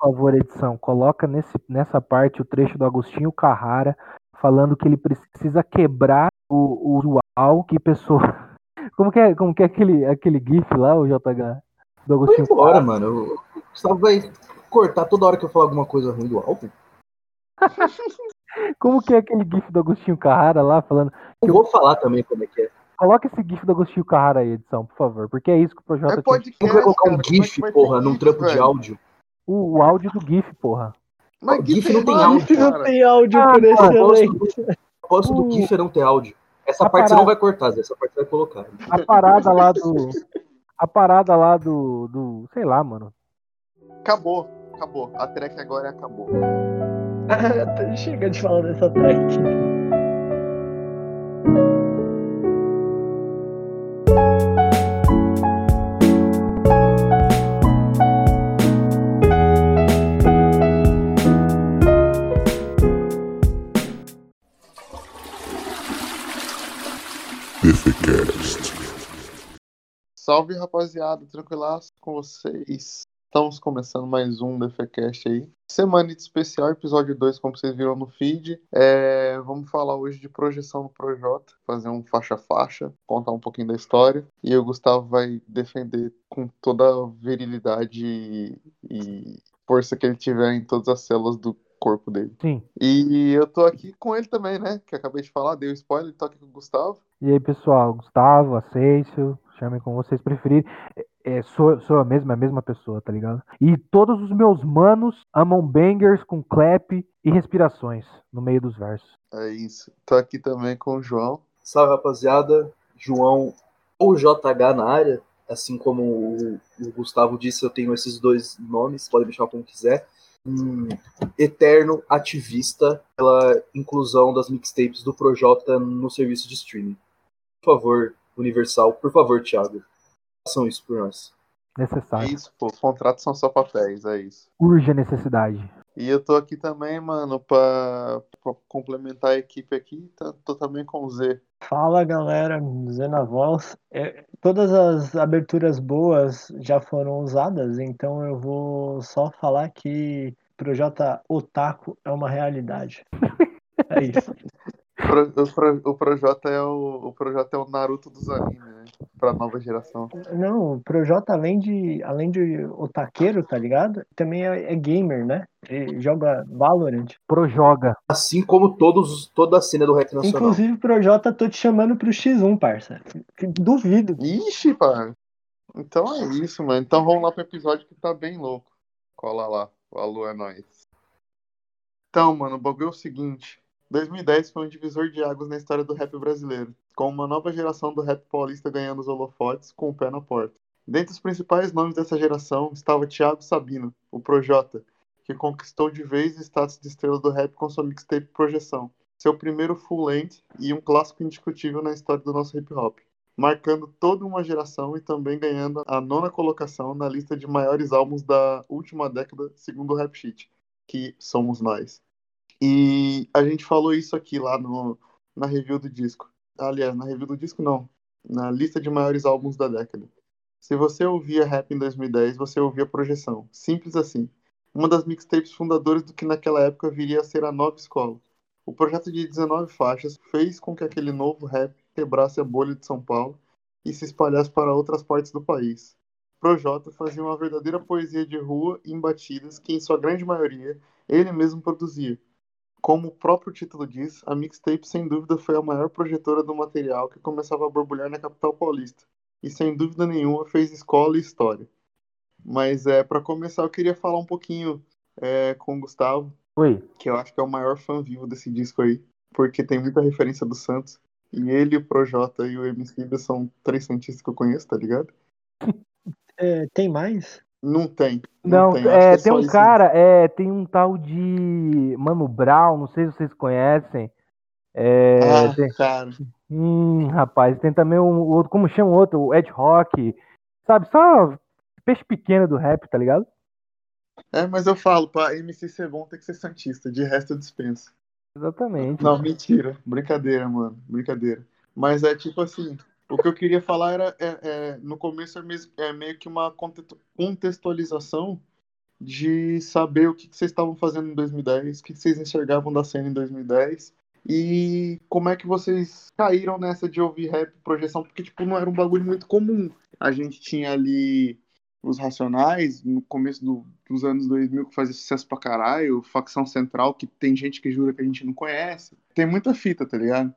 favor, edição, coloca nesse, nessa parte o trecho do Agostinho Carrara falando que ele precisa quebrar o, o usual que pessoa. Como que é, como que é aquele, aquele GIF lá, o JH? Do Agostinho Carrara? Embora, mano. O Gustavo vai cortar toda hora que eu falar alguma coisa ruim do álbum. como que é aquele GIF do Agostinho Carrara lá falando. Eu vou falar também como é que é. Coloca esse GIF do Agostinho Carrara aí, edição, por favor. Porque é isso que o projeto é podcast, tinha. Vou colocar um é GIF, porra, num trampo de áudio. O, o, áudio do GIF, porra. Mas o GIF não tem áudio. GIF não tem áudio ah, por excelência. Eu posso do GIF não ter áudio. Essa a parte parada... você não vai cortar, essa parte você vai colocar. A parada lá do. A parada lá do. do sei lá, mano. Acabou, acabou. A track agora acabou. Chega de falar dessa track. Salve rapaziada, tranquilaço com vocês. Estamos começando mais um DFCast aí. Semana de especial, episódio 2, como vocês viram no feed. É, vamos falar hoje de projeção no Projota, fazer um faixa-faixa, contar um pouquinho da história. E o Gustavo vai defender com toda a virilidade e força que ele tiver em todas as células do corpo dele. Sim. E eu tô aqui com ele também, né? Que acabei de falar, dei o spoiler, tô aqui com o Gustavo. E aí, pessoal, Gustavo, Acêncio, chamem como vocês preferirem. É, é, sou, sou a mesma, a mesma pessoa, tá ligado? E todos os meus manos amam bangers com clap e respirações no meio dos versos. É isso. Tô aqui também com o João. Salve, rapaziada. João ou JH na área. Assim como o, o Gustavo disse, eu tenho esses dois nomes, podem me chamar como quiser um eterno ativista pela inclusão das mixtapes do Projota no serviço de streaming. Por favor, Universal, por favor, Thiago, façam isso por nós. Necessário. É isso, pô, contratos são só papéis, é isso. Urge a necessidade. E eu tô aqui também, mano, pra, pra complementar a equipe aqui, tô, tô, também com o Z. Fala galera, Zé na voz. É, todas as aberturas boas já foram usadas, então eu vou só falar que Projota Otaku é uma realidade. É isso. o, Pro, o Projota é o, o Projota é o Naruto dos animes, Pra nova geração. Não, o Projota, além de, além de otaqueiro, tá ligado? Também é, é gamer, né? Ele joga Valorant. Projoga. Assim como todos, toda a cena do rap nacional. Inclusive, Projota, tô te chamando pro X1, parça. Duvido. Ixi, pá. Então é isso, mano. Então vamos lá pro episódio que tá bem louco. Cola lá. Alô, é nóis. Então, mano, o bagulho é o seguinte. 2010 foi um divisor de águas na história do rap brasileiro, com uma nova geração do rap paulista ganhando os holofotes com o pé na porta. Dentre os principais nomes dessa geração estava Thiago Sabino, o Projota, que conquistou de vez o status de estrela do rap com sua mixtape Projeção, seu primeiro full-length e um clássico indiscutível na história do nosso hip hop, marcando toda uma geração e também ganhando a nona colocação na lista de maiores álbuns da última década, segundo o Rap Sheet, que somos nós. E a gente falou isso aqui lá no, na review do disco. Aliás, na review do disco não. Na lista de maiores álbuns da década. Se você ouvia rap em 2010, você ouvia projeção. Simples assim. Uma das mixtapes fundadoras do que naquela época viria a ser a nova escola. O projeto de 19 faixas fez com que aquele novo rap quebrasse a bolha de São Paulo e se espalhasse para outras partes do país. Projota fazia uma verdadeira poesia de rua em batidas que, em sua grande maioria, ele mesmo produzia como o próprio título diz, a mixtape sem dúvida foi a maior projetora do material que começava a borbulhar na capital paulista, e sem dúvida nenhuma fez escola e história. Mas é para começar eu queria falar um pouquinho é, com o Gustavo, Oi. que eu acho que é o maior fã vivo desse disco aí, porque tem muita referência do Santos. E ele, o Projota e o MC são três santistas que eu conheço, tá ligado? É, tem mais? Não tem. Não, não tem, é, é tem um cara, é, tem um tal de Mano Brown, não sei se vocês conhecem. É, ah, tem... cara. Hum, rapaz, tem também o um, outro, como chama o outro? O Ed Rock. Sabe, só peixe pequeno do rap, tá ligado? É, mas eu falo, pra MC ser bom tem que ser Santista, de resto eu dispenso. Exatamente. Não, mentira. Brincadeira, mano. Brincadeira. Mas é tipo assim, o que eu queria falar era, é, é, no começo é, é, meio que uma contextualização de saber o que, que vocês estavam fazendo em 2010, o que, que vocês enxergavam da cena em 2010 e como é que vocês caíram nessa de ouvir rap projeção, porque tipo não era um bagulho muito comum. A gente tinha ali os Racionais no começo do, dos anos 2000 que fazia sucesso pra caralho, Facção Central que tem gente que jura que a gente não conhece. Tem muita fita, tá ligado?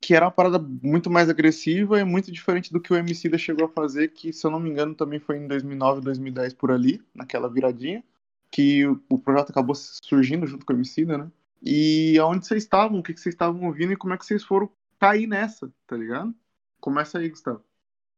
Que era uma parada muito mais agressiva e muito diferente do que o MC da chegou a fazer, que se eu não me engano também foi em 2009, 2010 por ali, naquela viradinha, que o, projeto acabou surgindo junto com o MC, né? E aonde vocês estavam, o que, que vocês estavam ouvindo e como é que vocês foram cair nessa, tá ligado? Começa aí, Gustavo.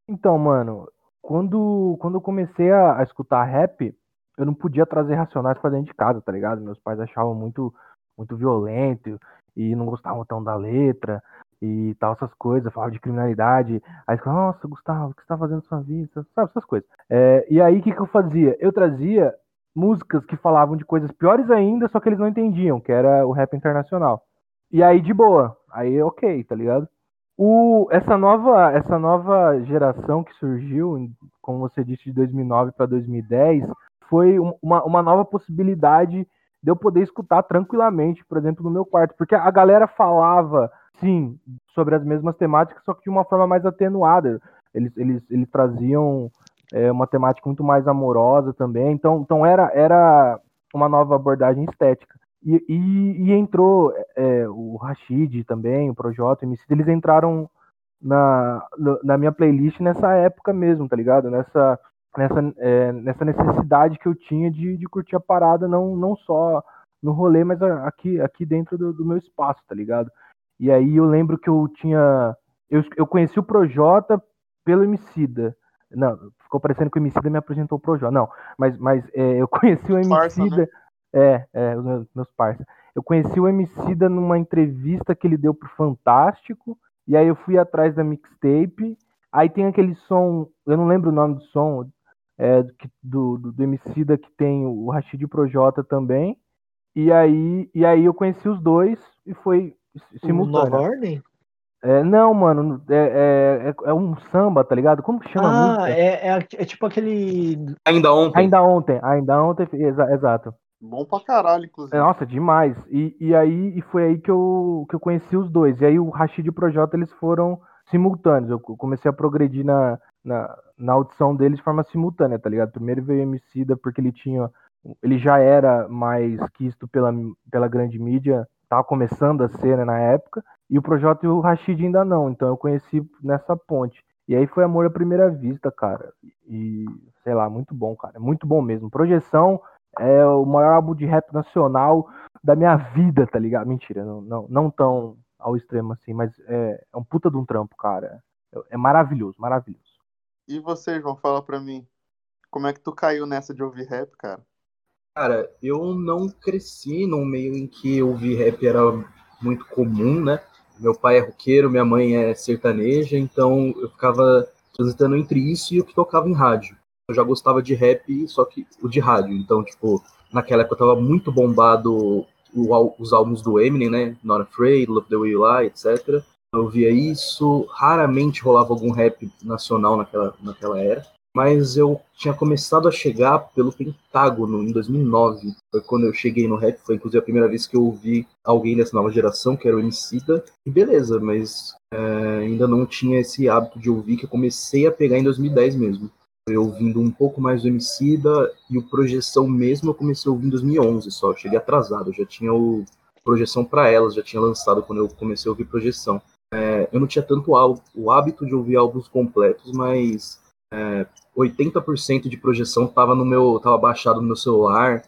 Então, mano, quando, quando eu comecei a, a escutar rap, eu não podia trazer Racionais pra dentro de casa, tá ligado? Meus pais achavam muito, muito violento e não gostavam tão da letra e tal, essas coisas, falavam de criminalidade. Aí nossa, Gustavo, o que você tá fazendo na sua vida? Sabe, essas coisas. É, e aí, o que, que eu fazia? Eu trazia músicas que falavam de coisas piores ainda, só que eles não entendiam, que era o rap internacional. E aí, de boa. Aí, ok, tá ligado? O, essa, nova, essa nova geração que surgiu, como você disse, de 2009 para 2010, foi uma, uma nova possibilidade de eu poder escutar tranquilamente, por exemplo, no meu quarto. Porque a galera falava, sim, sobre as mesmas temáticas, só que de uma forma mais atenuada. Eles, eles, eles traziam é, uma temática muito mais amorosa também. Então, então era, era uma nova abordagem estética. E, e, e entrou é, o Rashid também, o Projota, o MC, eles entraram na, na minha playlist nessa época mesmo, tá ligado? Nessa, nessa, é, nessa necessidade que eu tinha de, de curtir a parada, não, não só no rolê, mas aqui, aqui dentro do, do meu espaço, tá ligado? E aí eu lembro que eu tinha. Eu, eu conheci o Projota pelo Emicida. Não, ficou parecendo que o Emicida me apresentou o Projota. Não, mas, mas é, eu conheci o Emicida. Parça, né? É, é, os meus, meus parceiros. Eu conheci o Emicida numa entrevista que ele deu pro Fantástico. E aí eu fui atrás da mixtape. Aí tem aquele som, eu não lembro o nome do som, é, do, do, do Emicida que tem o Rashid Projota também. E aí, e aí eu conheci os dois e foi simultâneo. Nova Ordem? É, não, mano, é, é, é, um samba, tá ligado? Como que chama? Ah, é, é, é, tipo aquele. Ainda ontem. Ainda ontem, ainda ontem, exa, exato. Bom pra caralho, inclusive. Nossa, demais. E, e aí e foi aí que eu, que eu conheci os dois. E aí o Rashid e o Projota, eles foram simultâneos. Eu comecei a progredir na, na, na audição deles de forma simultânea, tá ligado? Primeiro veio o Emicida porque ele tinha. Ele já era mais quisto pela, pela grande mídia, tava começando a ser né, na época. E o Projota e o Rashid ainda não. Então eu conheci nessa ponte. E aí foi amor à primeira vista, cara. E, sei lá, muito bom, cara. Muito bom mesmo. Projeção é o maior álbum de rap nacional da minha vida, tá ligado? Mentira, não, não, não tão ao extremo assim, mas é, é um puta de um trampo, cara. É, é maravilhoso, maravilhoso. E você, João, fala pra mim, como é que tu caiu nessa de ouvir rap, cara? Cara, eu não cresci num meio em que ouvir rap era muito comum, né? Meu pai é roqueiro, minha mãe é sertaneja, então eu ficava transitando entre isso e o que tocava em rádio. Eu já gostava de rap, só que o de rádio. Então, tipo, naquela época eu tava muito bombado os álbuns do Eminem, né? Not Afraid, Love the Way You Lie, etc. Eu via isso, raramente rolava algum rap nacional naquela, naquela era mas eu tinha começado a chegar pelo Pentágono em 2009. Foi quando eu cheguei no rap, foi inclusive a primeira vez que eu ouvi alguém dessa nova geração, que era o Emicida. E beleza, mas é, ainda não tinha esse hábito de ouvir que eu comecei a pegar em 2010 mesmo. Eu ouvindo um pouco mais do Emicida e o Projeção mesmo eu comecei a ouvir em 2011 só. Eu cheguei atrasado, eu já tinha o Projeção para elas, já tinha lançado quando eu comecei a ouvir Projeção. É, eu não tinha tanto o hábito de ouvir álbuns completos, mas é, 80% de projeção estava no meu, tava baixado no meu celular.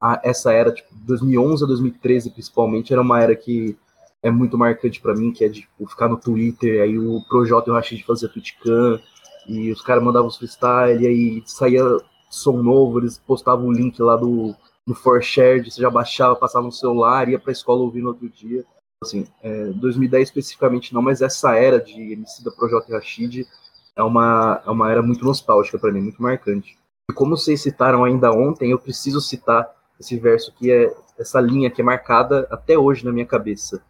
A, essa era, tipo, 2011 a 2013 principalmente, era uma era que é muito marcante para mim, que é de tipo, ficar no Twitter, aí o Projota e o Rashid fazia Twitchcam, e os caras mandavam os freestyle, e aí saía som novo, eles postavam o link lá do, do ForShared, você já baixava, passava no celular, ia pra escola ouvindo outro dia. Assim, é, 2010 especificamente não, mas essa era de MC da Projota e Rashid é uma, é uma era muito nostálgica para mim, muito marcante. E como vocês citaram ainda ontem, eu preciso citar esse verso que é essa linha que é marcada até hoje na minha cabeça.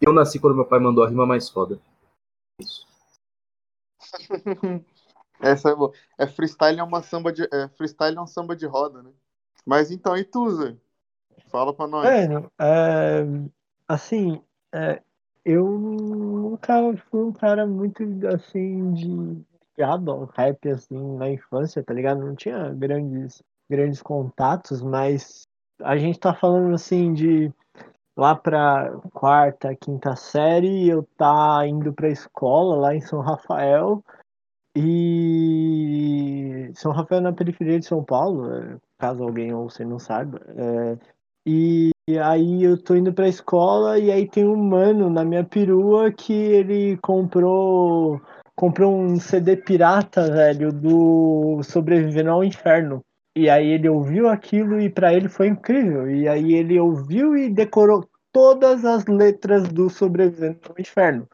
Eu nasci quando meu pai mandou a rima mais foda. Isso. Essa é boa. É freestyle é uma samba de é, freestyle é um samba de roda, né? Mas então, e tu, Zé? Fala pra nós. Mano, é, assim, é, eu nunca fui um cara muito, assim, de ligado rap, assim, na infância, tá ligado? Não tinha grandes, grandes contatos, mas a gente tá falando, assim, de lá pra quarta, quinta série, eu tá indo pra escola lá em São Rafael, e São Rafael é na periferia de São Paulo, é, caso alguém ou você não saiba, é, e aí eu tô indo pra escola e aí tem um mano na minha perua que ele comprou comprou um CD pirata, velho, do Sobrevivendo ao Inferno. E aí ele ouviu aquilo e para ele foi incrível. E aí ele ouviu e decorou todas as letras do Sobrevivendo ao Inferno.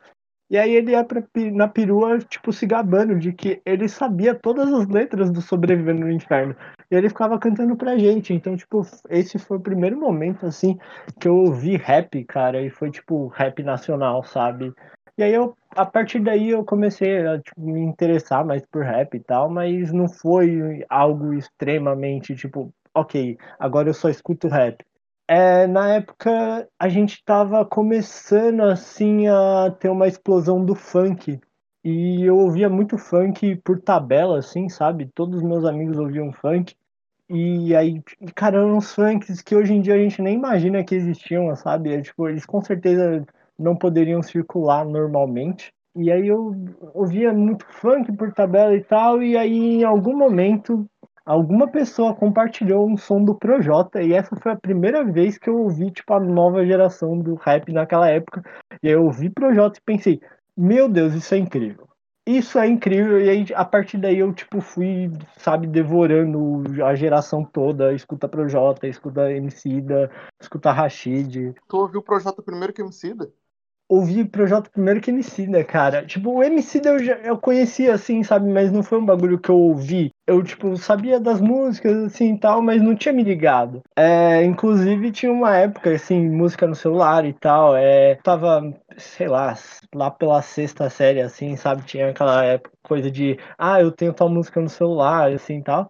E aí ele ia pra, na perua, tipo, se gabando de que ele sabia todas as letras do Sobrevivendo no Inferno. E ele ficava cantando pra gente. Então, tipo, esse foi o primeiro momento, assim, que eu ouvi rap, cara. E foi, tipo, rap nacional, sabe? E aí eu, a partir daí eu comecei a tipo, me interessar mais por rap e tal, mas não foi algo extremamente, tipo, ok, agora eu só escuto rap. É, na época a gente tava começando assim a ter uma explosão do funk. E eu ouvia muito funk por tabela, assim, sabe? Todos os meus amigos ouviam funk. E aí, cara, eram uns funks que hoje em dia a gente nem imagina que existiam, sabe? É, tipo, eles com certeza não poderiam circular normalmente. E aí eu ouvia muito funk por tabela e tal, e aí em algum momento alguma pessoa compartilhou um som do Projota e essa foi a primeira vez que eu ouvi tipo a nova geração do rap naquela época. E aí eu ouvi Projota e pensei, meu Deus, isso é incrível. Isso é incrível, e aí a partir daí eu tipo fui, sabe, devorando a geração toda, escuta Projota, escuta Emicida, escuta Rashid. Tu ouviu o Projota primeiro que Emicida? Ouvi Projota primeiro que MC, né, cara? Tipo, o MC eu, já, eu conhecia, assim, sabe? Mas não foi um bagulho que eu ouvi. Eu, tipo, sabia das músicas, assim, e tal, mas não tinha me ligado. É, inclusive, tinha uma época, assim, música no celular e tal. É, tava, sei lá, lá pela sexta série, assim, sabe? Tinha aquela época, coisa de, ah, eu tenho tal música no celular, assim, e tal.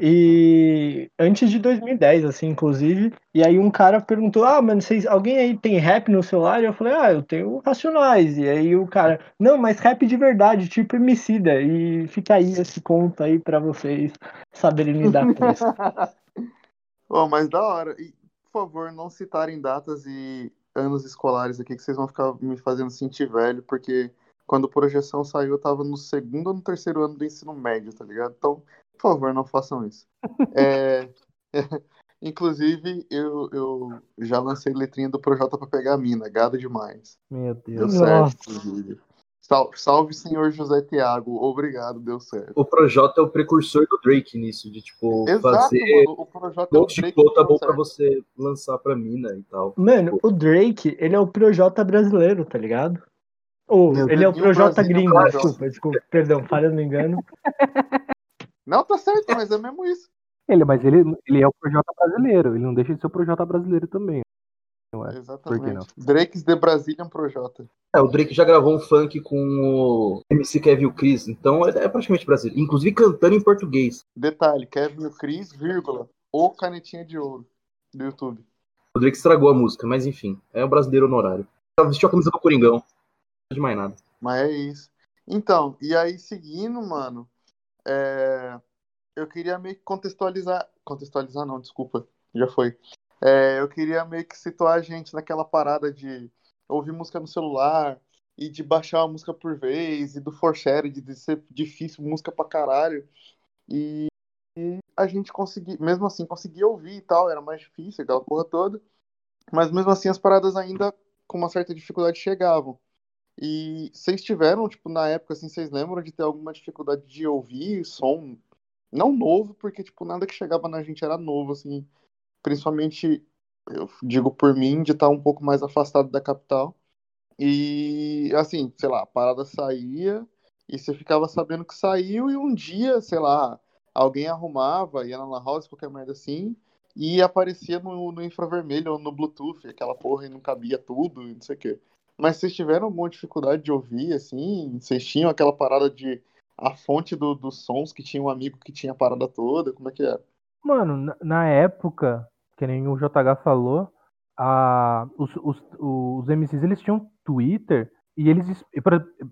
E antes de 2010, assim, inclusive. E aí um cara perguntou: Ah, mano, vocês, alguém aí tem rap no celular? E eu falei: Ah, eu tenho Racionais. E aí o cara: Não, mas rap de verdade, tipo Emicida. E fica aí esse conto aí pra vocês saberem lidar com isso. oh, mas da hora. E, por favor, não citarem datas e anos escolares aqui, que vocês vão ficar me fazendo sentir velho, porque quando projeção saiu, eu tava no segundo ou no terceiro ano do ensino médio, tá ligado? Então, por favor, não façam isso. É, inclusive, eu, eu já lancei letrinha do Projota pra pegar a mina. Gado demais. Meu Deus. Deu certo, inclusive. Salve, salve, senhor José Tiago. Obrigado, deu certo. O Projota é o precursor do Drake nisso, de tipo, Exato, fazer mano, o Projota é o de Drake conta que bom pra você lançar pra mina e tal. Mano, o Drake, ele é o Projota brasileiro, tá ligado? Ou, ele é o Projota Brasil, gringo, desculpa, desculpa, perdão, falha no engano. Não, tá certo, mas é mesmo isso. Ele, mas ele, ele é o Projota brasileiro, ele não deixa de ser o Projota brasileiro também. Ué, Exatamente. Drakes de Brazilian Projota. É, o Drake já gravou um funk com o MC Kevin e o Chris, então é, é praticamente brasileiro. Inclusive cantando em português. Detalhe, Kevin e o Chris, vírgula, ou canetinha de ouro do YouTube. O Drake estragou a música, mas enfim, é o brasileiro honorário. Ela vestiu a camisa do Coringão. Não de mais nada. Mas é isso. Então, e aí seguindo, mano, é, eu queria meio que contextualizar. Contextualizar não, desculpa, já foi. É, eu queria meio que situar a gente naquela parada de ouvir música no celular e de baixar uma música por vez, e do forshare, de ser difícil, música pra caralho. E, e a gente conseguia, mesmo assim, conseguia ouvir e tal, era mais difícil, aquela porra toda. Mas mesmo assim, as paradas ainda com uma certa dificuldade chegavam. E vocês tiveram, tipo, na época, assim, vocês lembram de ter alguma dificuldade de ouvir som? Não novo, porque, tipo, nada que chegava na gente era novo, assim. Principalmente, eu digo por mim, de estar um pouco mais afastado da capital. E, assim, sei lá, a parada saía e você ficava sabendo que saiu e um dia, sei lá, alguém arrumava, ia na Lan House, qualquer merda assim, e aparecia no, no infravermelho ou no Bluetooth, aquela porra e não cabia tudo, e não sei o quê. Mas vocês tiveram alguma dificuldade de ouvir, assim? Vocês tinham aquela parada de a fonte do- dos sons que tinha um amigo que tinha a parada toda? Como é que era? Mano, na, na época, que nem o JH falou, a, os, os, os MCs eles tinham Twitter e eles,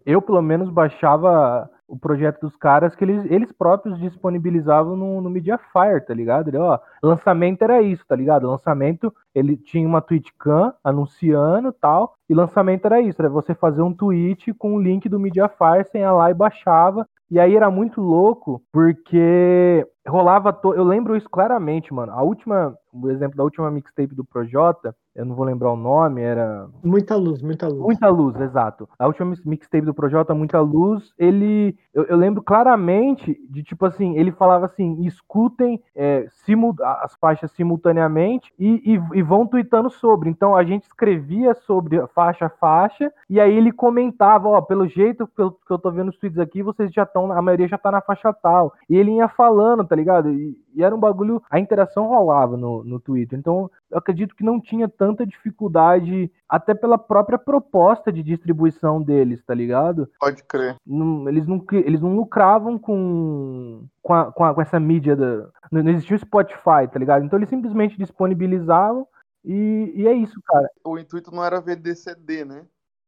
eu pelo menos baixava o projeto dos caras que eles, eles próprios disponibilizavam no, no Mediafire, tá ligado? Ele, ó, lançamento era isso, tá ligado? Lançamento, ele tinha uma tweetcam anunciando tal, e lançamento era isso, era você fazer um tweet com o link do Mediafire, você ia lá e baixava, e aí era muito louco, porque rolava. To... Eu lembro isso claramente, mano. A última, o exemplo da última mixtape do Projota, eu não vou lembrar o nome, era. Muita luz, muita luz. Muita luz, exato. A última mixtape do Projota, Muita Luz, ele. Eu, eu lembro claramente de tipo assim, ele falava assim: escutem é, simul... as faixas simultaneamente e, e, e, vão tweetando sobre. Então a gente escrevia sobre faixa a faixa, e aí ele comentava: ó, pelo jeito que eu, que eu tô vendo os tweets aqui, vocês já estão, a maioria já tá na faixa tal. E ele ia falando, tá ligado? E, e era um bagulho, a interação rolava no, no Twitter. Então, eu acredito que não tinha tanta dificuldade, até pela própria proposta de distribuição deles, tá ligado? Pode crer. Não, eles, não, eles não lucravam com, com, a, com, a, com essa mídia da. Não existia o Spotify, tá ligado? Então eles simplesmente disponibilizavam e, e é isso, cara. O intuito não era vender CD, né?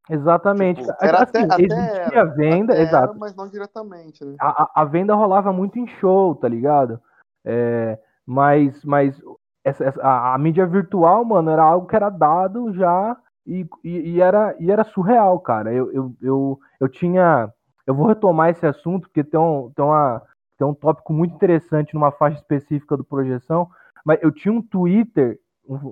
Exatamente. Tipo, era assim, até, existia até, venda, até exato. Era, mas não diretamente, né? A, a, venda rolava muito em show, tá ligado? É, mas mas essa, essa, a, a, mídia virtual, mano, era algo que era dado já e, e, e, era, e era surreal, cara. Eu, eu, eu, eu tinha. Eu vou retomar esse assunto, porque tem um, tem, uma, tem um tópico muito interessante numa faixa específica do Projeção, mas eu tinha um Twitter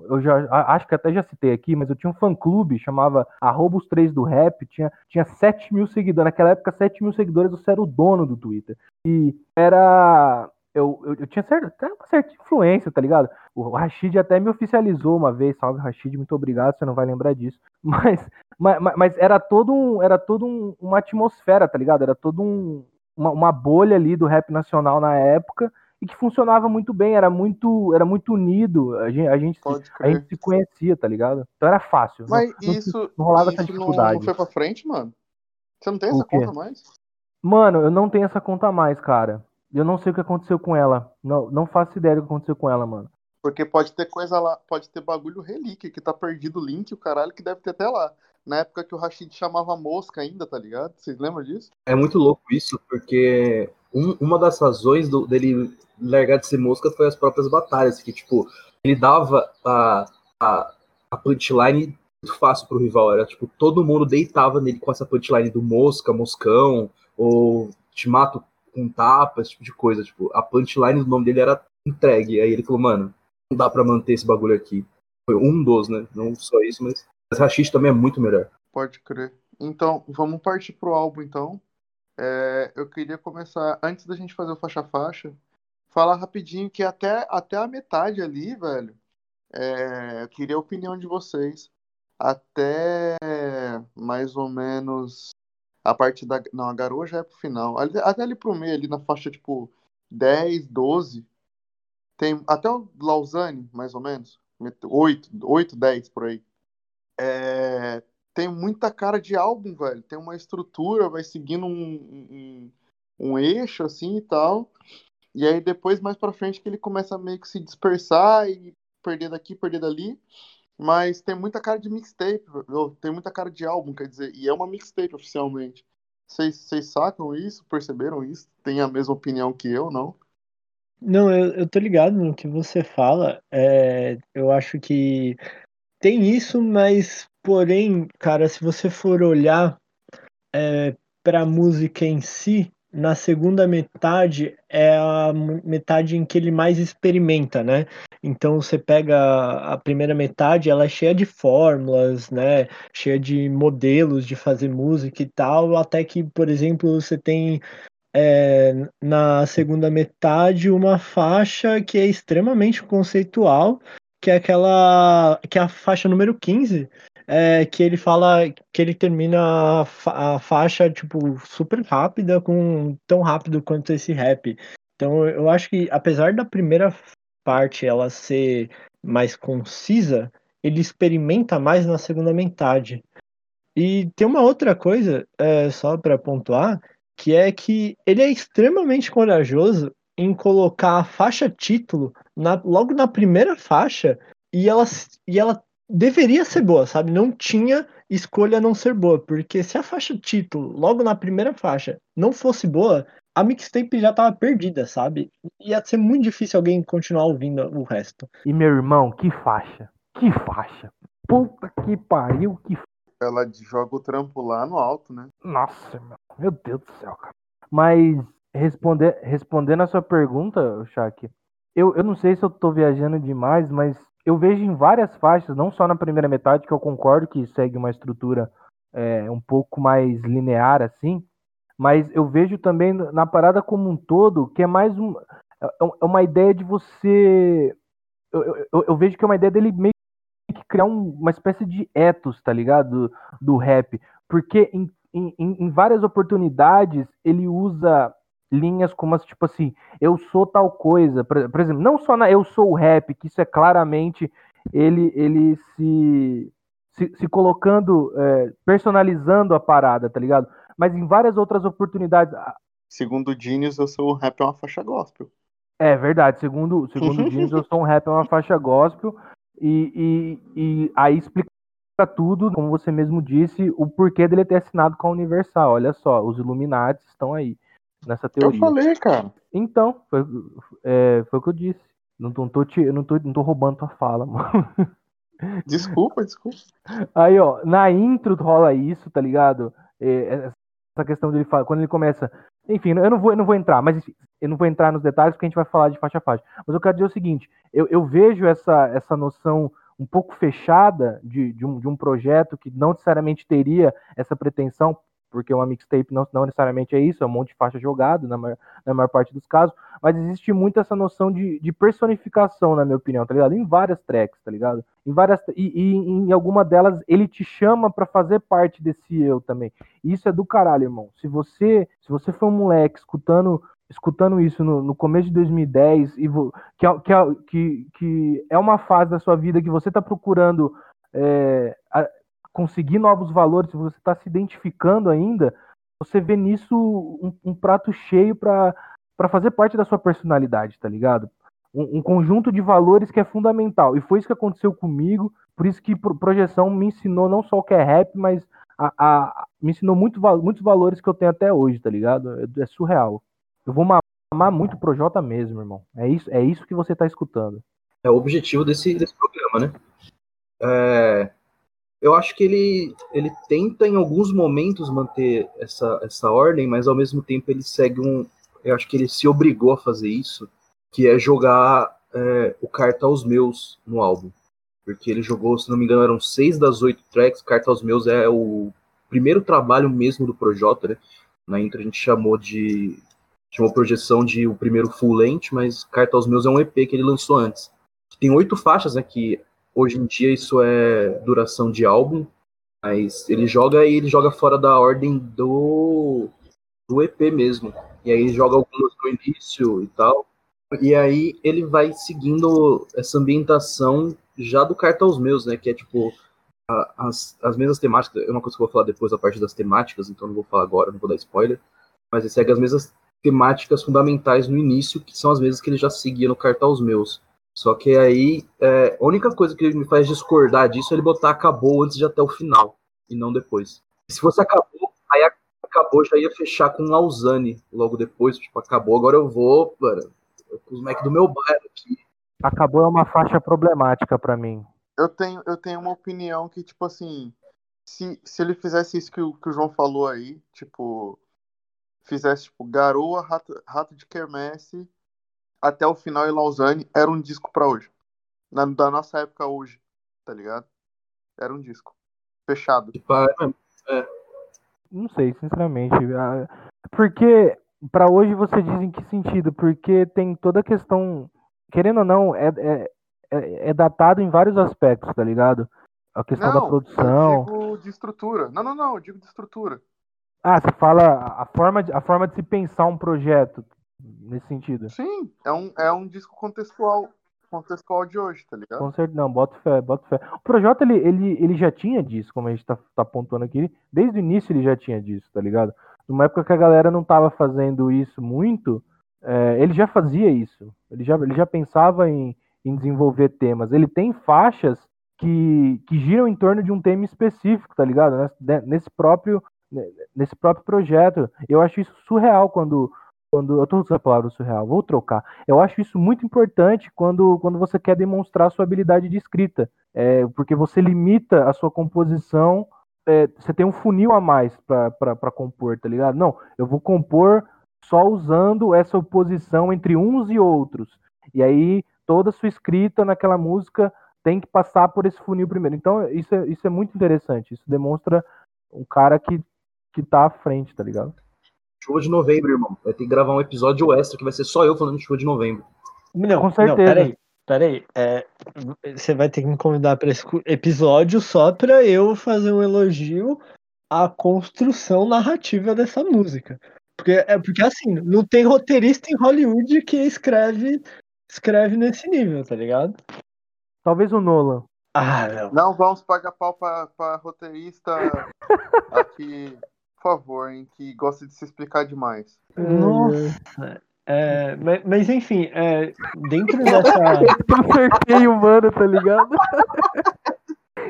eu já acho que até já citei aqui, mas eu tinha um fã clube, chamava Arroba os Três do Rap, tinha, tinha 7 mil seguidores. Naquela época, 7 mil seguidores, você era o dono do Twitter. E era. Eu, eu, eu tinha certa, até uma certa influência, tá ligado? O Rashid até me oficializou uma vez, salve Rashid, muito obrigado, você não vai lembrar disso. Mas, mas, mas era todo um, era todo um, uma atmosfera, tá ligado? Era todo um, uma, uma bolha ali do rap nacional na época e que funcionava muito bem, era muito, era muito unido, a gente, a gente, se, a gente se conhecia, tá ligado? Então era fácil. Mas não, isso, não, não rolava isso essa dificuldade. Não, não foi pra frente, mano? Você não tem essa conta mais? Mano, eu não tenho essa conta mais, cara. Eu não sei o que aconteceu com ela. Não, não faço ideia do que aconteceu com ela, mano. Porque pode ter coisa lá, pode ter bagulho relíquia, que tá perdido o link, o caralho, que deve ter até lá. Na época que o Rashid chamava mosca ainda, tá ligado? Vocês lembram disso? É muito louco isso, porque um, uma das razões do, dele largar de ser mosca foi as próprias batalhas, que, tipo, ele dava a, a, a punchline muito fácil pro rival, era, tipo, todo mundo deitava nele com essa punchline do mosca, moscão, ou te mato com tapa, esse tipo de coisa, tipo, a punchline do nome dele era entregue, aí ele falou, mano, não dá pra manter esse bagulho aqui. Foi um dos, né, não só isso, mas mas Rashid também é muito melhor. Pode crer. Então, vamos partir pro álbum, então. É, eu queria começar, antes da gente fazer o faixa-faixa, falar rapidinho que até, até a metade ali, velho, é, eu queria a opinião de vocês. Até mais ou menos a parte da. Não, a garoa já é pro final. Até ali pro meio, ali na faixa tipo 10, 12. Tem até o Lausanne, mais ou menos. 8, 8 10 por aí. É, tem muita cara de álbum, velho. Tem uma estrutura, vai seguindo um, um, um, eixo assim e tal. E aí depois, mais pra frente, que ele começa a meio que se dispersar e perder daqui, perder dali. Mas tem muita cara de mixtape, tem muita cara de álbum, quer dizer, e é uma mixtape oficialmente. Vocês sacam isso? Perceberam isso? Tem a mesma opinião que eu, não? Não, eu, eu tô ligado no que você fala. É, eu acho que tem isso, mas porém, cara, se você for olhar é, para a música em si, na segunda metade é a metade em que ele mais experimenta, né? Então você pega a primeira metade, ela é cheia de fórmulas, né? Cheia de modelos de fazer música e tal, até que, por exemplo, você tem é, na segunda metade uma faixa que é extremamente conceitual que é aquela. que é a faixa número 15, é, que ele fala que ele termina a, fa a, faixa, tipo, super rápida, com tão rápido quanto esse rap. Então eu acho que, apesar da primeira parte ela ser mais concisa, ele experimenta mais na segunda metade. E tem uma outra coisa, é, só para pontuar, que é que ele é extremamente corajoso em colocar a faixa título na, logo na primeira faixa e ela, e ela deveria ser boa, sabe? Não tinha escolha não ser boa, porque se a faixa título, logo na primeira faixa, não fosse boa, a mixtape já tava perdida, sabe? Ia ser muito difícil alguém continuar ouvindo o resto. E meu irmão, que faixa. Que faixa. Puta que pariu, que Ela joga o trampo lá no alto, né? Nossa, meu, meu Deus do céu, cara. Mas responder, respondendo a sua pergunta, Shaq, eu, eu não sei se eu tô viajando demais, mas eu vejo em várias faixas, não só na primeira metade, que eu concordo que segue uma estrutura é, um pouco mais linear assim, mas eu vejo também na parada como um todo que é mais um, é, é uma ideia de você. Eu, eu, eu vejo que é uma ideia dele meio que criar um, uma espécie de ethos, tá ligado? Do, do rap. Porque em, em, em várias oportunidades ele usa linhas como as, tipo assim, eu sou tal coisa. Por, por, exemplo, não só na eu sou o rap, que isso é claramente ele, ele se, se, se colocando, é, personalizando a parada, tá ligado? Mas em várias outras oportunidades. Segundo o Genius, eu sou o rap é uma faixa gospel. É verdade, segundo, segundo o Genius, eu sou um rap é uma faixa gospel. E, e, e aí explica tudo, como você mesmo disse, o porquê dele ter assinado com a Universal. Olha só, os Illuminati estão aí nessa teoria. Eu falei, cara. Então, foi, é, foi o que eu disse. Não, não, tô, te, não, tô, não tô roubando tua fala, mano. Desculpa, desculpa. Aí, ó, na intro rola isso, tá ligado? É, essa questão dele fala, quando ele começa. Enfim, eu não vou, eu não vou entrar, mas eu não vou entrar nos detalhes porque a gente vai falar de faixa a faixa. Mas eu quero dizer o seguinte: eu, eu vejo essa, essa noção um pouco fechada de, de, um, de um projeto que não necessariamente teria essa pretensão porque uma mixtape não, não necessariamente é isso, é um monte de faixa jogada na maior, na maior parte dos casos, mas existe muito essa noção de, de personificação, na minha opinião, tá ligado? Em várias tracks, tá ligado? Em várias e, e em alguma delas ele te chama para fazer parte desse eu também. Isso é do caralho, irmão. Se você, se você for um moleque escutando escutando isso no, no começo de 2010 e que, é, é, que, que é uma fase da sua vida que você está procurando é, conseguir novos valores, se você está se identificando ainda, você vê nisso um, um prato cheio para fazer parte da sua personalidade, tá ligado? Um, um, conjunto de valores que é fundamental. E foi isso que aconteceu comigo, por isso que projeção me ensinou não só o que é rap, mas a, a me ensinou muito, muitos valores que eu tenho até hoje, tá ligado? É, é surreal. Eu vou amar muito o Projota mesmo, irmão. É isso, é isso que você tá escutando. É o objetivo desse, desse programa, né? É, eu acho que ele, ele tenta em alguns momentos manter essa, essa ordem, mas ao mesmo tempo ele segue um. Eu acho que ele se obrigou a fazer isso, que é jogar é, o Carta aos Meus no álbum. Porque ele jogou, se não me engano, eram seis das oito tracks. Carta aos Meus é o primeiro trabalho mesmo do Projota, né? Na intro a gente chamou de. uma projeção de o primeiro full length, mas Carta aos Meus é um EP que ele lançou antes. Tem oito faixas, né? Que Hoje em dia isso é duração de álbum, mas ele joga e ele joga fora da ordem do, do EP mesmo. E aí ele joga algumas no início e tal. E aí ele vai seguindo essa ambientação já do Carta aos Meus, né? Que é tipo a, as, as mesmas temáticas. É uma coisa que eu vou falar depois a parte das temáticas, então não vou falar agora, não vou dar spoiler. Mas ele segue as mesmas temáticas fundamentais no início, que são as mesmas que ele já seguia no Carta aos Meus. Só que aí, é, a única coisa que me faz discordar disso é ele botar acabou antes de até o final, e não depois. Se fosse acabou, aí acabou já ia fechar com Lausanne logo depois, tipo, acabou, agora eu vou, mano, com os Mac do meu bairro aqui. Acabou é uma faixa problemática para mim. Eu tenho, eu tenho uma opinião que, tipo assim, se, se ele fizesse isso que o, que o João falou aí, tipo, fizesse, tipo, Garoa, Rato, Rato de Quermesse até o final em Lausanne era um disco para hoje. Na, da nossa época hoje, tá ligado? Era um disco. Fechado. É. Não sei, sinceramente. Porque para hoje você diz em que sentido? Porque tem toda a questão. Querendo ou não, é, é, é, é datado em vários aspectos, tá ligado? A questão não, da produção. Eu digo de estrutura. Não, não, não, eu digo de estrutura. Ah, você fala a forma de, a forma de se pensar um projeto nesse sentido. Sim, é um, é um disco contextual contextual de hoje, tá ligado? Com certeza, não, bota fé, bota fé. O Projota, ele, ele, ele já tinha disso, como a gente tá, tá apontando aqui, desde o início ele já tinha disso, tá ligado? Numa época que a galera não tava fazendo isso muito, é, ele já fazia isso. Ele já, ele já pensava em, em desenvolver temas. Ele tem faixas que, que giram em torno de um tema específico, tá ligado? Nesse próprio, nesse próprio projeto. Eu acho isso surreal quando. Quando eu tô usando a palavra surreal, vou trocar. Eu acho isso muito importante quando, quando você quer demonstrar sua habilidade de escrita. É, porque você limita a sua composição. É, você tem um funil a mais para compor, tá ligado? Não, eu vou compor só usando essa oposição entre uns e outros. E aí toda a sua escrita naquela música tem que passar por esse funil primeiro. Então isso é, isso é muito interessante. Isso demonstra um cara que, que tá à frente, tá ligado? Chuva de novembro, irmão. Vai ter que gravar um episódio extra que vai ser só eu falando de chuva de novembro. Não, com certeza. Não, peraí, peraí. É, você vai ter que me convidar para esse episódio só para eu fazer um elogio à construção narrativa dessa música. Porque, é porque assim, não tem roteirista em Hollywood que escreve, escreve nesse nível, tá ligado? Talvez o Nolan. Ah, não. Não vamos pagar pau pra, pra roteirista aqui, por favor, hein, que gosta de se explicar demais. Nossa. É, mas, mas, enfim, é, dentro dessa. Eu acertei o mano, tá ligado?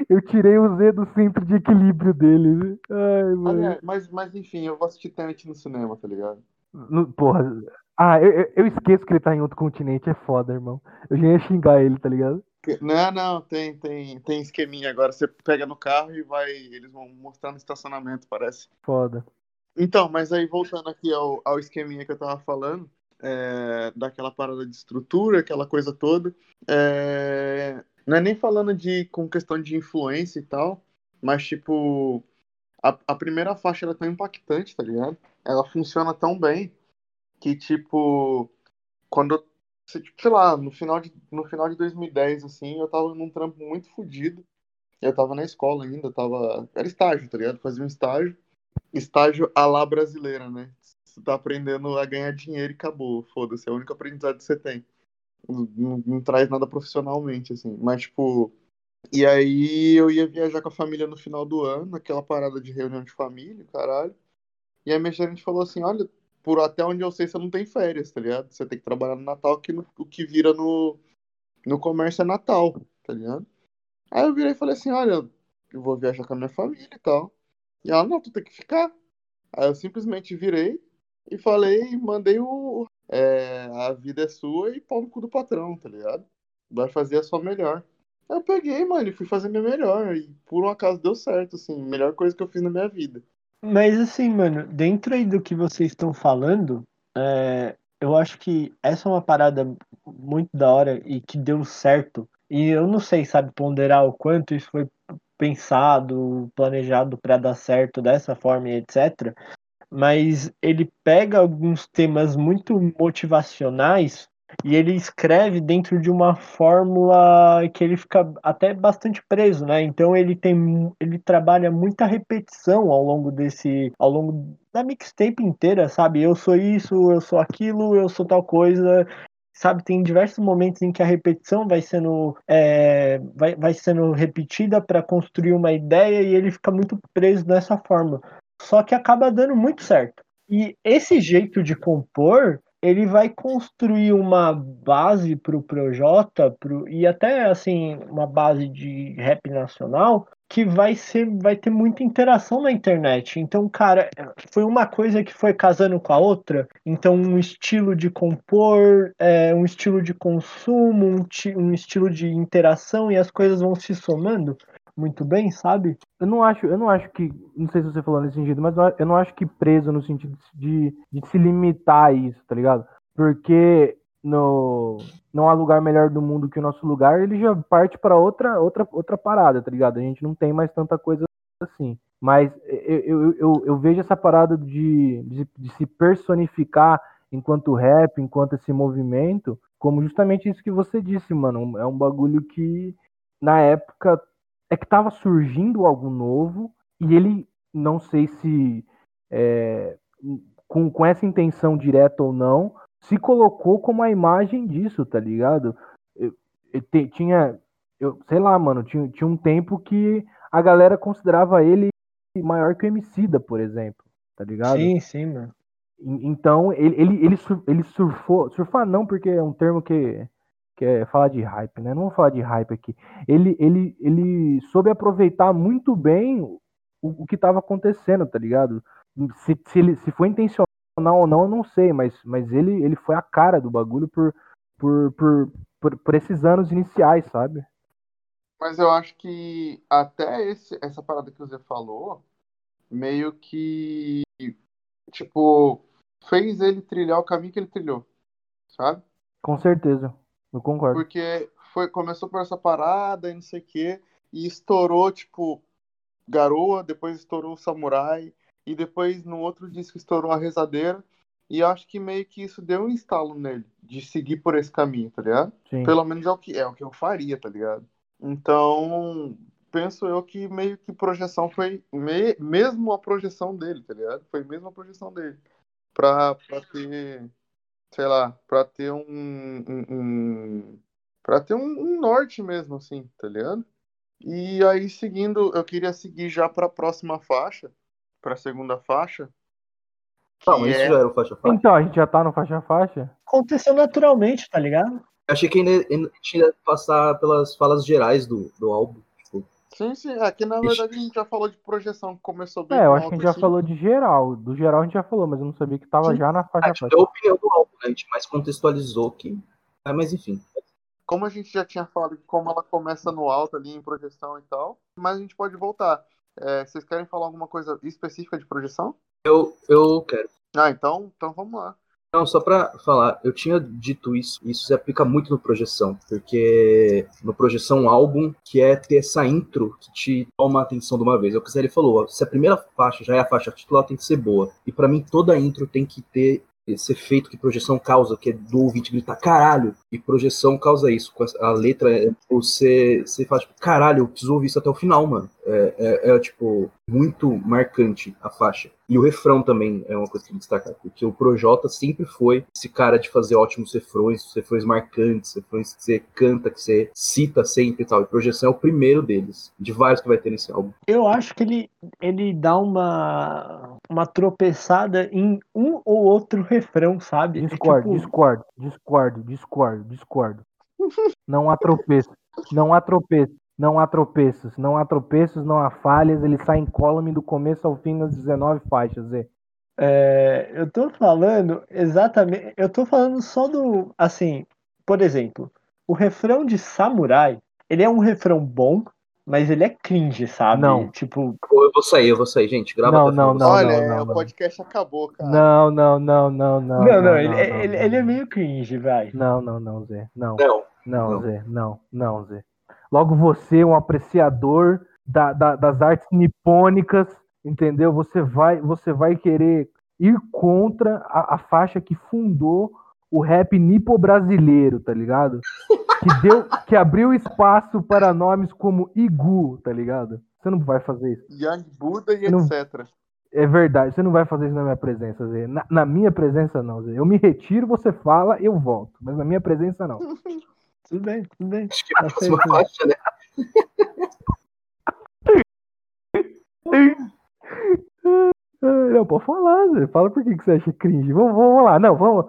Eu tirei o Z do centro de equilíbrio dele. Ai, mano. mas, mas enfim, eu vou assistir Tenet no cinema, tá ligado? No, porra. Ah, eu, eu esqueço que ele tá em outro continente, é foda, irmão. Eu já ia xingar ele, tá ligado? Não, não, tem, tem, tem esqueminha agora. Você pega no carro e vai. Eles vão mostrar no estacionamento, parece. Foda. Então, mas aí voltando aqui ao, ao esqueminha que eu tava falando, é, daquela parada de estrutura, aquela coisa toda. É, não é nem falando de com questão de influência e tal, mas tipo a, a primeira faixa ela é tão impactante, tá ligado? Ela funciona tão bem que tipo quando sei lá, no final de no final de 2010 assim, eu tava num trampo muito fodido. Eu tava na escola ainda, tava era estágio, tá ligado? Fazia um estágio, estágio à la brasileira, né? Você tá aprendendo a ganhar dinheiro e acabou, foda-se, é o único aprendizado que você tem não, não, traz nada profissionalmente, assim. Mas, tipo. E aí eu ia viajar com a família no final do ano, aquela parada de reunião de família, caralho. E aí minha gerente falou assim: olha, por até onde eu sei, você não tem férias, tá ligado? Você tem que trabalhar no Natal, que no, o que vira no, no comércio é Natal, tá ligado? Aí eu virei e falei assim: olha, eu vou viajar com a minha família e tal. E ela, não, tu tem que ficar. Aí eu simplesmente virei e falei, mandei o, é, a vida é sua e pau no cu do patrão, tá ligado? Vai fazer a sua melhor. Eu peguei, mano, e fui fazer minha melhor. E por um acaso deu certo, assim, melhor coisa que eu fiz na minha vida. Mas assim, mano, dentro aí do que vocês estão falando, é, eu acho que essa é uma parada muito da hora e que deu certo. E eu não sei, sabe, ponderar o quanto isso foi pensado, planejado para dar certo dessa forma e etc mas ele pega alguns temas muito motivacionais e ele escreve dentro de uma fórmula que ele fica até bastante preso, né? Então ele tem ele trabalha muita repetição ao longo desse ao longo da mixtape inteira, sabe? Eu sou isso, eu sou aquilo, eu sou tal coisa. Sabe, tem diversos momentos em que a repetição vai sendo, é, vai, vai sendo repetida para construir uma ideia e ele fica muito preso nessa forma só que acaba dando muito certo. E esse jeito de compor, ele vai construir uma base para o Projota pro, e até assim uma base de rap nacional que vai ser vai ter muita interação na internet. Então, cara, foi uma coisa que foi casando com a outra. Então, um estilo de compor, é, um estilo de consumo, um, um estilo de interação e as coisas vão se somando muito bem, sabe? Eu não acho, eu não acho que, não sei se você falou nesse sentido, mas eu não acho que preso no sentido de, de se limitar a isso, tá ligado? Porque no não há lugar melhor do mundo que o nosso lugar, ele já parte para outra outra outra parada, tá ligado? A gente não tem mais tanta coisa assim. Mas eu, eu, eu, eu vejo essa parada de, de, de se personificar enquanto rap, enquanto esse movimento, como justamente isso que você disse, mano. É um bagulho que na época é que estava surgindo algo novo e ele, não sei se é, com, com essa intenção direta ou não, se colocou como a imagem disso, tá ligado? Eu, eu te, tinha, eu sei lá, mano, tinha, tinha um tempo que a galera considerava ele maior que o Emicida, por exemplo, tá ligado? Sim, sim, mano. En- Então, ele, ele, ele, sur- ele surfou. Surfar não, porque é um termo que, que é falar de hype, né? Não vou falar de hype aqui. Ele, ele, ele soube aproveitar muito bem o, o que estava acontecendo, tá ligado? Se, se, ele, se foi intencional ou não, eu não sei, mas, mas ele, ele foi a cara do bagulho por, por, por, por, por esses anos iniciais, sabe? Mas eu acho que até esse, essa parada que você falou, meio que, tipo, fez ele trilhar o caminho que ele trilhou, sabe? Com certeza. Eu concordo. Porque foi, começou por essa parada e não sei o quê, e estourou, tipo, Garoa, depois estourou o Samurai, e depois no outro disco estourou a Rezadeira, e acho que meio que isso deu um instalo nele, de seguir por esse caminho, tá ligado? Sim. Pelo menos é o que é o que eu faria, tá ligado? Então, penso eu que meio que projeção foi me- mesmo a projeção dele, tá ligado? Foi mesmo a projeção dele. Pra, pra ter, sei lá, pra ter um, um, um pra ter um, um norte mesmo, assim, tá ligado? E aí, seguindo, eu queria seguir já pra próxima faixa, pra segunda faixa. Não, isso é... já era o faixa faixa. Então, a gente já tá no faixa a faixa? Aconteceu naturalmente, tá ligado? Eu achei que ainda, ainda tinha que passar pelas falas gerais do, do álbum. Tipo, Sim, sim, aqui na verdade a gente já falou de projeção, que começou bem É, eu acho que a gente já assim. falou de geral. Do geral a gente já falou, mas eu não sabia que tava Sim. já na a faixa a gente faixa. deu a opinião do álbum, né? A gente mais contextualizou que. Ah, mas enfim. como a gente já tinha falado de como ela começa no alto ali em projeção e tal, mas a gente pode voltar. É, vocês querem falar alguma coisa específica de projeção? Eu, eu quero. Ah, então, então vamos lá. Não, só pra falar, eu tinha dito isso, isso se aplica muito no Projeção, porque no Projeção álbum, que é ter essa intro que te toma a atenção de uma vez. É o que ele falou, se a primeira faixa já é a faixa titular, tem que ser boa. E pra mim, toda intro tem que ter esse efeito que projeção causa, que é do ouvinte gritar caralho, e projeção causa isso. A letra, é, você, você fala, tipo, caralho, eu preciso ouvir isso até o final, mano. É, é- é, tipo, muito marcante a faixa. E o refrão também é uma coisa que tem que destacar, porque o Projota sempre foi esse cara de fazer ótimos refrões, refrões marcantes, refrões que você canta, que você cita sempre e tal. E projeção é o primeiro deles, de vários que vai ter nesse álbum. Eu acho que ele, ele dá uma, uma tropeçada em um ou outro refrão, sabe? É Discordo, tipo, discordo, discordo, discordo, discordo. Não há tropeço, não há tropeço, não há tropeços, não há tropeços, não há falhas, ele sai incólume do começo ao fim nas 19 faixas, Zé. é, eu tô falando exatamente. Eu tô falando só do. Assim, por exemplo, o refrão de Samurai, ele é um refrão bom, mas ele é cringe, sabe? Não. Tipo, eu vou sair, eu vou sair, gente. Grava Não, não, não, Olha, não, é, não, o não. podcast acabou, cara. Não, não, não, não, não. não, não, ele, não, ele, não, ele é meio cringe, vai. Não, não, não, Zé. Não, Não, não, não. Zé. Não, não, Zé. Logo você, um apreciador da- da- das artes nipônicas, entendeu? Você vai, você vai querer ir contra a, a faixa que fundou o rap nipo-brasileiro, tá ligado? Que, deu, que abriu espaço para nomes como Igu, tá ligado? Você não vai fazer isso. Young Buda e Não- etc. É verdade, você não vai fazer isso na minha presença, Zé. Na, na minha presença, não, Zé. Eu me retiro, você fala, eu volto. Mas na minha presença, não. Tudo bem, tudo bem. acho que é a Tá próxima certo. faixa, né? Ah, Não, pode falar, Zé. Fala por que, que você acha cringe. Vamos, vamos lá, não, vamos.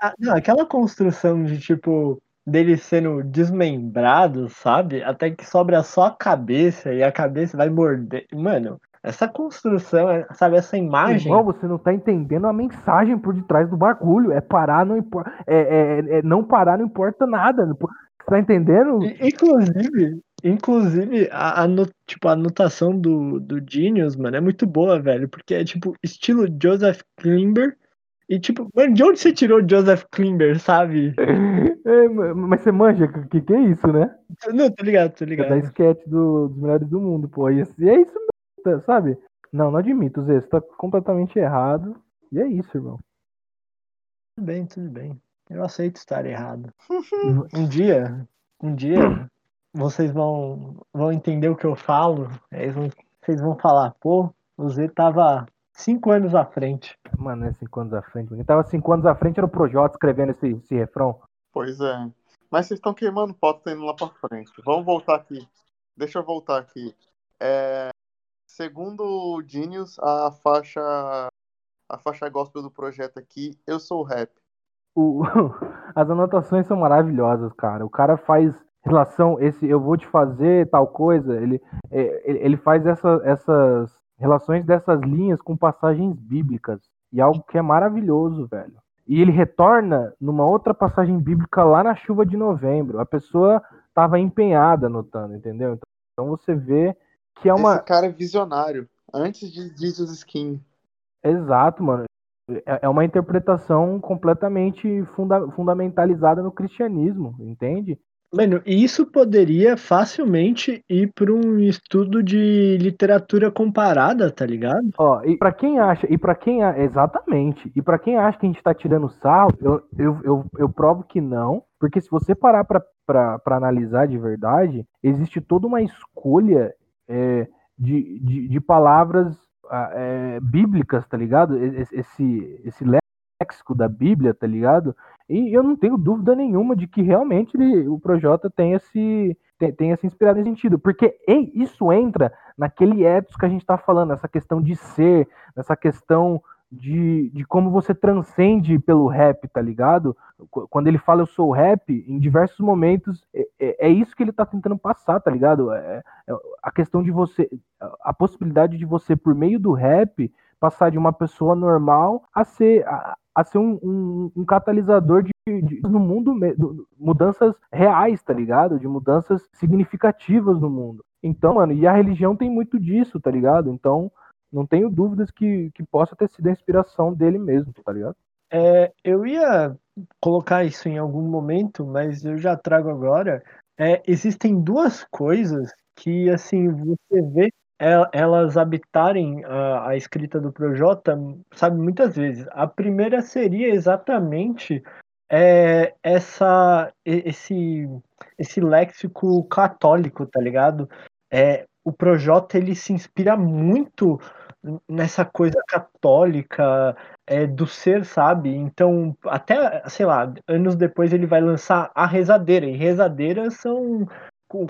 Ah, Não, aquela construção de tipo dele sendo desmembrado, sabe? Até que sobra só a cabeça e a cabeça vai morder. Mano, essa construção, é- sabe, essa imagem. Irmão, você não tá entendendo a mensagem por detrás do bagulho. É parar, não importa. É, é- é não parar, não importa nada. Você tá entendendo? Inclusive, inclusive a, a no- tipo, a anotação do, do Genius, mano, é muito boa, velho. Porque é tipo estilo Joseph Klimber. E tipo, mano, de onde você tirou Joseph Klimber, sabe? É, mas você manja o que, que é isso, né? Não, tô ligado, tô É da ligado. sketch do- dos melhores do mundo, pô. E é isso mesmo, sabe? Não, não admito, Zé. Você tá completamente errado. E é isso, irmão. Tudo bem, tudo bem. Eu aceito estar errado. Um dia, um dia, vocês vão, vão entender o que eu falo. Aí vão- vocês vão falar, pô, o Z tava cinco anos à frente. Mano, é cinco anos à frente. Quem tava cinco anos à frente era o Projota escrevendo esse, esse refrão. Pois é. Mas vocês estão queimando pauta tá indo lá pra frente. Vamos voltar aqui. Deixa eu voltar aqui. É, Segundo o Genius, a faixa a faixa gospel do projeto aqui, Eu Sou Rap. O, as anotações são maravilhosas, cara. O cara faz relação, esse eu vou te fazer tal coisa, ele, é, ele faz essa, essas relações dessas linhas com passagens bíblicas. E algo que é maravilhoso, velho. E ele retorna numa outra passagem bíblica lá na chuva de novembro. A pessoa estava empenhada anotando, entendeu? Então você vê que é uma. Esse cara é visionário. Antes de Jesus Skin. Exato, mano. É, é uma interpretação completamente funda fundamentalizada no cristianismo, entende? Mano, isso poderia facilmente ir para um estudo de literatura comparada, tá ligado? Ó, e para quem acha, e para quem exatamente, e para quem acha que a gente tá tirando sarro, eu, eu, eu, eu provo que não, porque se você parar para analisar de verdade, existe toda uma escolha é, de, de, de, palavras é, bíblicas, tá ligado? Esse, esse léxico da Bíblia, tá ligado? E eu não tenho dúvida nenhuma de que realmente ele, o Projota tenha se, tenha se inspirado nesse sentido, porque isso entra naquele ethos que a gente está falando, essa questão de ser, nessa questão de, de como você transcende pelo rap, tá ligado? Quando ele fala eu sou rap, em diversos momentos é, é, é isso que ele tá tentando passar, tá ligado? É, é, a questão de você, a possibilidade de você, por meio do rap, passar de uma pessoa normal a ser, a, a ser um, um, um catalisador de, de, no mundo, mudanças reais, tá ligado? De mudanças significativas no mundo. Então, mano, e a religião tem muito disso, tá ligado? Então, não tenho dúvidas que, que possa ter sido a inspiração dele mesmo, tá ligado? É, eu ia colocar isso em algum momento, mas eu já trago agora. É, existem duas coisas que, assim, você vê elas habitarem a, a, escrita do Projota, sabe, muitas vezes. A primeira seria exatamente é, essa, esse, esse léxico católico, tá ligado? É, o Projota ele se inspira muito nessa coisa católica é, do ser, sabe? Então, até, sei lá, anos depois ele vai lançar A Rezadeira, e rezadeiras são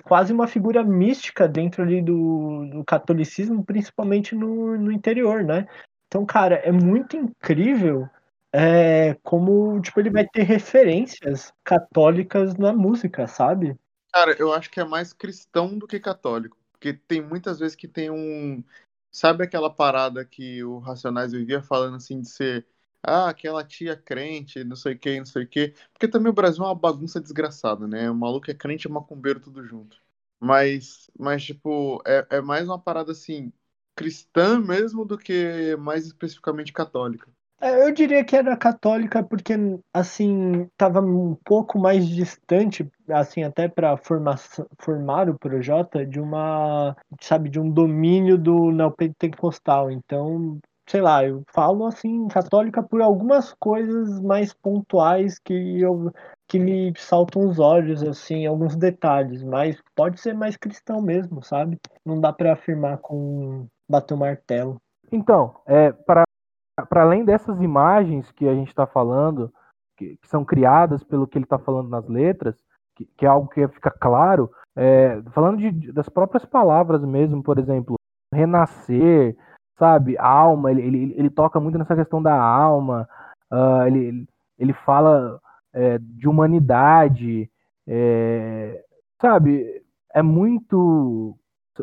quase uma figura mística dentro ali do, do catolicismo, principalmente no, no interior, né? Então, cara, é muito incrível é, como tipo, ele vai ter referências católicas na música, sabe? Cara, eu acho que é mais cristão do que católico. Porque tem muitas vezes que tem um. Sabe aquela parada que o Racionais vivia falando assim de ser ah, aquela tia crente, não sei quem, não sei o quê. Porque também o Brasil é uma bagunça desgraçada, né? O maluco é crente e macumbeiro tudo junto. Mas, mas tipo, é, é mais uma parada assim, cristã mesmo do que mais especificamente católica. É, eu diria que era católica porque, assim, estava um pouco mais distante, assim, até para formar o Projota de uma, sabe, de um domínio do neopentecostal. Então, sei lá, eu falo assim, católica por algumas coisas mais pontuais que eu que me saltam os olhos, assim, alguns detalhes, mas pode ser mais cristão mesmo, sabe? Não dá para afirmar com bater o martelo. Então, é, para além dessas imagens que a gente está falando, que, que, são criadas pelo que ele está falando nas letras, que, que, é algo que fica claro, é, falando de, das próprias palavras mesmo, por exemplo, renascer, sabe? Alma, ele, ele, ele toca muito nessa questão da alma, uh, ele, ele fala é, de humanidade, é, sabe? É muito.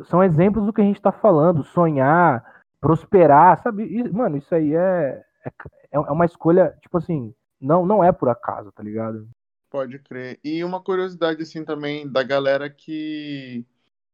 São exemplos do que a gente está falando, sonhar, prosperar, sabe? E, mano, isso aí é, é, é uma escolha, tipo assim, não, não é por acaso, tá ligado? Pode crer. E uma curiosidade, assim, também da galera que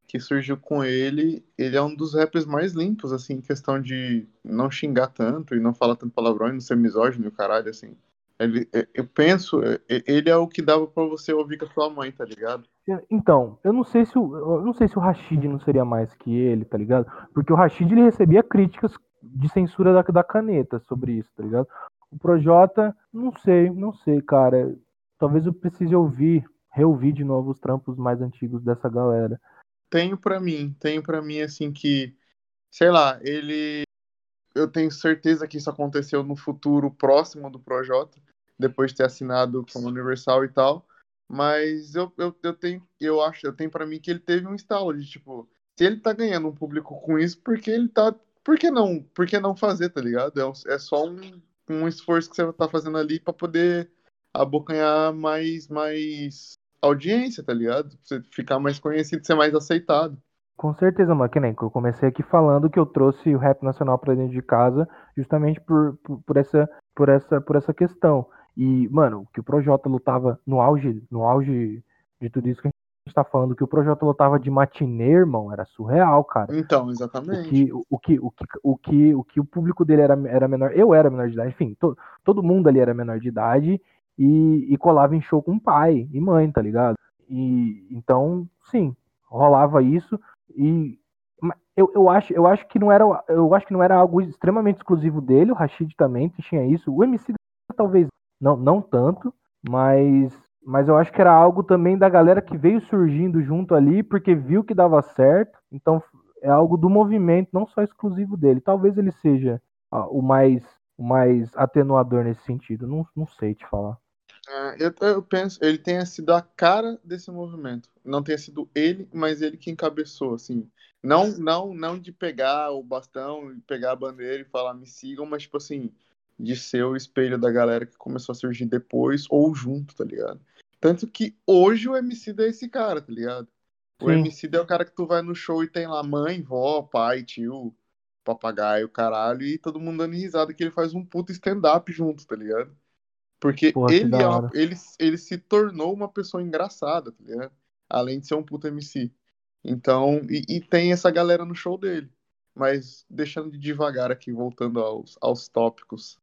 que surgiu com ele, ele é um dos rappers mais limpos, assim, em questão de não xingar tanto e não falar tanto palavrão e não ser misógino e caralho, assim. Ele, é, eu penso, é, ele é o que dava para você ouvir com a sua mãe, tá ligado? Então, eu não sei se o, eu não sei se o Rashid não seria mais que ele, tá ligado? Porque o Rashid ele recebia críticas de censura da, da caneta sobre isso, tá ligado? O Projota, não sei, não sei, cara. Talvez eu precise ouvir, reouvir de novo os trampos mais antigos dessa galera tenho para mim, tenho para mim assim que, sei lá, ele eu tenho certeza que isso aconteceu no futuro próximo do Projota, depois de ter assinado com a Universal e tal. Mas eu, eu, eu tenho, eu acho, eu tenho para mim que ele teve um estalo de tipo, se ele tá ganhando um público com isso, porque ele tá por que não, por que não fazer, tá ligado? É, é só um, um esforço que você tá fazendo ali pra poder abocanhar mais, mais audiência, tá ligado? Pra você ficar mais conhecido, ser mais aceitado. Com certeza, mano, que nem eu comecei aqui falando que eu trouxe o rap nacional pra dentro de casa justamente por, por, por essa, por, essa, por essa questão. E, mano, que o Projota lutava no auge, no auge de tudo isso que a gente tá falando, que o Projota lutava de matinê, irmão, era surreal, cara. Então, O exatamente. que, o, que, o, que, o, que, o que o público dele era, era menor, eu era menor de idade, enfim, to, todo mundo ali era menor de idade e, e colava em show com pai e mãe, tá ligado? E então, sim, rolava isso e eu, eu, acho, eu acho que não era eu acho que não era algo extremamente exclusivo dele, o Rashid também tinha isso, o MC talvez não, não tanto, mas mas eu acho que era algo também da galera que veio surgindo junto ali porque viu que dava certo, então é algo do movimento, não só exclusivo dele. Talvez ele seja o mais o mais atenuador nesse sentido, não, não sei te falar. É, eu, eu penso, ele tenha sido a cara desse movimento. Não tenha sido ele, mas ele que encabeçou, assim. Não, não, não de pegar o bastão, pegar a bandeira e falar me sigam, mas tipo assim, de ser o espelho da galera que começou a surgir depois ou junto, tá ligado? Tanto que hoje o MC é esse cara, tá ligado? O Sim. MC é o cara que tu vai no show e tem lá mãe, vó, pai, tio, papagaio, caralho, e todo mundo dando risada que ele faz um puto stand-up junto, tá ligado? Porque que ele, é uma- ele, ele se tornou uma pessoa engraçada, tá ligado? Além de ser um puto MC. Então, e, e tem essa galera no show dele. Mas deixando de devagar aqui, voltando aos, aos tópicos.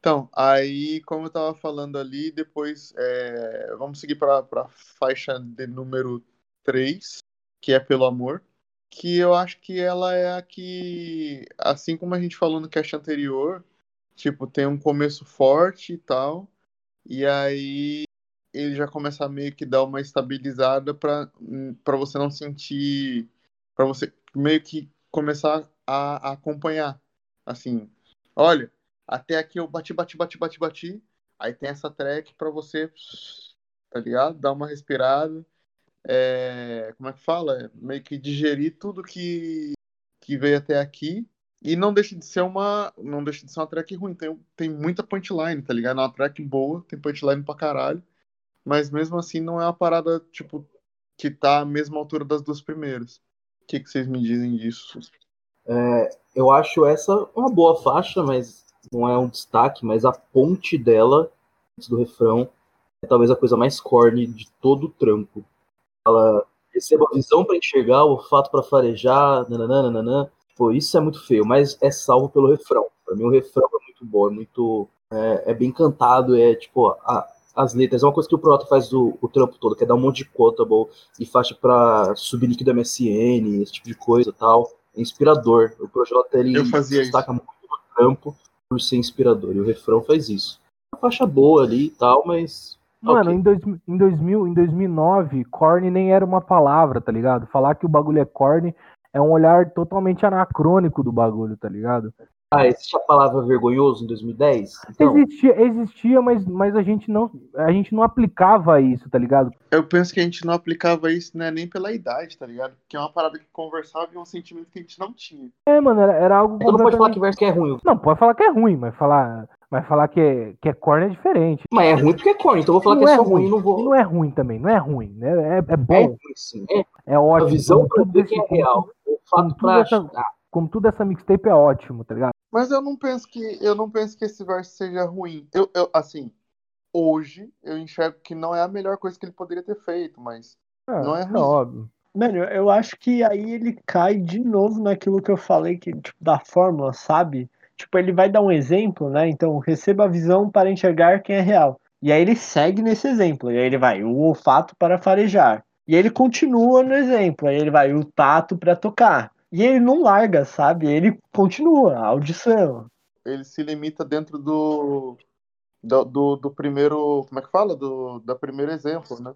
Então, aí, como eu tava falando ali, depois é, vamos seguir para a faixa de número 3, que é Pelo Amor. Que eu acho que ela é a que, assim como a gente falou no cast anterior, tipo, tem um começo forte e tal. E aí ele já começa a meio que dar uma estabilizada para para você não sentir, para você meio que começar a, a acompanhar. Assim, olha, até aqui eu bati, bati, bati, bati, bati. Aí tem essa track para você, tá ligado? Dar uma respirada. É, como é que fala? Meio que digerir tudo que, que veio até aqui. E não deixa de ser uma. Não deixa de ser uma track ruim. Tem, tem muita punchline, tá ligado? É uma track boa, tem punchline pra caralho. Mas mesmo assim não é uma parada, tipo, que tá à mesma altura das duas primeiras. O que, que vocês me dizem disso? Eu acho essa uma boa faixa, mas não é um destaque, mas a ponte dela, antes do refrão, é talvez a coisa mais corny de todo o trampo. Ela receba a visão para enxergar, o olfato para farejar, nananã. Pô, isso é muito feio, mas é salvo pelo refrão. Pra mim o refrão é muito bom, é muito. É, é bem cantado, é tipo. A, as letras, é uma coisa que o Prota faz o, o trampo todo, que é dar um monte de quotable e faixa pra subir líquido MSN, esse tipo de coisa e tal. É inspirador. O Projota ele destaca muito no trampo por ser inspirador. E o refrão faz isso. Uma faixa boa ali e tal, mas. Mano, ok. em, dois, em, 2000, em 2009, corny nem era uma palavra, tá ligado? Falar que o bagulho é corny é um olhar totalmente anacrônico do bagulho, tá ligado? Ah, existe a palavra vergonhoso em 2010? Então, Existia, existia mas, mas a, gente não, a gente não aplicava isso, tá ligado? Eu penso que a gente não aplicava isso né, nem pela idade, tá ligado? Que é uma parada que conversava e é um sentimento que a gente não tinha. É, mano, era, era algo então não pode falar completamente- que verso que é ruim. Não, pode falar que é ruim, mas falar, mas falar que, é, que é corny é diferente. Mas é ruim porque é corny, então eu vou falar não que é é só ruim, ruim, não E vou. não é ruim também, não é ruim, né? É, é É bom, ruim, sim. É é a ótimo. visão como pra tudo que é real. O fato pra. essa- Ah, Como tudo essa mixtape é ótimo, tá ligado? Mas eu não penso que eu não penso que esse verso seja ruim. Eu, eu assim, hoje eu enxergo que não é a melhor coisa que ele poderia ter feito, mas Ah, Não é ruim. óbvio. Mano, eu acho que aí ele cai de novo naquilo que eu falei, que, tipo, da fórmula, sabe? Tipo, ele vai dar um exemplo, né? Então, receba a visão para enxergar quem é real. E aí ele segue nesse exemplo. E aí ele vai, o olfato para farejar. E aí ele continua no exemplo. Aí ele vai, o tato para tocar. E ele não larga, sabe? Ele continua, a audição. ele se limita dentro do do, do, do primeiro, como é que fala? Do da primeiro exemplo, né?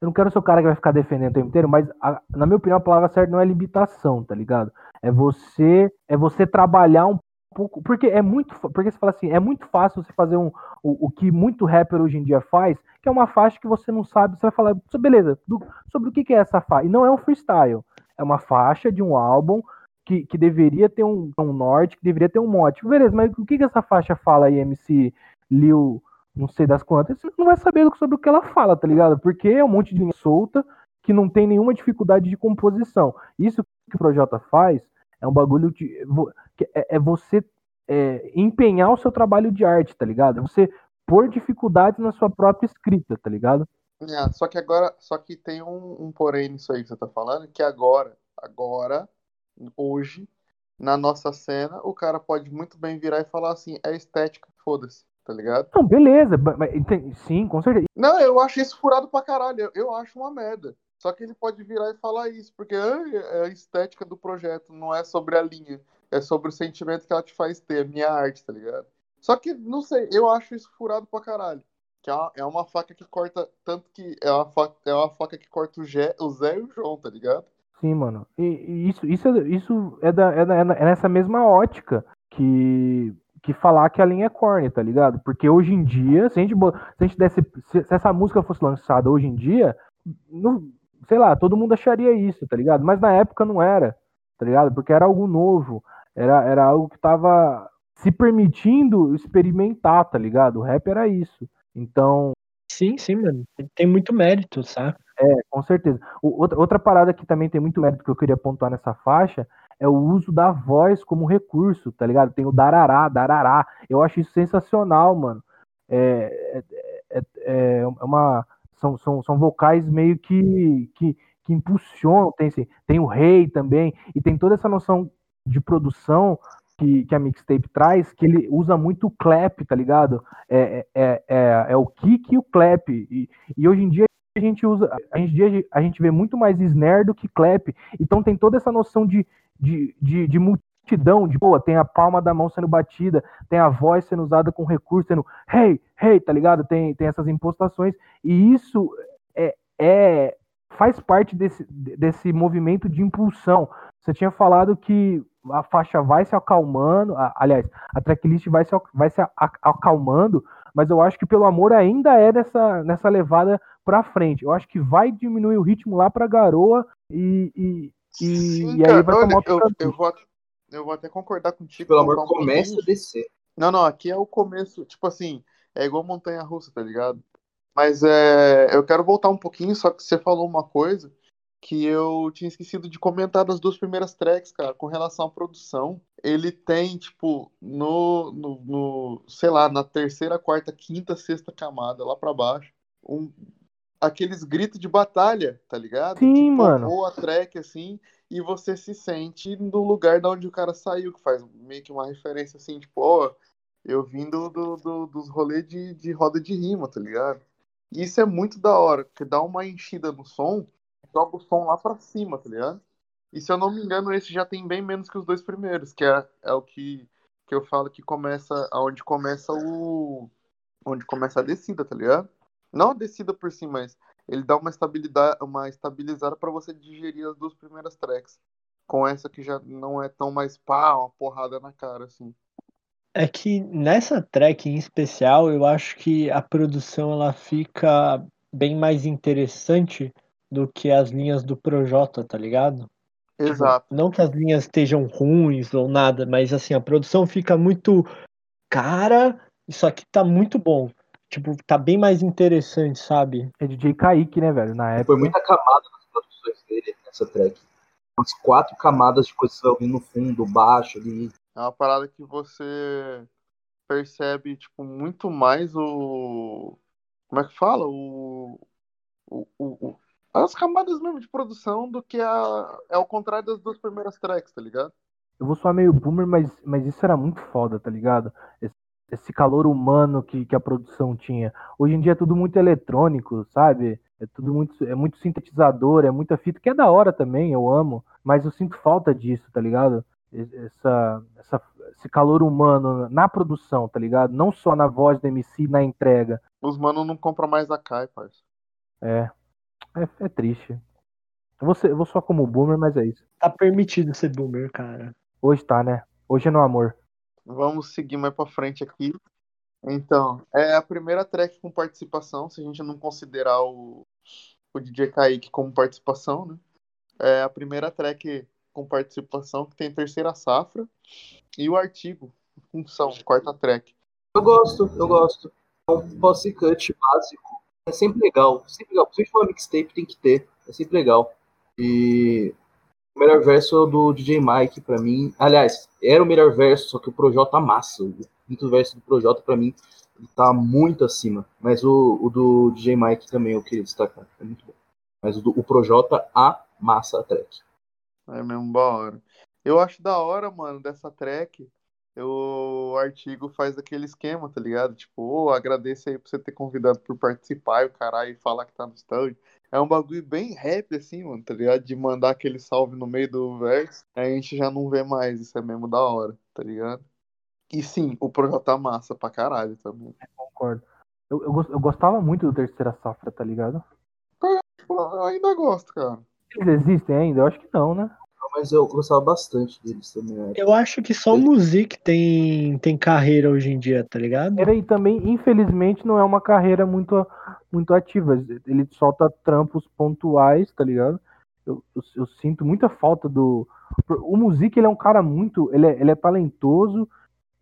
Eu não quero ser o cara que vai ficar defendendo o tempo inteiro, mas a- na minha opinião a palavra certa não é limitação, tá ligado? É você, é você trabalhar um pouco, porque é muito, porque você fala assim, é muito fácil você fazer um, o, o que muito rapper hoje em dia faz, que é uma faixa que você não sabe, você vai falar, "So, beleza, do- sobre o que que é essa faixa? E não é um freestyle, é uma faixa de um álbum que, que deveria ter um, um norte, que deveria ter um mote. Beleza, mas o que, que essa faixa fala aí, MC Liu, não sei das quantas? Você não vai saber sobre o que ela fala, tá ligado? Porque é um monte de linha solta que não tem nenhuma dificuldade de composição. Isso que o Projota faz é um bagulho de. É, é você é, empenhar o seu trabalho de arte, tá ligado? É você pôr dificuldades na sua própria escrita, tá ligado? É, só que agora, só que tem um, um porém nisso aí que você tá falando, que agora, agora, hoje, na nossa cena, o cara pode muito bem virar e falar assim, é estética, foda-se, tá ligado? Não, beleza, mas, sim, com certeza. Não, eu acho isso furado pra caralho, eu, eu acho uma merda. Só que ele pode virar e falar isso, porque é a estética do projeto, não é sobre a linha, é sobre o sentimento que ela te faz ter, a minha arte, tá ligado? Só que, não sei, eu acho isso furado pra caralho. Que é uma, é uma faca que corta. Tanto que é uma faca, é uma faca que corta o, Gé, o Zé e o João, tá ligado? Sim, mano. E, e isso, isso, isso é, da, é, da, é nessa mesma ótica que, que falar que a linha é corny, tá ligado? Porque hoje em dia, se a gente, se, a gente desse, se, se essa música fosse lançada hoje em dia, não, sei lá, todo mundo acharia isso, tá ligado? Mas na época não era, tá ligado? Porque era algo novo, era, era algo que tava se permitindo experimentar, tá ligado? O rap era isso. Então. Sim, sim, mano. Tem muito mérito, sabe? É, com certeza. Outra, outra parada que também tem muito mérito que eu queria pontuar nessa faixa é o uso da voz como recurso, tá ligado? Tem o darará, darará. Eu acho isso sensacional, mano. É, é, é, é uma. São, são, são vocais meio que, que, que impulsionam. Tem, assim, tem o rei também, e tem toda essa noção de produção que, que a mixtape traz, que ele usa muito o clap, tá ligado? É, é, é, é o kick e o clap. E, e hoje em dia a gente usa, a gente, a gente vê muito mais snare do que clap. Então tem toda essa noção de, de, de, de multidão, de boa, tem a palma da mão sendo batida, tem a voz sendo usada com recurso, sendo hey, hey, tá ligado? Tem, tem essas impostações. E isso é, é faz parte desse, desse movimento de impulsão. Você tinha falado que a faixa vai se acalmando, aliás, a tracklist vai se, vai se acalmando, mas eu acho que pelo amor ainda é nessa, nessa levada pra frente. Eu acho que vai diminuir o ritmo lá pra garoa e, e, e, Sim, e aí vai tomar eu, eu, vou, eu vou até concordar contigo. Pelo amor, um começa a descer. Não, não, aqui é o começo, tipo assim, é igual montanha russa, tá ligado? Mas é, eu quero voltar um pouquinho, só que você falou uma coisa que eu tinha esquecido de comentar das duas primeiras tracks, cara, com relação à produção. Ele tem, tipo, no, no, no sei lá, na terceira, quarta, quinta, sexta camada, lá para baixo, um, aqueles gritos de batalha, tá ligado? Sim, tipo, mano. Ou a track, assim, e você se sente no lugar de onde o cara saiu, que faz meio que uma referência, assim, tipo, ó, oh, eu vim do, do, do, dos rolês de, de roda de rima, tá ligado? E isso é muito da hora, porque dá uma enchida no som joga o som lá pra cima, tá ligado? E se eu não me engano, esse já tem bem menos que os dois primeiros, que é, é o que, que eu falo que começa. onde começa o. Onde começa a descida, tá ligado? Não a descida por si, mas ele dá uma estabilidade, uma estabilizada para você digerir as duas primeiras tracks. Com essa que já não é tão mais pá, uma porrada na cara, assim. É que nessa track em especial, eu acho que a produção ela fica bem mais interessante do que as linhas do Projota, tá ligado? Tipo, Exato. Tipo, não que as linhas estejam ruins ou nada, mas assim, a produção fica muito cara, isso aqui tá muito bom. Tipo, tá bem mais interessante, sabe? É DJ Kaique, né, velho? Na época. Foi muita camada nas produções dele nessa track. Umas quatro camadas de coisas ouvindo no fundo, baixo ali. É uma parada que você percebe, tipo, muito mais o. Como é que fala? O. O, o, as camadas mesmo de produção do que a. É o contrário das duas primeiras tracks, tá ligado? Eu vou soar meio boomer, mas, mas isso era muito foda, tá ligado? Esse, esse calor humano que, que a produção tinha. Hoje em dia é tudo muito eletrônico, sabe? É tudo muito, é muito sintetizador, é muita fita, que é da hora também, eu amo, mas eu sinto falta disso, tá ligado? Essa, essa, esse calor humano na produção, tá ligado? Não só na voz do MC, na entrega. Os manos não compram mais a Kai, parça. É, é, é triste. Eu vou, ser, eu vou só como boomer, mas é isso. Tá permitido ser boomer, cara. Hoje tá, né? Hoje é no amor. Vamos seguir mais pra frente aqui. Então, é a primeira track com participação, se a gente não considerar o, o DJ Kaique como participação, né? É a primeira track com participação, que tem terceira safra, e o artigo, função, quarta track. Eu gosto, eu gosto. É um posse cut básico. É sempre legal, sempre legal. Principalmente uma mixtape tem que ter. É sempre legal. E o melhor verso é o do DJ Mike, pra mim. Aliás, era o melhor verso, só que o Projota massa. O quinto verso do Projota, pra mim, tá muito acima. Mas o, o do DJ Mike também eu queria destacar. É muito bom. Mas o, o Projota, a massa a track. É mesmo, da hora. Eu acho da hora, mano, dessa track. O artigo faz aquele esquema, tá ligado? Tipo, oh, agradeço aí por você ter convidado por participar e o caralho falar que tá no stand. É um bagulho bem rap, assim, mano, tá ligado? De mandar aquele salve no meio do verso. Aí a gente já não vê mais, isso é mesmo da hora, tá ligado? E sim, o projeto tá massa pra caralho também. Concordo. Eu, eu, eu gostava muito do Terceira Safra, tá ligado? Eu ainda gosto, cara. Eles existem ainda? Eu acho que não, né? Mas eu gostava bastante deles também. né? Eu acho que só o Music tem, tem carreira hoje em dia, tá ligado? Era e também, infelizmente, não é uma carreira muito, muito ativa. Ele solta trampos pontuais, tá ligado? Eu, eu, eu sinto muita falta do. O Music, ele é um cara muito. Ele é, ele é talentoso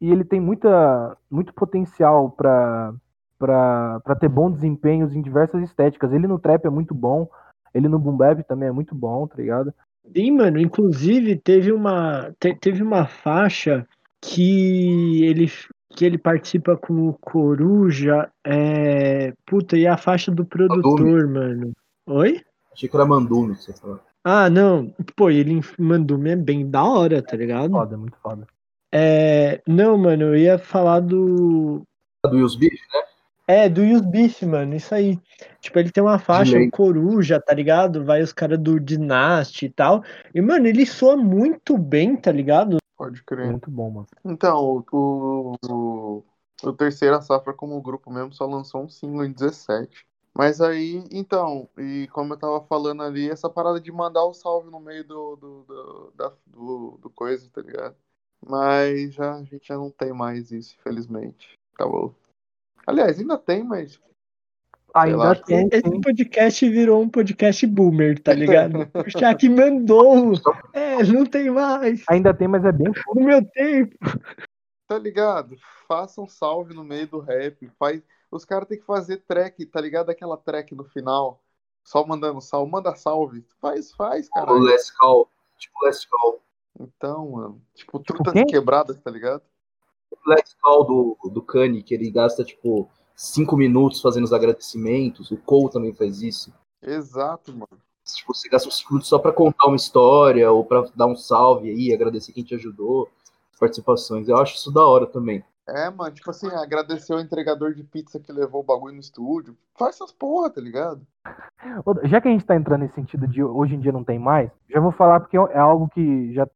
e ele tem muita, muito potencial pra, pra, pra ter bons desempenhos em diversas estéticas. Ele no trap é muito bom. Ele no boom bap também é muito bom, tá ligado? Sim, mano, inclusive teve uma, te- teve uma faixa que ele, que ele participa com o Coruja, é... Puta, e a faixa do produtor, mano. Oi? Achei que era Mandume, que você falou. Ah, não, pô, ele mandou me é bem da hora, tá ligado? Foda, muito foda. É... Não, mano, eu ia falar do... Do Wills Beef, né? É, do Use Beef, mano, isso aí. Tipo, ele tem uma faixa, o Coruja, tá ligado? Vai os caras do Dynasty e tal. E, mano, ele soa muito bem, tá ligado? Pode crer. Muito bom, mano. Então, o, o, o Terceira Safra como grupo mesmo só lançou um single em 17. Mas aí, então, e como eu tava falando ali, essa parada de mandar o salve no meio do, do, do, da- do, do coisa, tá ligado? Mas já, a gente já não tem mais isso, infelizmente. Acabou. Aliás, ainda tem, mas Ainda lá. tem, Esse sim. podcast virou um podcast boomer, tá ligado? O Shaq mandou. É, não tem mais. Ainda tem, mas é bem No meu tempo. tá ligado? Faça um salve no meio do rap. Faz... Os caras têm que fazer track, tá ligado? Aquela track no final. Só mandando salve. Manda salve. Faz, faz, cara. Last Call. Tipo Last Call. Então, mano. Tipo, trutas quem? quebradas, tá ligado? O Last Call do, do Kanye, que ele gasta, tipo, cinco minutos fazendo os agradecimentos. O Cole também faz isso. Exato, mano. Tipo, você gasta uns minutos só pra contar uma história ou pra dar um salve aí, agradecer quem te ajudou, participações. Eu acho isso da hora também. É, mano, tipo assim, agradecer o entregador de pizza que levou o bagulho no estúdio. Faz essas porra, tá ligado? Já que a gente tá entrando nesse sentido de hoje em dia não tem mais, já vou falar porque é algo que já.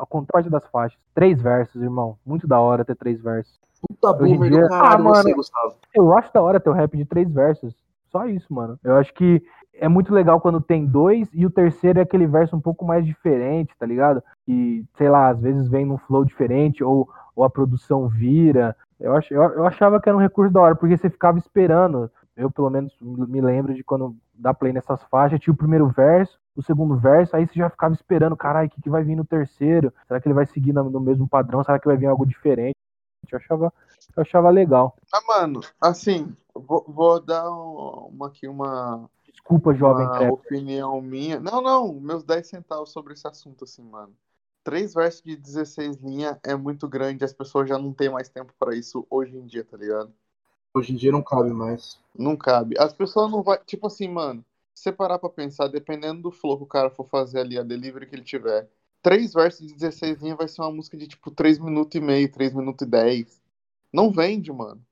Acontece parte das faixas. Três versos, irmão. Muito da hora ter três versos. Puta boomer dia- do caralho Ah, você, mano. Gustavo. Eu acho da hora ter o rap de três versos. Só isso, mano. Eu acho que é muito legal quando tem dois e o terceiro é aquele verso um pouco mais diferente, tá ligado? E, sei lá, às vezes vem num flow diferente ou, ou a produção vira. Eu, ach, eu, eu achava que era um recurso da hora, porque você ficava esperando. Eu, pelo menos, me lembro de quando dá play nessas faixas, tinha o primeiro verso, o segundo verso, aí você já ficava esperando, caralho, o que, que vai vir no terceiro? Será que ele vai seguir no, no mesmo padrão? Será que vai vir algo diferente? Eu achava, eu achava legal. Ah, mano, assim, vou, vou dar um- uma aqui, uma, Desculpa, jovem uma opinião minha. Não, não, meus 10 centavos sobre esse assunto, assim, mano. Três versos de 16 linhas é muito grande, as pessoas já não têm mais tempo pra isso hoje em dia, tá ligado? Hoje em dia não cabe mais. Não cabe. As pessoas não vai, tipo assim, mano, você parar pra pensar, dependendo do flow que o cara for fazer ali, a delivery que ele tiver, três versos de 16 linhas vai ser uma música de tipo 3 minutos e meio, 3 minutos e 10. Não vende, mano.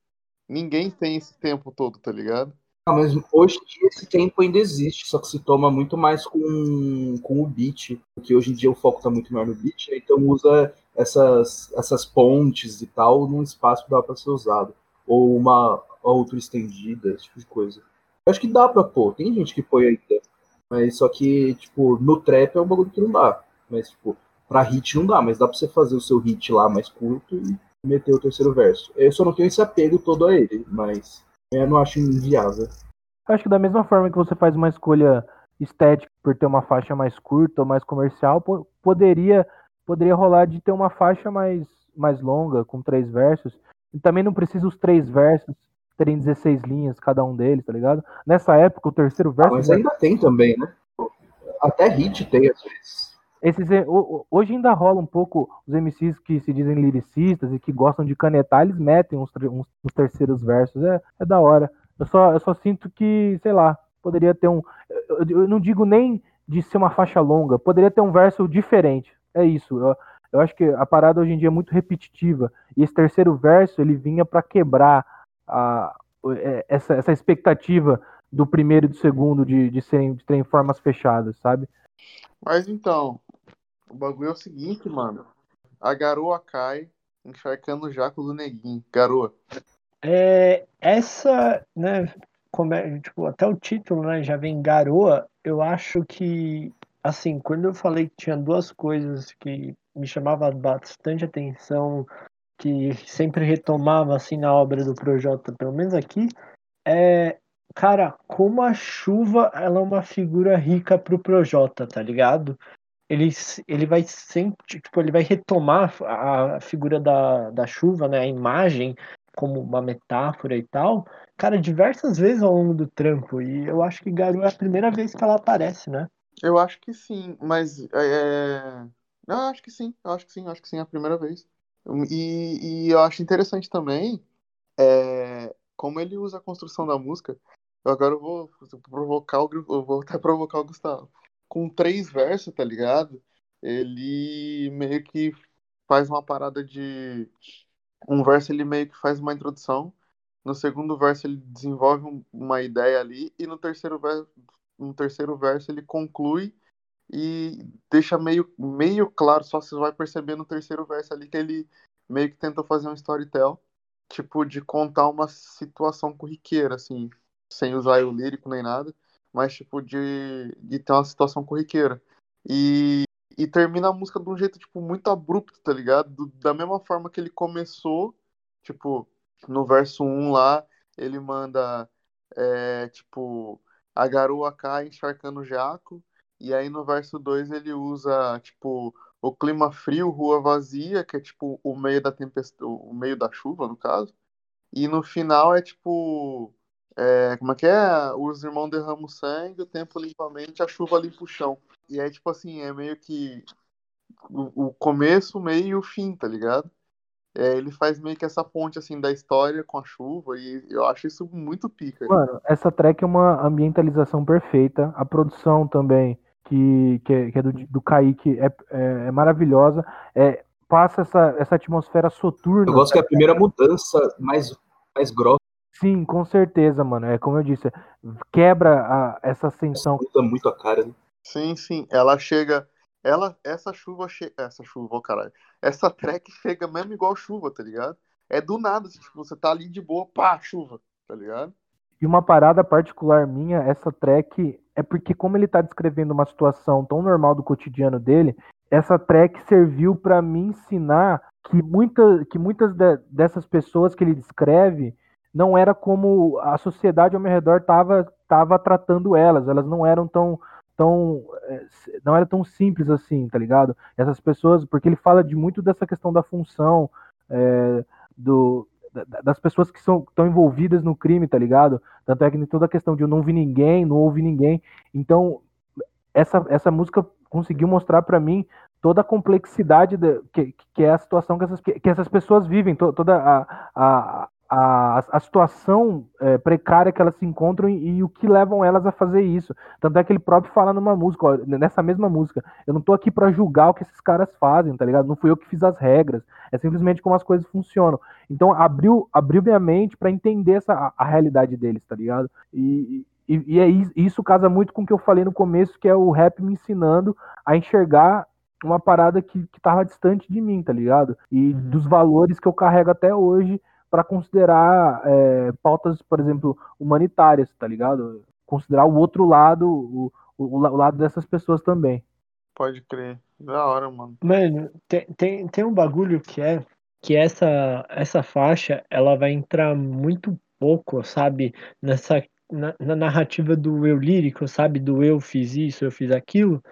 Ninguém tem esse tempo todo, tá ligado? Ah, mas hoje em dia esse tempo ainda existe, só que se toma muito mais com, com o beat, porque hoje em dia o foco tá muito maior no beat, né? então usa essas, essas pontes e tal num espaço que dá pra ser usado. Ou uma outra estendida, esse tipo de coisa. Eu acho que dá pra pôr, tem gente que põe ainda, mas só que, tipo, no trap é um bagulho que não dá. Mas, tipo, pra hit não dá, mas dá pra você fazer o seu hit lá mais curto e meter o terceiro verso. Eu só não tenho esse apego todo a ele, mas eu não acho inviável. Acho que da mesma forma que você faz uma escolha estética, por ter uma faixa mais curta ou mais comercial, po poderia poderia rolar de ter uma faixa mais, mais longa, com três versos. E também não precisa os três versos terem 16 linhas cada um deles, tá ligado? Nessa época, o terceiro Ah, verso. mas ainda tem também, né? Até hit tem, às vezes. Esses, hoje ainda rola um pouco os MCs que se dizem lyricistas e que gostam de canetar, eles metem uns, uns, uns terceiros versos. É, é da hora. Eu só, eu só sinto que, sei lá, poderia ter um. Eu, eu não digo nem de ser uma faixa longa, poderia ter um verso diferente. É isso. Eu, eu acho que a parada hoje em dia é muito repetitiva. E esse terceiro verso ele vinha para quebrar a, essa, essa expectativa do primeiro e do segundo de, de, serem, de terem formas fechadas, sabe? Mas então, o bagulho é o seguinte, mano. A garoa cai, encharcando o jaco do neguinho. Garoa. É, essa, né, como é, tipo, até o título, né, já vem garoa, eu acho que, assim, quando eu falei que tinha duas coisas que me chamavam bastante atenção, que sempre retomava, assim, na obra do Projota, pelo menos aqui, é, cara, como a chuva, ela é uma figura rica pro Projota, tá ligado? Ele, ele vai sempre, tipo, ele vai retomar a, a figura da, da chuva, né, a imagem, como uma metáfora e tal, cara, diversas vezes ao longo do trampo. E eu acho que Garu é a primeira vez que ela aparece, né? Eu acho que sim, mas é... eu acho que sim, eu acho que sim, eu acho que sim, é a primeira vez. E, e eu acho interessante também é... como ele usa a construção da música. Agora eu vou provocar o eu vou até provocar o Gustavo. Com três versos, tá ligado? Ele meio que faz uma parada de um verso ele meio que faz uma introdução, no segundo verso ele desenvolve um, uma ideia ali e no terceiro verso, no terceiro verso ele conclui e deixa meio, meio claro, só você vai perceber no terceiro verso ali que ele meio que tenta fazer um storytell, tipo de contar uma situação corriqueira, assim, sem usar o lírico nem nada, mas tipo de, de ter uma situação corriqueira. E, e termina a música de um jeito, tipo, muito abrupto, tá ligado? Do, da mesma forma que ele começou, tipo, no verso 1 lá, ele manda, é, tipo, a garoa cai encharcando o jaco, e aí no verso 2 ele usa, tipo, o clima frio, rua vazia, que é, tipo, o meio da tempestade, o meio da chuva, no caso, e no final é, tipo, é, como é que é? Os irmãos derramam sangue, o tempo limpa a chuva limpa o chão. E é tipo assim, é meio que o, o começo, o meio e o fim, tá ligado? É, ele faz meio que essa ponte assim da história com a chuva e eu acho isso muito pica. Mano, essa track é uma ambientalização perfeita, a produção também, que, que, é, que é do, do Kaique, é, é, é maravilhosa, é, passa essa, essa atmosfera soturna. Eu gosto que é a primeira mudança mais, mais grossa. Sim, com certeza, mano. É como eu disse, quebra a, essa ascensão. Muda muito a cara, né? Sim, sim. Ela chega. Ela, essa chuva che... Essa chuva, oh, caralho. Essa track chega mesmo igual chuva, tá ligado? É do nada, assim, tipo, você tá ali de boa, pá, chuva, tá ligado? E uma parada particular minha, essa track, é porque como ele tá descrevendo uma situação tão normal do cotidiano dele, essa track serviu para me ensinar que, muita, que muitas de, dessas pessoas que ele descreve não era como a sociedade ao meu redor tava, tava tratando elas, elas não eram tão tão não era tão simples assim, tá ligado? Essas pessoas, porque ele fala de muito dessa questão da função é, do das pessoas que são estão envolvidas no crime, tá ligado? Tanto é que toda a questão de eu não vi ninguém, não ouvi ninguém. Então, essa, essa música conseguiu mostrar para mim toda a complexidade de, que, que é a situação que essas, que, que essas pessoas vivem, to, toda a, a, a, a situação é, precária que elas se encontram e, e, o que levam elas a fazer isso. Tanto é que ele próprio fala numa música, ó, nessa mesma música, eu não tô aqui para julgar o que esses caras fazem, tá ligado? Não fui eu que fiz as regras, é simplesmente como as coisas funcionam. Então abriu, abriu minha mente para entender essa, a, a, realidade deles, tá ligado? E, e, e é isso, isso casa muito com o que eu falei no começo, que é o rap me ensinando a enxergar uma parada que, que tava distante de mim, tá ligado? E uhum. dos valores que eu carrego até hoje para considerar é, pautas, por exemplo, humanitárias, tá ligado? Considerar o outro lado, o, o, o, lado dessas pessoas também. Pode crer. Da hora, mano. Mano, tem, tem, tem um bagulho que é que essa, essa faixa ela vai entrar muito pouco, sabe, nessa na, na narrativa do eu lírico, sabe? Do eu fiz isso, eu fiz aquilo.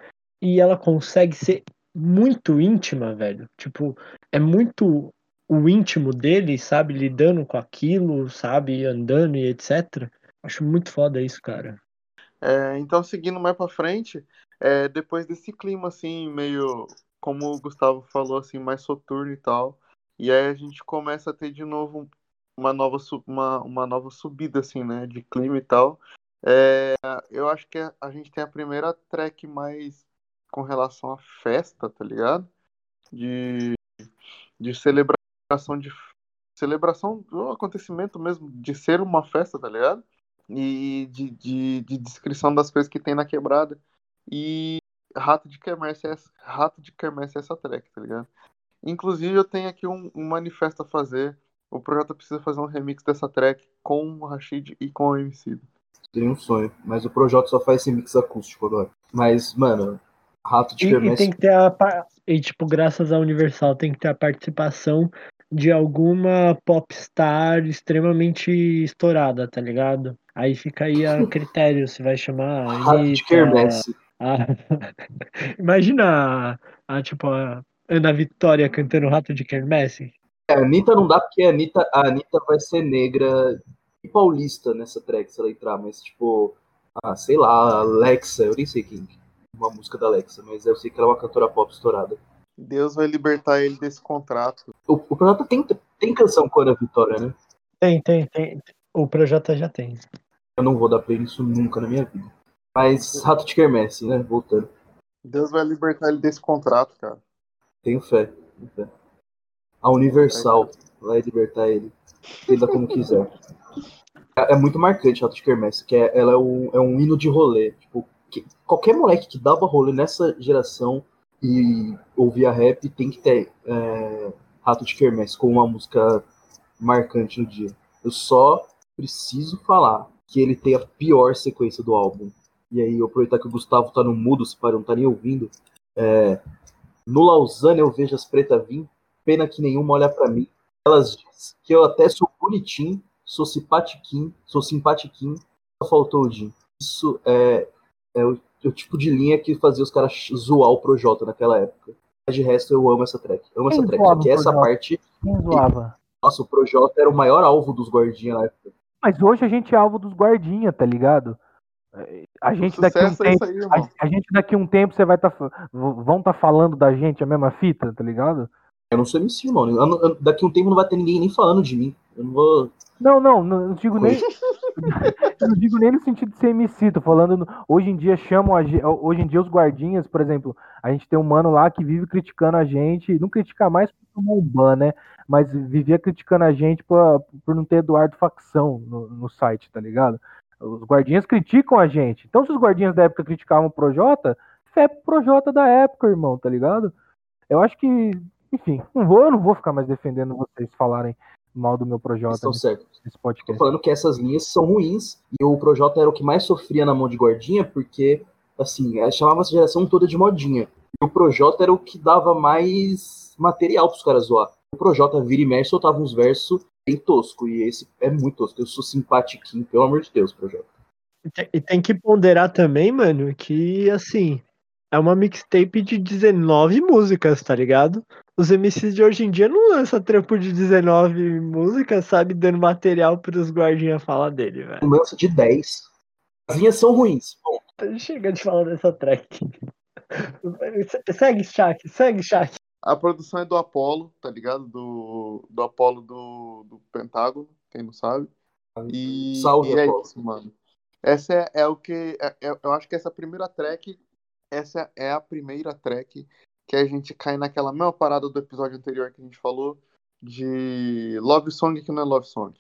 E ela consegue ser muito íntima, velho. Tipo, é muito o íntimo dele, sabe? Lidando com aquilo, sabe? Andando e etc. Acho muito foda isso, cara. É, então, seguindo mais pra frente, é, depois desse clima, assim, meio, como o Gustavo falou, assim, mais soturno e tal, e aí a gente começa a ter de novo uma nova, uma, uma nova subida, assim, né, de clima e tal. É, eu acho que a gente tem a primeira track mais com relação à festa, tá ligado? De, de celebração de celebração do acontecimento mesmo, de ser uma festa, tá ligado? e de, de, de, descrição das coisas que tem na quebrada. E Rato de Quermesse é, Rato de Quermesse é essa track, tá ligado? Inclusive eu tenho aqui um, um manifesto a fazer. O projeto precisa fazer um remix dessa track com o Rashid e com o MC. Seria um sonho, mas o projeto só faz esse mix acústico agora. Mas, mano, Rato de Quermesse... E, e tem que ter a... E, tipo, graças à Universal, tem que ter a participação de alguma popstar extremamente estourada, tá ligado? Aí fica aí a critério, se vai chamar Anitta, a... Imagina a, a, tipo, a Ana Vitória cantando Rato de Kermesse. É, a Anitta não dá porque a Anitta, a Anitta vai ser negra e paulista nessa track, se ela entrar, mas tipo, ah, sei lá, Alexa, eu nem sei quem, uma música da Alexa, mas eu sei que ela é uma cantora pop estourada. Deus vai libertar ele desse contrato. O, o Projota tem, tem canção Ana Vitória, né? Tem, tem, tem. O Projota já tem. Eu não vou dar play nisso nunca na minha vida. Mas Rato de Kermesse, né? Voltando. Deus vai libertar ele desse contrato, cara. Tenho fé. Tenho fé. A Universal vai libertar ele. Ainda como quiser. É, é, muito marcante Rato de Kermesse, que é, ela é um, é um hino de rolê. Tipo, que, qualquer moleque que dava rolê nessa geração e ouvia rap tem que ter é, Rato de Kermesse com uma música marcante no dia. Eu só preciso falar que ele tem a pior sequência do álbum. E aí, eu aproveitar que o Gustavo tá no mudo, se para não tá nem ouvindo. É, no Lausanne eu vejo as pretas vir, pena que nenhuma olha para mim. Elas dizem que eu até sou bonitinho, sou simpatiquinho, sou simpatiquinho, só faltou o Jim. Isso é, é o, tipo de linha que fazia os caras zoar o Projota naquela época. Mas de resto eu amo essa track. amo Quem essa track, só que essa parte. Quem zoava? Nossa, o Projota era o maior alvo dos guardinhas na época. Mas hoje a gente é alvo dos guardinha, tá ligado? É, a gente daqui um é tempo, aí, a, a, gente daqui um tempo você vai tá, vão estar tá falando da gente a mesma fita, tá ligado? Eu não sou MC, mano. Eu, eu, daqui um tempo não vai ter ninguém nem falando de mim. Eu não vou. Não, não, não digo nem. não digo nem no sentido de ser MC, tô falando. No, hoje em dia chamam a, Hoje em dia os guardinhas, por exemplo, a gente tem um mano lá que vive criticando a gente. Não critica mais porque tomou um ban, né? mas vivia criticando a gente por, por não ter Eduardo Facção no, no site, tá ligado? Os guardinhas criticam a gente. Então, se os guardinhas da época criticavam o Projota, fé pro Projota da época, irmão, tá ligado? Eu acho que, enfim, não vou, eu não vou ficar mais defendendo vocês falarem mal do meu Projota Estão certo. podcast. Tô falando que essas linhas são ruins e o Projota era o que mais sofria na mão de guardinha, porque, assim, é, chamava essa geração toda de modinha. E o Projota era o que dava mais material pros caras zoar o Projota vira e mexe soltava uns versos bem tosco. E esse é muito tosco. Eu sou simpatiquinho, pelo amor de Deus, Projota. E tem que ponderar também, mano, que assim, é uma mixtape de 19 músicas, tá ligado? Os MCs de hoje em dia não lançam trampo de 19 músicas, sabe? Dando material pros guardinhas falar dele, velho. Lança de 10. As linhas são ruins. Bom. Chega de falar dessa track. segue, Shaq, segue, Shaq. A produção é do Apollo, tá ligado? Do, do Apollo do, do Pentágono, quem não sabe. E, Salve, e é Apollo. isso, mano. Essa é, é o que. É, é, eu acho que essa primeira track. Essa é a primeira track que a gente cai naquela mesma parada do episódio anterior que a gente falou. De Love Song que não é Love Song.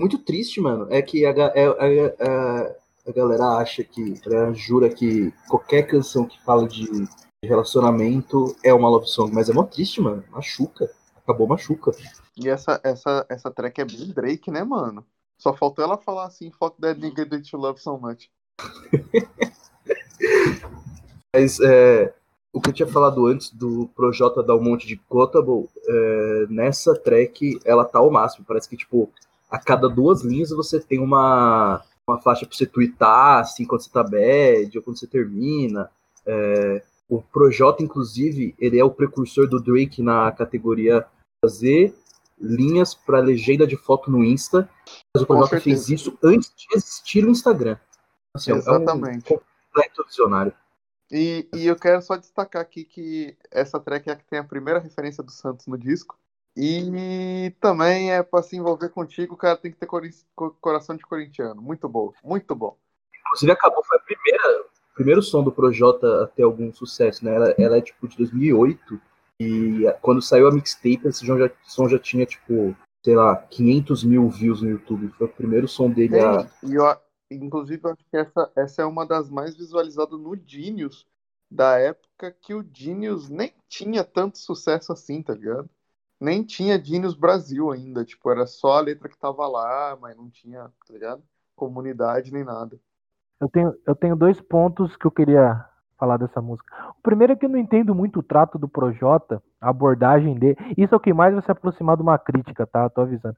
Muito triste, mano. É que a, é, a, a galera acha que. A galera jura que qualquer canção que fala de relacionamento é uma love song, mas é mó triste, mano. Machuca. Acabou machuca. E essa, essa, essa track é bem Drake, né, mano? Só faltou ela falar assim, fuck that nigga that you love so much. mas é, o que eu tinha falado antes do Projota dar um monte de quotable, é, nessa track ela tá ao máximo. Parece que, tipo, a cada duas linhas você tem uma uma faixa para você twittar, assim, quando você tá bad, ou quando você termina. É, o Projota, inclusive, ele é o precursor do Drake na categoria fazer linhas para legenda de foto no Insta. Mas o Projota fez isso antes de existir o Instagram. Assim, Exatamente. É um completo visionário. E, e eu quero só destacar aqui que essa track é a que tem a primeira referência do Santos no disco. E também é para se envolver contigo, o cara tem que ter coração de corintiano. Muito bom, muito bom. Inclusive, acabou, foi a primeira, primeiro som do Projota a ter algum sucesso, né? Ela, ela é tipo de 2008. E quando saiu a mixtape, esse som já, som já tinha, tipo, sei lá, 500 mil views no YouTube. Foi o primeiro som dele a. E eu, inclusive, eu acho que essa, essa é uma das mais visualizadas no Genius da época que o Genius nem tinha tanto sucesso assim, tá ligado? nem tinha Genius Brasil ainda, tipo, era só a letra que tava lá, mas não tinha, tá ligado? Comunidade nem nada. Eu tenho, eu tenho dois pontos que eu queria falar dessa música. O primeiro é que eu não entendo muito o trato do Projota, a abordagem dele. Isso é o que mais vai se aproximar de uma crítica, tá? Tô avisando.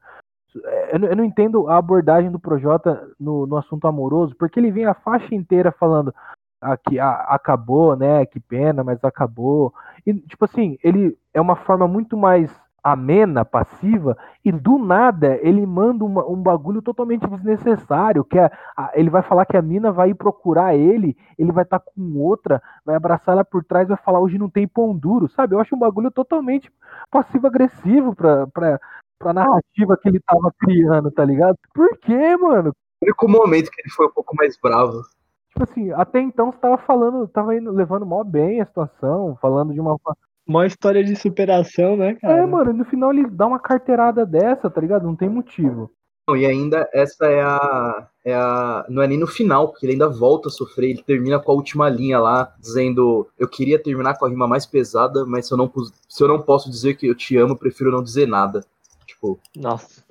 É, eu, não entendo a abordagem do Projota no, no assunto amoroso, porque ele vem a faixa inteira falando aqui ah, acabou, né? Que pena, mas acabou. E tipo assim, ele é uma forma muito mais amena, passiva, e do nada ele manda uma, um bagulho totalmente desnecessário, que é, a, ele vai falar que a mina vai ir procurar ele, ele vai estar tá com outra, vai abraçar ela por trás, vai falar hoje não tem pão duro, sabe? Eu acho um bagulho totalmente passivo-agressivo pra, pra, pra narrativa que ele tava criando, tá ligado? Por quê, mano? O único momento que ele foi um pouco mais bravo. Tipo assim, até então você tava falando, tava indo, levando mó bem a situação, falando de uma uma história de superação, né, cara? É, mano, no final ele dá uma carteirada dessa, tá ligado? Não tem motivo. E ainda essa é a, é a. Não é nem no final, porque ele ainda volta a sofrer. Ele termina com a última linha lá, dizendo: Eu queria terminar com a rima mais pesada, mas se eu não, se eu não posso dizer que eu te amo, prefiro não dizer nada. Tipo. Nossa.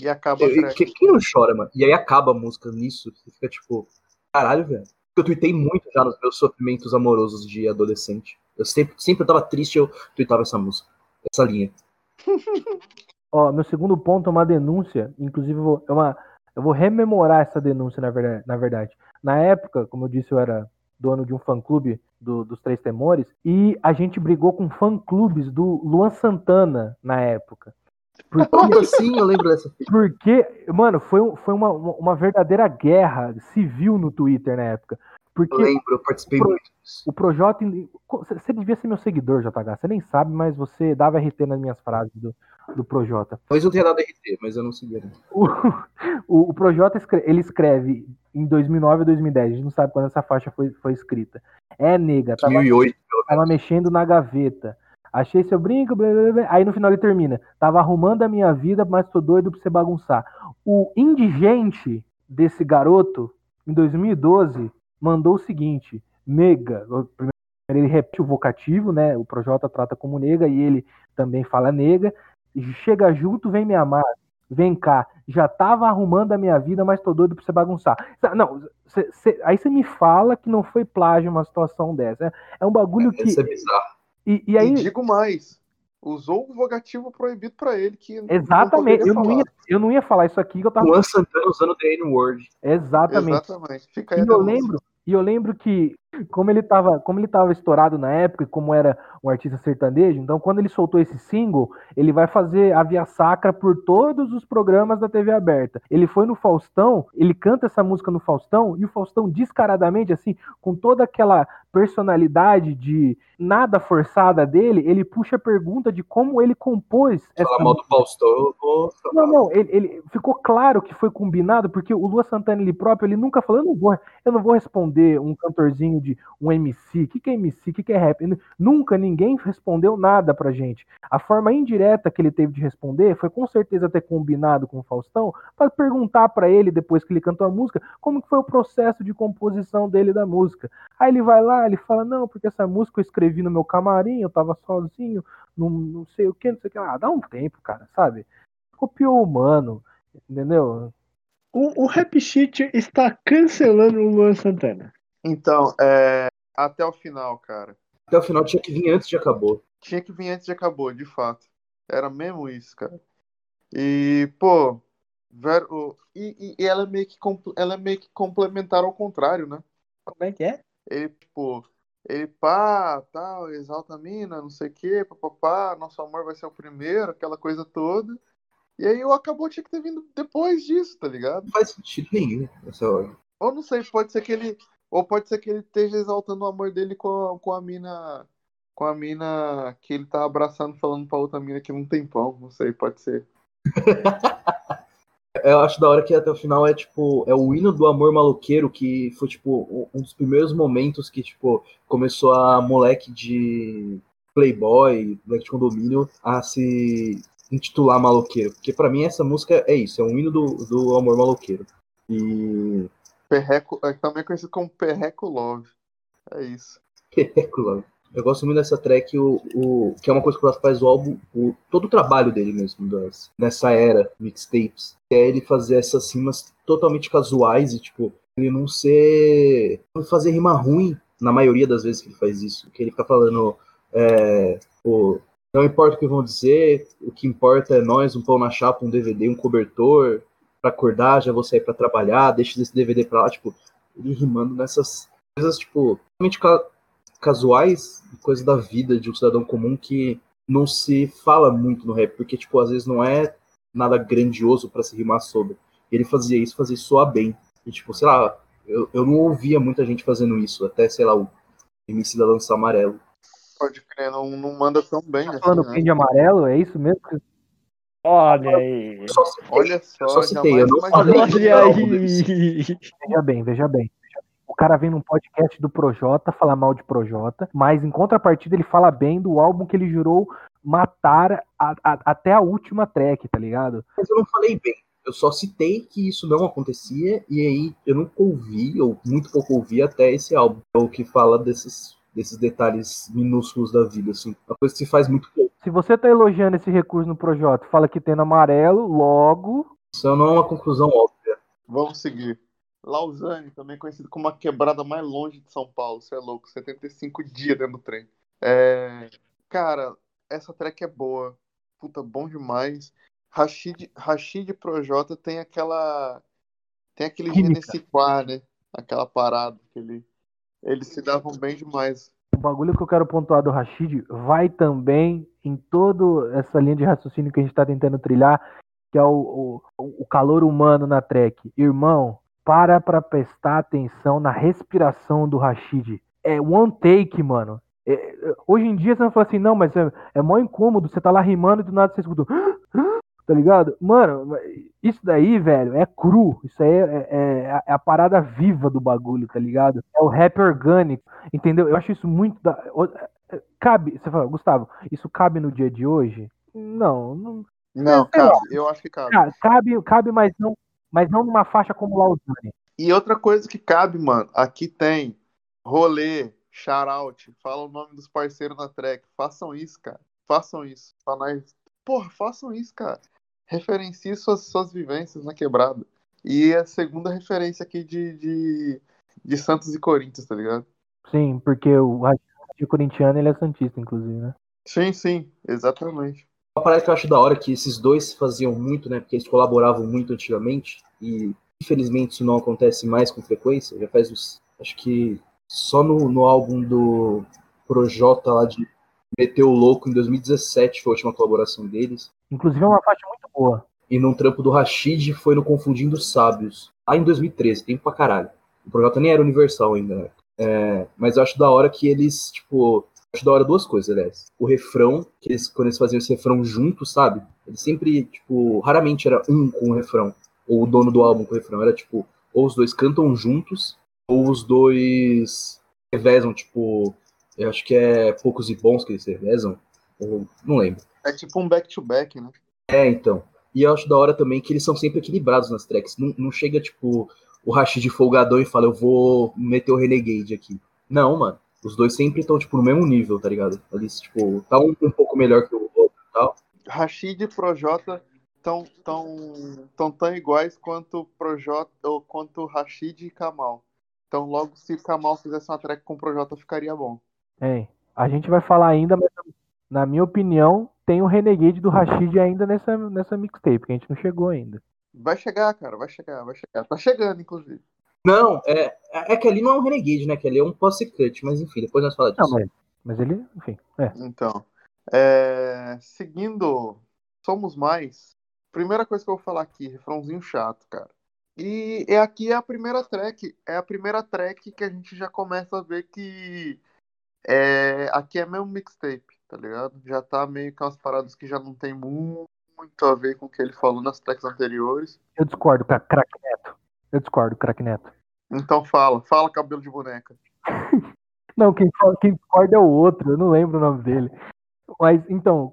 E acaba. Eu, que, quem não chora, mano? E aí acaba a música nisso. Você fica tipo: Caralho, velho. Eu tuitei muito já nos meus sofrimentos amorosos de adolescente. Eu sempre, sempre eu tava triste, eu tweetava essa música, essa linha. Ó, meu segundo ponto é uma denúncia, inclusive eu vou, é uma, eu vou rememorar essa denúncia, na verdade, na verdade. Na época, como eu disse, eu era dono de um fã-clube do, dos Três Temores, e a gente brigou com fã-clubes do Luan Santana na época. Porque, sim, eu lembro dessa. Porque, mano, foi, foi uma, uma verdadeira guerra civil no Twitter na época. Porque eu lembro, eu participei o Pro. O Projota. Você devia ser meu seguidor, JH. Você nem sabe, mas você dava RT nas minhas frases do, do Projota. Talvez eu tenha dado RT, mas eu não seguia. O, o, o Projota ele escreve em 2009 ou 2010. A gente não sabe quando essa faixa foi, foi escrita. É nega. 2008, tava, tava mexendo na gaveta. Achei seu brinco, blá, blá, blá. aí no final ele termina. Tava arrumando a minha vida, mas tô doido pra você bagunçar. O indigente desse garoto, em 2012, mandou o seguinte: nega. Primeiro ele repete o vocativo, né? O Projota trata como nega e ele também fala nega. Chega junto, vem me amar. Vem cá, já tava arrumando a minha vida, mas tô doido pra você bagunçar. Não, cê, cê, aí você me fala que não foi plágio uma situação dessa. É, é um bagulho que. Isso é bizarro. E, e aí. E digo mais, usou o vogativo proibido para ele. que Exatamente, eu não, ia, eu não ia falar isso aqui que eu tava. Juan Santana usando the N-word. Exatamente. Exatamente. Fica aí e eu lembro, e eu lembro que, como ele estava como ele tava estourado na época, e como era um artista sertanejo, então quando ele soltou esse single, ele vai fazer a via sacra por todos os programas da TV aberta. Ele foi no Faustão, ele canta essa música no Faustão, e o Faustão descaradamente, assim, com toda aquela personalidade de nada forçada dele, ele puxa a pergunta de como ele compôs essa Fala mal do Faustão. Não, não, ele, ele, ficou claro que foi combinado, porque o Lua Santana ele próprio, ele nunca falou, eu não vou, eu não vou responder um cantorzinho de um MC, o que, que é MC, o que, que é rap? Nunca ninguém respondeu nada pra gente. A forma indireta que ele teve de responder foi com certeza ter combinado com o Faustão para perguntar para ele, depois que ele cantou a música, como que foi o processo de composição dele da música. Aí ele vai lá, ele fala, não, porque essa música eu escrevi no meu camarim, eu tava sozinho, não, não sei o que, não sei o que. Ah, dá um tempo, cara, sabe? Copiou o humano, entendeu? O, o Rap Sheet está cancelando o Luan Santana. Então, é, até o final, cara. Até o final tinha que vir antes de acabou. Tinha que vir antes de acabou, de fato. Era mesmo isso, cara. E, pô, ver- e, e- e ela, é meio que, compl- ela é meio que complementar ao contrário, né? Como é que é? Ele, tipo, ele pá, tal, exalta a mina, não sei o quê, papapá, nosso amor vai ser o primeiro, aquela coisa toda. E aí o acabou tinha que ter vindo depois disso, tá ligado? Não faz sentido nenhum essa ordem. Ou não sei, pode ser que ele. Ou pode ser que ele esteja exaltando o amor dele com a, com a mina. Com a mina que ele tá abraçando, falando pra outra mina que não tem pão. Não sei, pode ser. Eu acho da hora que até o final é tipo, é o hino do amor maloqueiro que foi tipo um dos primeiros momentos que tipo começou a moleque de playboy, moleque de condomínio a se intitular maloqueiro, porque pra mim essa música é isso, é um hino do, do amor maloqueiro. E Perreco, é também conhecido como Perreco Love. É isso. Claro. Eu gosto muito dessa track, o, o, que é uma coisa que ela faz o álbum, o, todo o trabalho dele mesmo, das, nessa era mixtapes, que é ele fazer essas rimas totalmente casuais e, tipo, ele não ser. não fazer rima ruim na maioria das vezes que ele faz isso. Que ele fica falando, é, pô, não importa o que vão dizer, o que importa é nós, um pão na chapa, um DVD, um cobertor, pra acordar, já vou sair pra trabalhar, deixa esse DVD pra lá, tipo, ele rimando nessas coisas, tipo, totalmente ca- casuais, coisas da vida de um cidadão comum que não se fala muito no rap, porque, tipo, às vezes não é nada grandioso pra se rimar sobre. Ele fazia isso, fazia isso soar bem. E, tipo, sei lá, eu, eu não ouvia muita gente fazendo isso, até, sei lá, o MC da Lança Amarelo. Pode crer, não, não manda tão bem Tá assim, falando né? quem de amarelo? É isso mesmo? Olha aí. Eu só citei, Olha só, eu só citei, eu não falei. Olha aí. Veja bem, veja bem. O cara vem num podcast do Projota falar mal de Projota, mas em contrapartida ele fala bem do álbum que ele jurou matar a- a- até a última track, tá ligado? Mas eu não falei bem. Eu só citei que isso não acontecia, e aí eu nunca ouvi, ou muito pouco ouvi até esse álbum. O que fala desses, desses detalhes minúsculos da vida, assim. Uma coisa que se faz muito pouco. Se você tá elogiando esse recurso no Projota, fala que tem no amarelo, logo. Isso não é uma conclusão óbvia. Vamos seguir. Lausanne, também conhecido como a quebrada mais longe de São Paulo. Você é louco, 75 dias dentro do trem. É... Cara, essa track é boa. Puta, bom demais. Rashid, Rashid Projota tem aquela. Tem aquele Química. Né? Aquela parada que ele... eles se davam bem demais. O bagulho que eu quero pontuar do Rashid vai também em toda essa linha de raciocínio que a gente tá tentando trilhar, que é o, o, o calor humano na track. Irmão, para pra prestar atenção na respiração do Rashid. É one take, mano. É, é, hoje em dia você vai falar assim, não, mas é, é mó incômodo, você tá lá rimando e do nada você escuta. Tá ligado? Mano, isso daí, velho, é cru. Isso aí é, é- é a parada viva do bagulho, tá ligado? É o rap orgânico, entendeu? Eu acho isso muito. Da... o- Cabe, você fala, Gustavo, isso cabe no dia de hoje? Não, não. Não, lá. cabe. Eu acho que cabe. Cabe, cabe, mas não, mas não numa faixa como Lausanne. E outra coisa que cabe, mano, aqui tem rolê, shoutout, fala o nome dos parceiros na track. Façam isso, cara. Façam isso. Pra nós. Porra, façam isso, cara. Referencie suas, suas vivências na quebrada. E a segunda referência aqui de, de, de Santos e Corinthians, tá ligado? Sim, porque o Rashid corintiano ele é santista, inclusive, né? Sim, sim, exatamente. Uma parada que eu acho da hora é que esses dois faziam muito, né? Porque eles colaboravam muito antigamente. E infelizmente isso não acontece mais com frequência. Já faz uns. Acho que só no, no álbum do Projota lá de Meteu o Louco em 2017 foi a última colaboração deles. Inclusive é uma faixa muito boa. E num trampo do Rashid foi no Confundindo Sábios. Lá em 2013, tempo pra caralho. O Projota nem era universal ainda, né? É, mas eu acho da hora que eles, tipo. Acho da hora duas coisas, aliás. O refrão, que eles, quando eles faziam esse refrão juntos, sabe? Eles sempre, tipo, raramente era um com o refrão. Ou o dono do álbum com o refrão. Era tipo, ou os dois cantam juntos, ou os dois revezam, tipo. Eu acho que é poucos e bons que eles revezam. Ou, não lembro. É tipo um back-to-back, né? É, então. E eu acho da hora também que eles são sempre equilibrados nas tracks. Não, não chega, tipo, o Rashid folgadão e fala, eu vou meter o Renegade aqui. Não, mano. Os dois sempre estão, tipo, no mesmo nível, tá ligado? Eles, tipo, tá um, um pouco melhor que o outro e tal. Rashid e Projota tão, tão, tão tão iguais quanto Projota ou quanto Rashid e Kamal. Então logo se Kamal fizesse uma track com o Projota ficaria bom. É, a gente vai falar ainda, mas na minha opinião, tem o Renegade do Rashid ainda nessa, nessa mixtape, que a gente não chegou ainda. Vai chegar, cara, vai chegar, vai chegar. Tá chegando, inclusive. Não, é, é que ali não é um Renegade, né? Que ali é um posse cut, mas enfim, depois nós falamos disso. Não, mas, mas ele, enfim, é. Então, é, seguindo Somos Mais, primeira coisa que eu vou falar aqui, refrãozinho chato, cara. E é aqui é a primeira track, é a primeira track que a gente já começa a ver que é, aqui é mesmo mixtape, tá ligado? Já tá meio que umas paradas que já não tem muito a ver com o que ele falou nas tracks anteriores. Eu discordo, cra- craque Neto. Eu discordo, craque Neto. Então fala, fala cabelo de boneca. Não, quem, fala- quem discorda é o outro, eu não lembro o nome dele. Mas, então,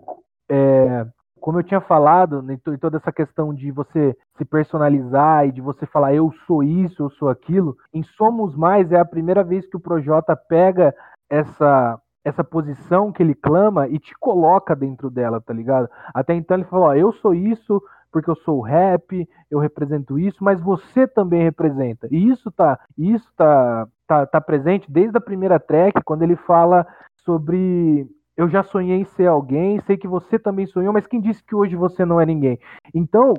é, como eu tinha falado, né, to- toda essa questão de você se personalizar e de você falar eu sou isso, eu sou aquilo, em Somos Mais é a primeira vez que o Projota pega essa essa posição que ele clama e te coloca dentro dela, tá ligado? Até então ele falou, ó, eu sou isso porque eu sou rap, eu represento isso, mas você também representa. E isso tá, isso tá, tá, tá presente desde a primeira track, quando ele fala sobre eu já sonhei em ser alguém, sei que você também sonhou, mas quem disse que hoje você não é ninguém? Então,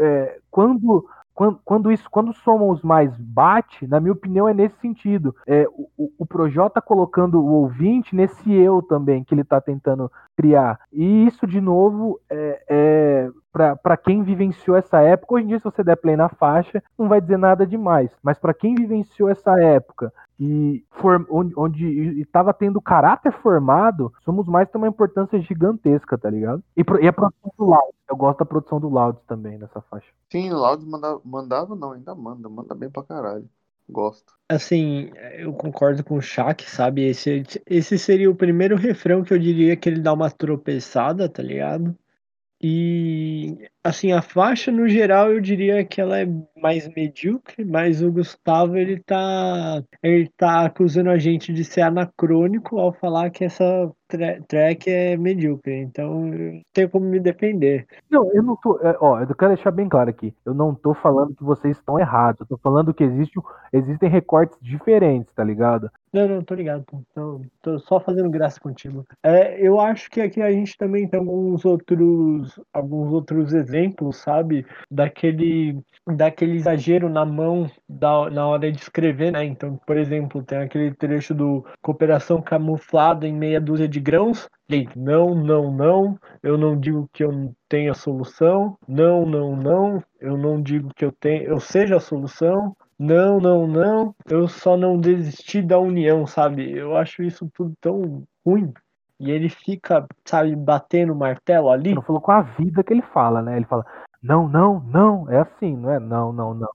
é, quando, quando, quando isso, quando somos mais bate, na minha opinião, é nesse sentido. É, o, o- Projota colocando o ouvinte nesse eu também que ele está tentando criar. E isso, de novo, é, é para quem vivenciou essa época, hoje em dia, se você der play na faixa, não vai dizer nada demais. Mas para quem vivenciou essa época e for, onde, estava tendo caráter formado, Somos Mais tem uma importância gigantesca, tá ligado? E, pro- e a produção do Loud. Eu gosto da produção do Loud também nessa faixa. Sim, Loud mandava, mandava não, ainda manda, manda bem pra caralho. Gosto. Assim, eu concordo com o Shaq, sabe? Esse, esse seria o primeiro refrão que eu diria que ele dá uma tropeçada, tá ligado? E, assim, a faixa, no geral, eu diria que ela é mais medíocre, mas o Gustavo, ele tá, ele tá acusando a gente de ser anacrônico ao falar que essa tra- track é medíocre. Então, não tenho como me defender. Não, eu não tô. é, ó, eu quero deixar bem claro aqui. Eu não tô falando que vocês estão errados. Eu tô falando que existe, existem recortes diferentes, tá ligado? Não, não, tô ligado. Tô, tô- tô só fazendo graça contigo. É, eu acho que aqui a gente também tem alguns outros, alguns outros exemplos, sabe? Daquele, daquele exagero na mão da, na hora de escrever, né? Então, por exemplo, tem aquele trecho do cooperação camuflada em meia dúzia de grãos. Ele, não, não, não, eu não digo que eu tenha solução. Não, não, não, eu não digo que eu tenho, eu seja a solução. Não, não, não. Eu só não desisti da união, sabe? Eu acho isso tudo tão ruim. E ele fica, sabe, batendo o martelo ali. Não falou com a vida que ele fala, né? Ele fala, não, não, não. É assim, não é? Não, não, não.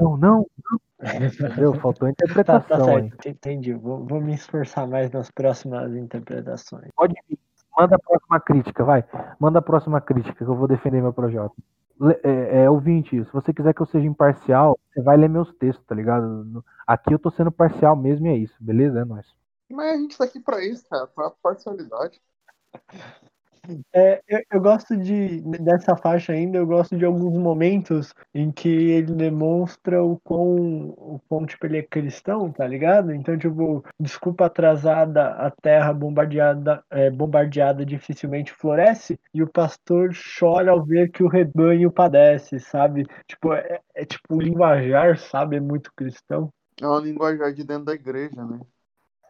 Não, não, não. Entendeu? Faltou Tá, interpretação tá aí. certo, entendi. Vou, vou me esforçar mais nas próximas interpretações. Pode vir. Manda a próxima crítica, vai. Manda a próxima crítica que eu vou defender meu projeto. Le- É, é, ouvinte, se você quiser que eu seja imparcial, você vai ler meus textos, tá ligado? Aqui eu tô sendo parcial mesmo e é isso, beleza? É nóis. Mas a gente tá aqui pra isso, cara, pra parcialidade. É, eu, eu gosto de dessa faixa ainda, eu gosto de alguns momentos em que ele demonstra o quão, o quão tipo, ele é cristão, tá ligado? Então, tipo, desculpa atrasada, a terra bombardeada, é, bombardeada dificilmente floresce, e o pastor chora ao ver que o rebanho padece, sabe? Tipo, é, é tipo linguajar, sabe? É muito cristão. É uma linguajar de dentro da igreja, né?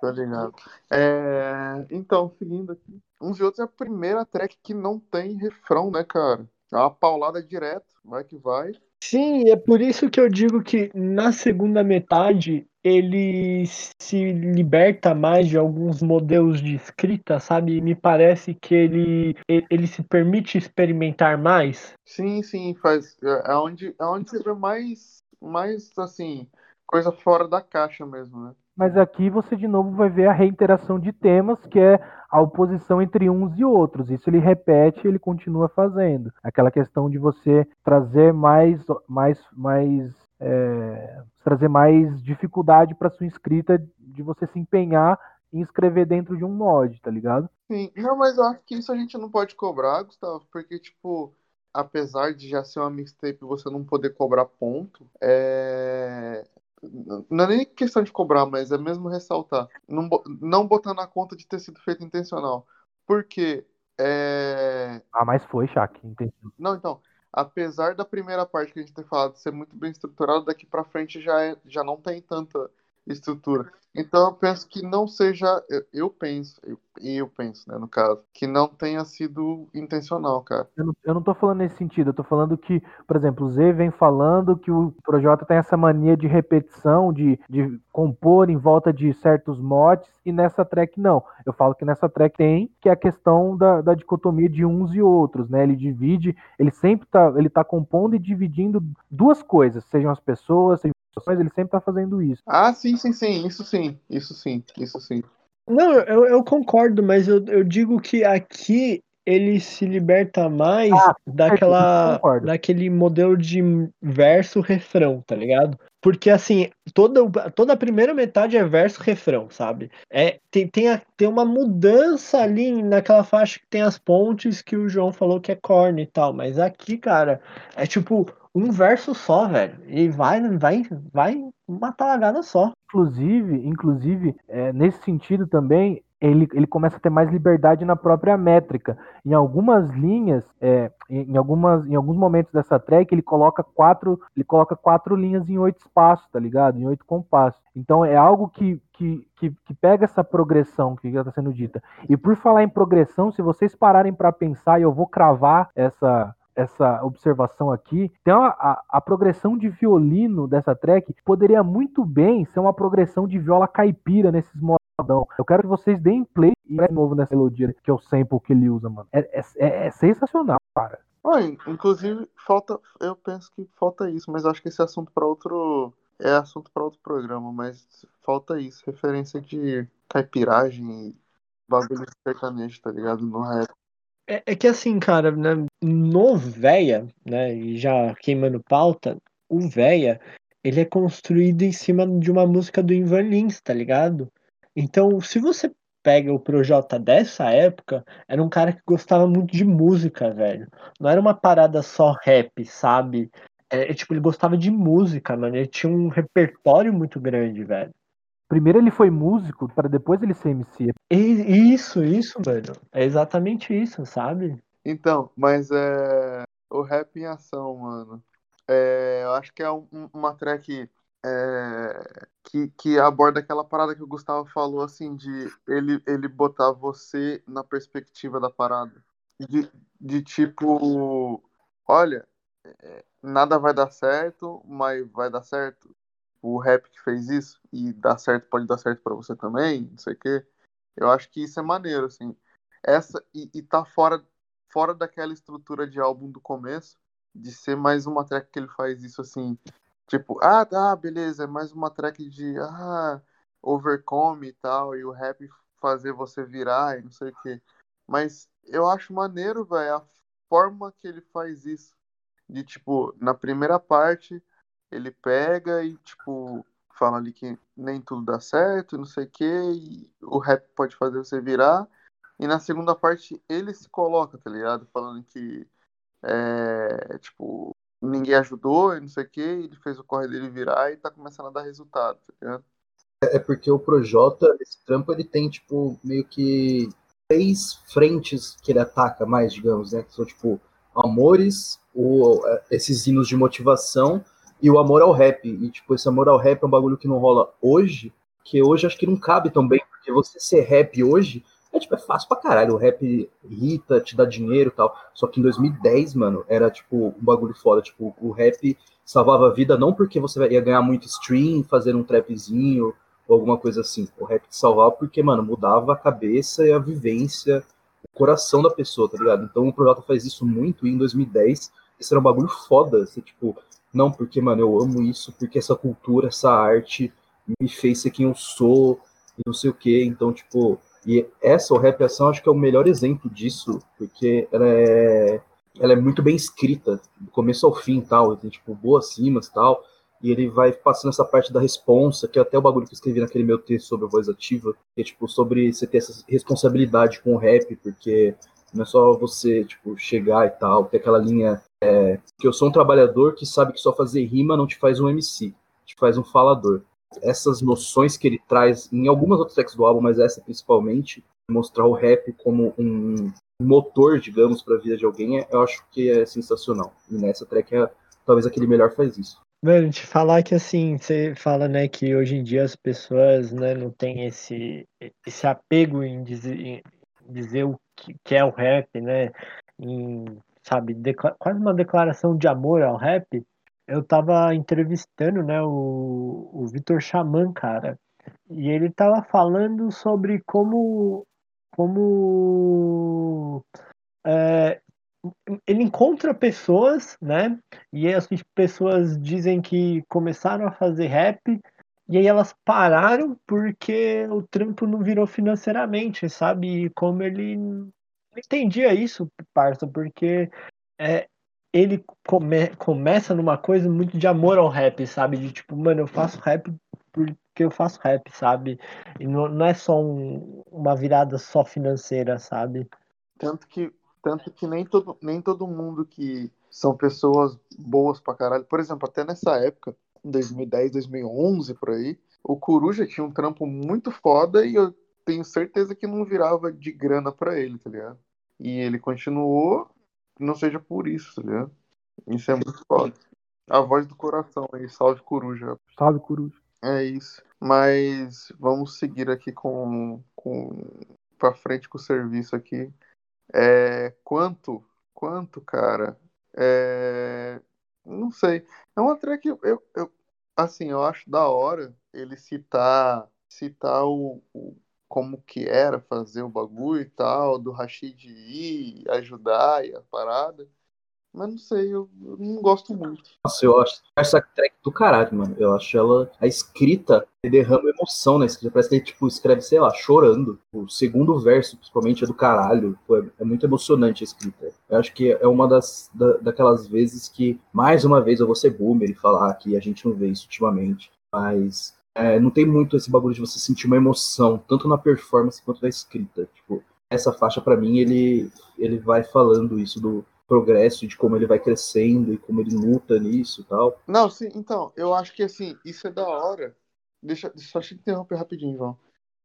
Tá ligado? É... Então, seguindo aqui. Uns e outros é a primeira track que não tem refrão, né, cara? É uma paulada direto, vai que vai. Sim, é por isso que eu digo que na segunda metade ele se liberta mais de alguns modelos de escrita, sabe? Me parece que ele, ele, ele se permite experimentar mais. Sim, sim, faz. É é onde, é onde você vê mais, mais, assim, coisa fora da caixa mesmo, né? Mas aqui você de novo vai ver a reiteração de temas, que é a oposição entre uns e outros. Isso ele repete ele continua fazendo. Aquela questão de você trazer mais, mais, mais, é, trazer mais dificuldade para sua escrita, de você se empenhar em escrever dentro de um mod, tá ligado? Sim, não, mas eu acho que isso a gente não pode cobrar, Gustavo, porque, tipo, apesar de já ser uma mixtape você não poder cobrar ponto, é... não é nem questão de cobrar, mas é mesmo ressaltar, não, não botar na conta de ter sido feito intencional. Porque, é... Ah, mas foi, Shaq, não, então, apesar da primeira parte que a gente tem falado ser muito bem estruturada, daqui para frente já, é, já não tem tanta estrutura. Então eu penso que não seja, eu, eu penso, eu, eu, penso, né, no caso, que não tenha sido intencional, cara. Eu não, eu não tô falando nesse sentido, eu tô falando que, por exemplo, o Z vem falando que o Projota tem essa mania de repetição, de, de compor em volta de certos mods, e nessa track não. Eu falo que nessa track tem, que é a questão da, da dicotomia de uns e outros, né? Ele divide, ele sempre tá, ele tá compondo e dividindo duas coisas, sejam as pessoas, sejam mas ele sempre tá fazendo isso. Ah, sim, sim, sim, isso sim, isso sim, isso sim. Não, eu, eu concordo, mas eu, eu digo que aqui ele se liberta mais ah, daquela, daquele modelo de verso-refrão, tá ligado? Porque, assim, toda, toda a primeira metade é verso-refrão, sabe? É, tem, tem, a, tem uma mudança ali naquela faixa que tem as pontes que o João falou que é corne e tal, mas aqui, cara, é tipo um verso só, velho. E vai, vai, vai uma talagada só. Inclusive, inclusive, é, nesse sentido também, ele, ele começa a ter mais liberdade na própria métrica. Em algumas linhas, é, em, algumas, em alguns momentos dessa track, ele coloca quatro, ele coloca quatro linhas em oito espaços, tá ligado? Em oito compassos. Então é algo que, que, que, que pega essa progressão que já está sendo dita. E por falar em progressão, se vocês pararem para pensar, e eu vou cravar essa essa observação aqui. Então, a, a, progressão de violino dessa track poderia muito bem ser uma progressão de viola caipira nesses modão. Eu quero que vocês deem play e de novo nessa melodia, que é o sample que ele usa, mano. É, é, é, é sensacional, cara. inclusive, falta. Eu penso que falta isso, mas acho que esse assunto para outro. É assunto para outro programa, mas falta isso. Referência de caipiragem e bagulho sertanejo, tá ligado? No rap. É, é, que assim, cara, né, no Véia, né, e já queimando pauta, o Véia, ele é construído em cima de uma música do Ivan Lins, tá ligado? Então, se você pega o Projota dessa época, era um cara que gostava muito de música, velho. Não era uma parada só rap, sabe? É, é tipo, ele gostava de música, mano. Ele tinha um repertório muito grande, velho. Primeiro ele foi músico, para depois ele ser MC. Isso, isso, mano. É exatamente isso, sabe? Então, mas é. O rap em ação, mano. É, eu acho que é um, uma track é, que, que aborda aquela parada que o Gustavo falou, assim, de ele, ele botar você na perspectiva da parada. De, de tipo, olha, é, nada vai dar certo, mas vai dar certo o rap que fez isso e dá certo, pode dar certo para você também, não sei o quê. Eu acho que isso é maneiro, assim. Essa e, e tá fora fora daquela estrutura de álbum do começo, de ser mais uma track que ele faz isso assim, tipo, ah, tá, beleza, é mais uma track de ah, overcome e tal, e o rap fazer você virar e não sei o quê. Mas eu acho maneiro, velho, a forma que ele faz isso. De tipo, na primeira parte, ele pega e, tipo, fala ali que nem tudo dá certo, não sei o que, e o rap pode fazer você virar. E na segunda parte ele se coloca, tá ligado? Falando que, é, tipo, ninguém ajudou e não sei o que, ele fez o corre dele virar e tá começando a dar resultado, tá ligado? É, é porque o Projota, esse trampo, ele tem, tipo, meio que três frentes que ele ataca mais, digamos, né? Que são, tipo, amores, o, é, esses hinos de motivação e o amor ao rap. E, tipo, esse amor ao rap é um bagulho que não rola hoje, que hoje acho que não cabe tão bem, porque você ser rap hoje é, tipo, é fácil pra caralho. O rap irrita, te dá dinheiro e tal. Só que em 2010, mano, era, tipo, um bagulho foda. Tipo, o rap salvava a vida não porque você ia ganhar muito stream, fazer um trapzinho ou alguma coisa assim. O rap te salvava porque, mano, mudava a cabeça e a vivência, o coração da pessoa, tá ligado? Então o Projota faz isso muito e em 2010 esse era um bagulho foda. Você, tipo, não, porque, mano, eu amo isso, porque essa cultura, essa arte me fez ser quem eu sou, e não sei o quê. Então, tipo, e essa, o Rap Ação, acho que é o melhor exemplo disso, porque ela é, ela é muito bem escrita, do começo ao fim tal, tem, tipo, boas rimas tal, e ele vai passando essa parte da responsa, que é até o bagulho que eu escrevi naquele meu texto sobre a voz ativa, que é, tipo, sobre você ter essa responsabilidade com o rap, porque não é só você, tipo, chegar e tal, ter aquela linha é, que eu sou um trabalhador que sabe que só fazer rima não te faz um MC, te faz um falador. Essas noções que ele traz em algumas outras tracks do álbum, mas essa principalmente, mostrar o rap como um, motor, digamos, para a vida de alguém, eu acho que é sensacional. E nessa track, é, talvez aquele melhor faz isso. Mano, te falar que assim, você fala, né, que hoje em dia as pessoas, né, não tem esse, esse apego em dizer, em dizer o que, que é o rap, né, em, sabe, quase uma declaração de amor ao rap. Eu tava entrevistando, né, o, o Vitor Xamã, cara, e ele tava falando sobre como, como é, ele encontra pessoas, né? E essas pessoas dizem que começaram a fazer rap e aí elas pararam porque o trampo não virou financeiramente, sabe? E como ele entendia isso, parça, porque é, ele come, começa numa coisa muito de amor ao rap, sabe? De tipo, mano, eu faço rap porque eu faço rap, sabe? E não, não é só um, uma virada só financeira, sabe? Tanto que tanto que nem todo, nem todo mundo que são pessoas boas pra caralho. Por exemplo, até nessa época, 2010, 2011, por aí, o Coruja tinha um trampo muito foda e eu tenho certeza que não virava de grana pra ele, tá ligado? E ele continuou, não seja por isso, tá ligado? Isso é muito foda. A voz do coração aí, salve Coruja. Salve Coruja. É isso. Mas vamos seguir aqui com, com pra frente com o serviço aqui. É, quanto, quanto, cara? É, não sei. É uma track eu, eu, eu, assim, eu acho da hora ele citar citar o, o, como que era fazer o bagulho e tal, do Rashid ir ajudar e a parada. Mas não sei, eu, eu, não gosto muito. Nossa, eu acho essa track do caralho, mano. Eu acho ela. A escrita derrama emoção na escrita. Parece que ele, tipo, escreve, sei lá, chorando. O segundo verso, principalmente, é do caralho. Pô, é, é, muito emocionante a escrita. Eu acho que é uma das da, daquelas vezes que, mais uma vez, eu vou ser boomer e falar que a gente não vê isso ultimamente. Mas é, não tem muito esse bagulho de você sentir uma emoção, tanto na performance quanto na escrita. Tipo, essa faixa, para mim, ele, ele vai falando isso do progresso, de como ele vai crescendo e como ele luta nisso e tal. Não, sim, então, eu acho que assim, isso é da hora. Deixa, só te interromper rapidinho, João.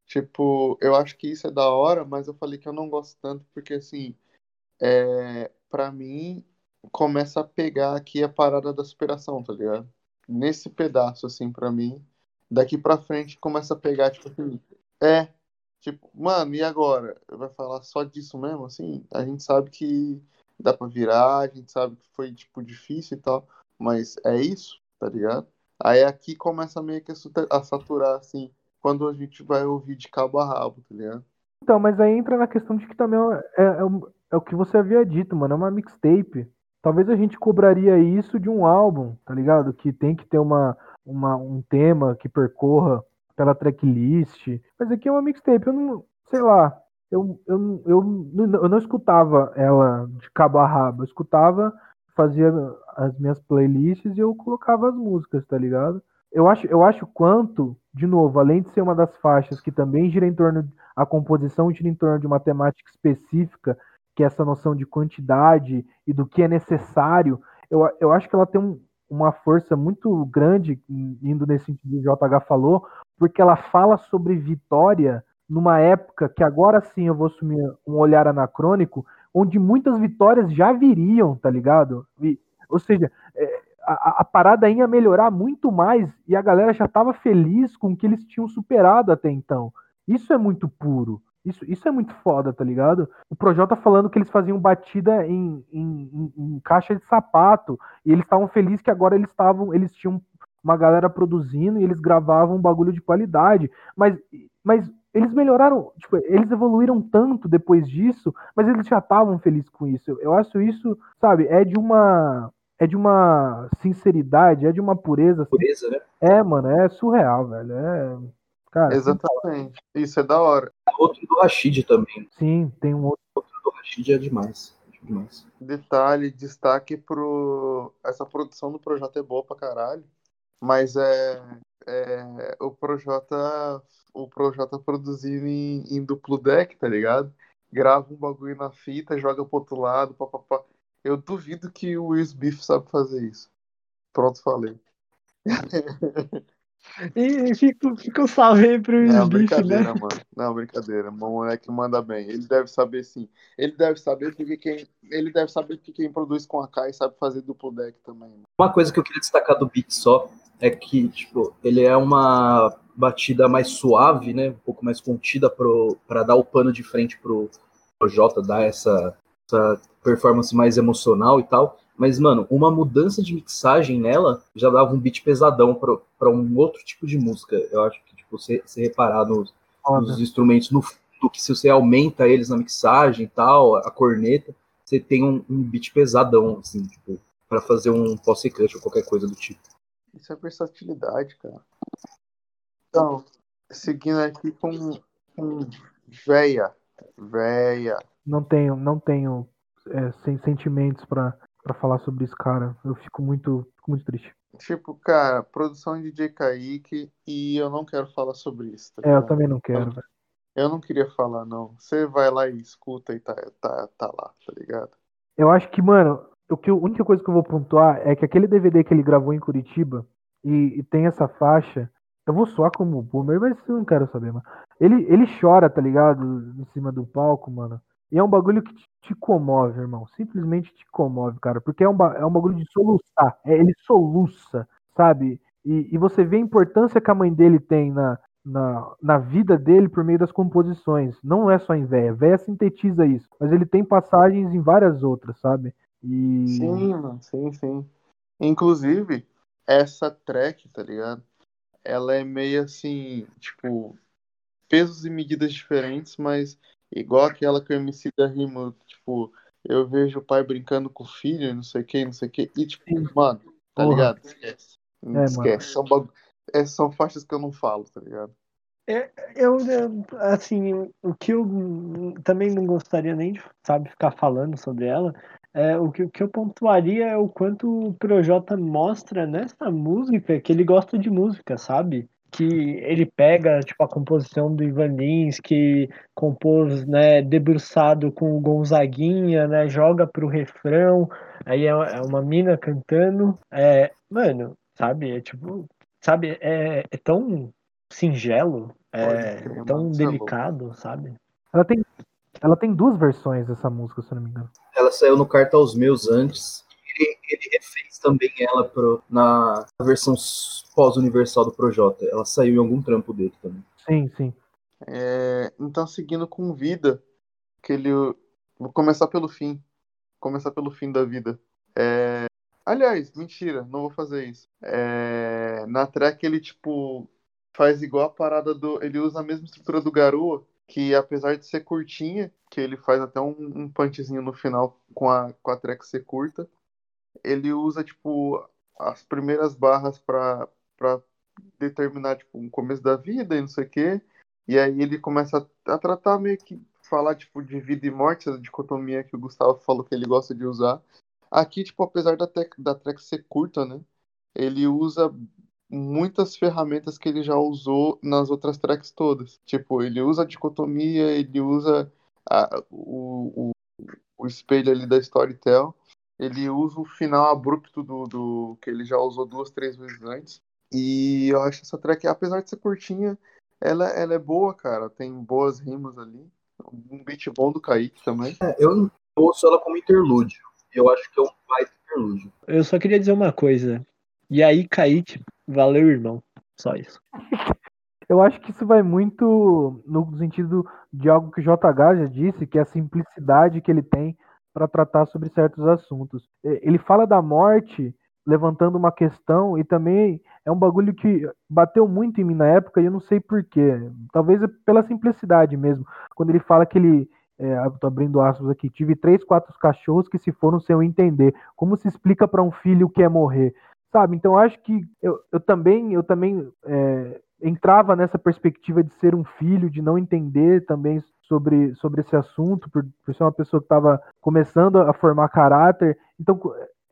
Tipo, eu acho que isso é da hora, mas eu falei que eu não gosto tanto porque assim, é, para mim começa a pegar aqui a parada da superação, tá ligado? Nesse pedaço assim para mim, daqui para frente começa a pegar tipo assim, é, tipo, mano, e agora? Vai falar só disso mesmo assim? A gente sabe que dá pra virar, a gente sabe que foi, tipo, difícil e tal, mas é isso, tá ligado? Aí aqui começa meio que a saturar, assim, quando a gente vai ouvir de cabo a rabo, tá ligado? Então, mas aí entra na questão de que também é, é, é, é o que você havia dito, mano, é uma mixtape. Talvez a gente cobraria isso de um álbum, tá ligado? Que tem que ter uma, uma, um tema que percorra pela tracklist. Mas aqui é uma mixtape, eu não, sei lá, eu, eu, eu, eu não escutava ela de cabo a rabo, eu escutava, fazia as minhas playlists e eu colocava as músicas, tá ligado? Eu acho, eu acho quanto, de novo, além de ser uma das faixas que também gira em torno, a composição gira em torno de uma temática específica, que é essa noção de quantidade e do que é necessário, eu, eu acho que ela tem um, uma força muito grande, indo nesse sentido que o JH falou, porque ela fala sobre vitória numa época que agora sim eu vou assumir um olhar anacrônico, onde muitas vitórias já viriam, tá ligado? E, ou seja, é, a, a, parada ia melhorar muito mais e a galera já estava feliz com o que eles tinham superado até então. Isso é muito puro. Isso, isso é muito foda, tá ligado? O Projota tá falando que eles faziam batida em, em, em, em caixa de sapato e eles estavam felizes que agora eles estavam, eles tinham uma galera produzindo e eles gravavam um bagulho de qualidade. Mas, mas eles melhoraram, tipo, eles evoluíram tanto depois disso, mas eles já estavam felizes com isso. Eu acho isso, sabe, é de uma é de uma sinceridade, é de uma pureza. Assim. Pureza, né? É, mano, é surreal, velho. É, cara, Exatamente. Isso é da hora. Outro do Rashid também. Sim, tem um outro. Outro do Rashid é demais. É demais. Detalhe, destaque pro. Essa produção do projeto é boa pra caralho. Mas é, é o Projota o Projota produzindo em, em, duplo deck, tá ligado? Grava um bagulho na fita, joga pro outro lado, papapá. Eu duvido que o Will Smith sabe fazer isso. Pronto, falei. E fica, fica um salve aí pro Não, Sbiff, brincadeira, né? mano. Não, brincadeira. O moleque manda bem. Ele deve saber sim. Ele deve saber porque quem. Ele deve saber que quem produz com a Kai sabe fazer duplo deck também. mano. Uma coisa que eu queria destacar do beat só é que, tipo, ele é uma batida mais suave, né? Um pouco mais contida pro, pra dar o pano de frente pro, pro Jota, dar essa, essa performance mais emocional e tal. Mas, mano, uma mudança de mixagem nela já dava um beat pesadão pra, pra um outro tipo de música. Eu acho que, tipo, você, você reparar nos, nos instrumentos no fundo, que se você aumenta eles na mixagem e tal, a corneta, você tem um, um beat pesadão, assim, tipo, pra fazer um posse cut ou qualquer coisa do tipo. Isso é versatilidade, cara. Então, seguindo aqui com, com véia. Véia. Não tenho, não tenho é, sem sentimentos pra, pra falar sobre isso, cara. Eu fico muito, fico muito triste. Tipo, cara, produção de DJ Kaique e eu não quero falar sobre isso. tá É, eu também não quero, velho. Eu não queria falar, não. Você vai lá e escuta e tá, tá, tá lá, tá ligado? Eu acho que, mano, o que, a única coisa que eu vou pontuar é que aquele DVD que ele gravou em Curitiba e, e tem essa faixa. Eu vou soar como boomer, mas eu não quero saber, mano. Ele, ele chora, tá ligado? Em cima do palco, mano. E é um bagulho que te, te comove, irmão. Simplesmente te comove, cara. Porque é um, é um bagulho de soluçar. É, ele soluça, sabe? E, e você vê a importância que a mãe dele tem na, na, na vida dele por meio das composições. Não é só em véia. Véia sintetiza isso. Mas ele tem passagens em várias outras, sabe? E. Sim, mano, sim, sim. Inclusive, essa track, tá ligado? Ela é meio assim, tipo, pesos e medidas diferentes, mas igual aquela que o MC da rima, tipo, eu vejo o pai brincando com o filho, não sei o que, não sei o que, e tipo, Sim. mano, tá Porra. ligado? Esquece. mano. Esquece. São, bagu- é, são faixas que eu não falo, tá ligado? Eu, eu, assim, o que eu também não gostaria nem de, sabe, ficar falando sobre ela, é, o, que, o que eu pontuaria é o quanto o Projota mostra nessa música que ele gosta de música, sabe? Que ele pega, tipo, a composição do Ivan Lins, que compôs, né, debruçado com o Gonzaguinha, né, joga pro refrão, aí é, é uma mina cantando, é, mano, sabe, é tipo, sabe, é, é tão singelo, é tão é louco. delicado, sabe? Ela tem, ela tem duas versões dessa música, se não me engano. Ela saiu no Carta aos Meus antes. Ele, ele refez também ela pro, na versão pós-universal do Projota. Ela saiu em algum trampo dele também. Sim, sim. É, então, seguindo com vida, que ele. Vou começar pelo fim. Começar pelo fim da vida. É, aliás, mentira, não vou fazer isso. É, na track ele, tipo, faz igual a parada do. Ele usa a mesma estrutura do Garoa, que apesar de ser curtinha, que ele faz até um, um punchzinho no final com a, com a track ser curta, ele usa, tipo, as primeiras barras pra determinar, tipo, um começo da vida e não sei o quê. E aí ele começa a, a tratar meio que falar tipo de vida e morte, essa dicotomia que o Gustavo falou que ele gosta de usar. Aqui, tipo, apesar da, tec, da track ser curta, né? Ele usa muitas ferramentas que ele já usou nas outras tracks todas. Tipo, ele usa a dicotomia, ele usa a, o, o, o espelho ali da Storytel, ele usa o final abrupto do, do que ele já usou duas, três vezes antes. E eu acho essa track, apesar de ser curtinha, ela, ela é boa, cara. Tem boas rimas ali. Um beat bom do Kaique também. É, eu ouço ela como interlúdio. Eu acho que é um baita interlúdio. Eu só queria dizer uma coisa. E aí, Kaique, valeu, irmão. Só isso. Eu acho que isso vai muito no sentido de algo que o JH já disse, que é a simplicidade que ele tem para tratar sobre certos assuntos. Ele fala da morte levantando uma questão e também é um bagulho que bateu muito em mim na época e eu não sei porquê. Talvez pela simplicidade mesmo. Quando ele fala que ele, é, abrindo aspas aqui, tive três, quatro cachorros que se foram sem eu entender. Como se explica para um filho o que é morrer? Sabe? Então acho que eu, eu também, eu também é, entrava nessa perspectiva de ser um filho, de não entender também sobre, sobre esse assunto, por, por ser uma pessoa que estava começando a formar caráter. Então,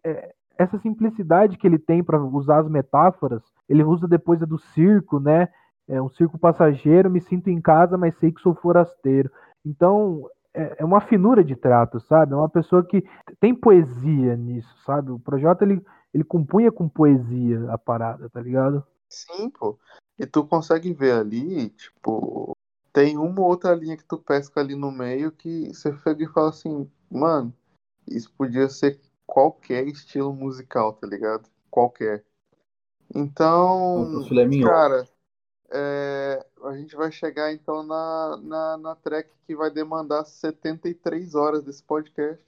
é, essa simplicidade que ele tem para usar as metáforas, ele usa depois a do circo, né? É um circo passageiro, me sinto em casa, mas sei que sou forasteiro. Então, é, é uma finura de trato, sabe? É uma pessoa que tem poesia nisso, sabe? O Projota, ele, ele compunha com poesia a parada, tá ligado? Sim, pô. E tu consegue ver ali, tipo, tem uma ou outra linha que tu pesca ali no meio que você pega e fala assim, mano, isso podia ser qualquer estilo musical, tá ligado? Qualquer. Então, O filé mignon. cara, é, a gente vai chegar então na, na, na track que vai demandar 73 horas desse podcast,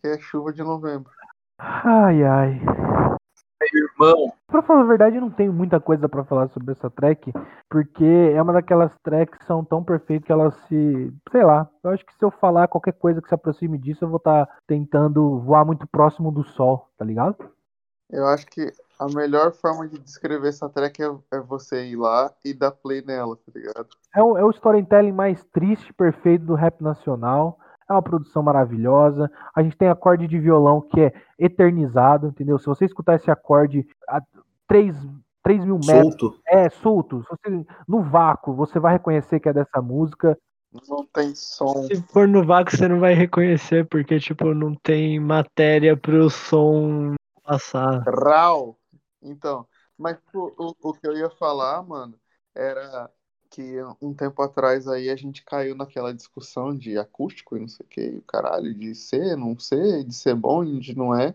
que é Chuva de Novembro. Ai, ai. Irmão, Pra falar a verdade, eu não tenho muita coisa pra falar sobre essa track, porque é uma daquelas tracks que são tão perfeitas que elas se. Sei lá, eu acho que se eu falar qualquer coisa que se aproxime disso, eu vou estar tentando voar muito próximo do sol, tá ligado? Eu acho que a melhor forma de descrever essa track é, é você ir lá e dar play nela, tá ligado? É o, é o storytelling mais triste, perfeito do rap nacional. É uma produção maravilhosa. A gente tem acorde de violão que é eternizado, entendeu? Se você escutar esse acorde a 3, 3 mil metros, solto. é solto, você, no vácuo, você vai reconhecer que é dessa música. Não tem som. Se for no vácuo, você não vai reconhecer, porque, tipo, não tem matéria pro som passar. Rau. Então, mas o, o, o que eu ia falar, mano, era que um tempo atrás aí a gente caiu naquela discussão de acústico e não sei o que, o caralho, de ser, não ser, de ser bom e de não é.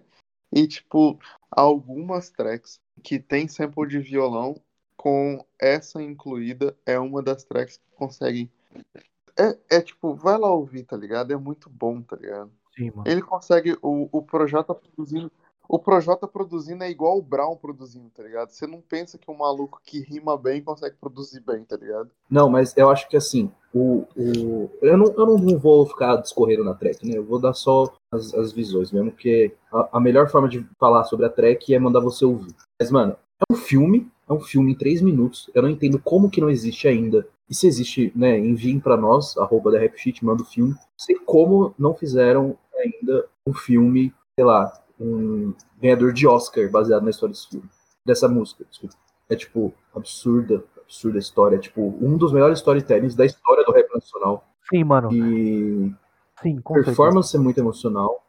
E, tipo, algumas tracks que tem sample de violão, com essa incluída, é uma das tracks que conseguem. É, é tipo, vai lá ouvir, tá ligado? É muito bom, tá ligado? Sim, mano. Ele consegue, o, o Projota produzindo. O Projota produzindo é igual o Brown produzindo, tá ligado? Você não pensa que um maluco que rima bem consegue produzir bem, tá ligado? Não, mas eu acho que assim, o, o... Eu, não, eu não vou ficar discorrendo na track, né? Eu vou dar só as, as visões mesmo, porque a, a melhor forma de falar sobre a track é mandar você ouvir. Mas, mano, é um filme, é um filme em três minutos. Eu não entendo como que não existe ainda. E se existe, né, enviem pra nós, arroba da Rapsheet, manda o filme. Sei como não fizeram ainda um filme, sei lá, um ganhador de Oscar baseado na história desse filme. Dessa música, desculpa. É tipo, absurda, absurda a história. É tipo, um dos melhores storytellings da história do rap nacional. Sim, mano. E Sim, com performance é muito emocional.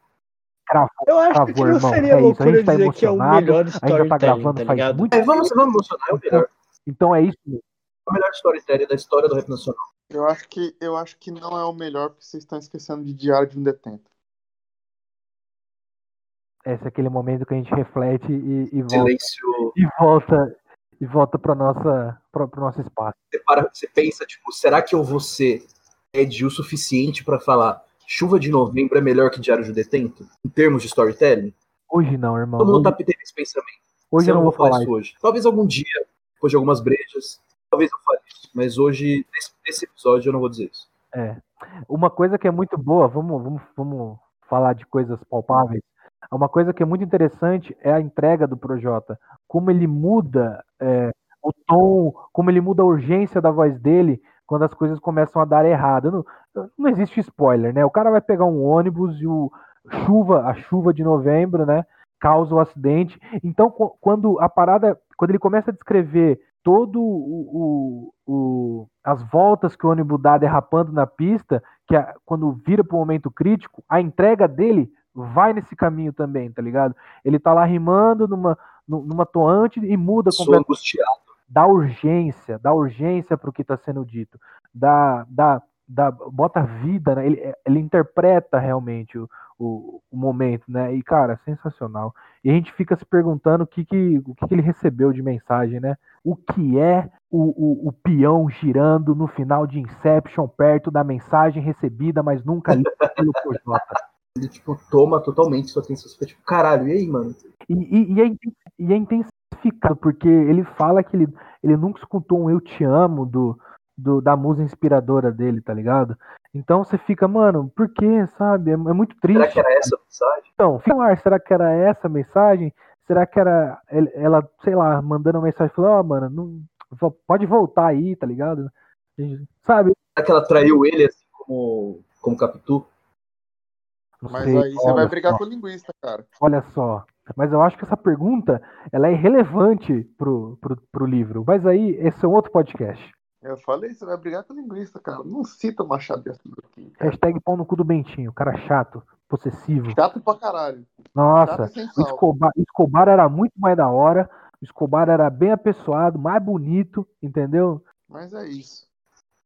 certeza. Eu acho que não irmão, seria é isso. A loucura gente tá dizer que é o emocionado, melhor A gente já tá storytelling, gravando tá faz ligado? muito É, vamos, vamos emocionar, é o melhor. Então é isso. mesmo. É o melhor storytelling da história do rap nacional. Eu acho que, eu acho que não é o melhor porque vocês estão esquecendo de Diário de um Detento. Esse é aquele momento que a gente reflete e, e volta. Silêncio. E volta, e volta pra nossa, pra, pro nosso espaço. Você, para, você pensa, tipo, será que eu vou ser Ed o suficiente pra falar Chuva de Novembro é melhor que Diário de Detento? Em termos de storytelling? Hoje não, irmão. Todo mundo tá tendo esse pensamento. hoje eu não vou falar isso hoje. Talvez algum dia, depois de algumas brejas, talvez eu fale isso. Mas hoje, nesse, nesse episódio, eu não vou dizer isso. Uma coisa que é muito boa, vamos, vamos, vamos falar de coisas palpáveis. Uma coisa que é muito interessante é a entrega do Projota. Como ele muda é, o tom, como ele muda a urgência da voz dele quando as coisas começam a dar errado. Não, não existe spoiler, né? O cara vai pegar um ônibus e o chuva, a chuva de novembro, né? Causa o acidente. Então, qu- quando a parada, quando ele começa a descrever todo o, o- o- as voltas que o ônibus dá derrapando na pista, que é quando vira para o momento crítico, a entrega dele vai nesse caminho também, tá ligado? Ele tá lá rimando numa, nu- numa toante e muda Sou completamente angustiado. dá urgência, dá urgência para o que está sendo dito, dá, dá, dá, bota vida, né? ele, ele interpreta realmente o, o, o momento, né? E cara, sensacional. E a gente fica se perguntando o que, que, o que, que ele recebeu de mensagem, né? O que é o, o, o peão girando no final de Inception perto da mensagem recebida, mas nunca lida pelo Projota. Ele, tipo, toma totalmente sua atenção. Você fica tipo, caralho, e aí, mano? E, e, e é, e é intensificado, porque ele fala que ele, ele nunca escutou um Eu Te Amo do, do, da musa inspiradora dele, tá ligado? Então você fica, mano, por quê, sabe? É, é muito triste. Será que era essa a mensagem? Então, fica no ar, será que era essa a mensagem? Será que era ela, sei lá, mandando uma mensagem falando, ó, mano, não, pode voltar aí, tá ligado? Sabe? Será que ela traiu ele assim como, como Capitu? Não Mas sei, aí você vai olha brigar só. com o linguista, cara. Olha só. Mas eu acho que essa pergunta ela é irrelevante pro, pro, pro livro. Mas aí, esse é um outro podcast. Eu falei, você vai brigar com o linguista, cara. Não cita o Machado de Assis aqui. cara. Hashtag pau no cu do Bentinho. Cara chato, possessivo. Chato pra caralho. Nossa, e sem o. Escobar, Escobar era muito mais da hora, O Escobar era bem apessoado, mais bonito, entendeu? Mas é isso.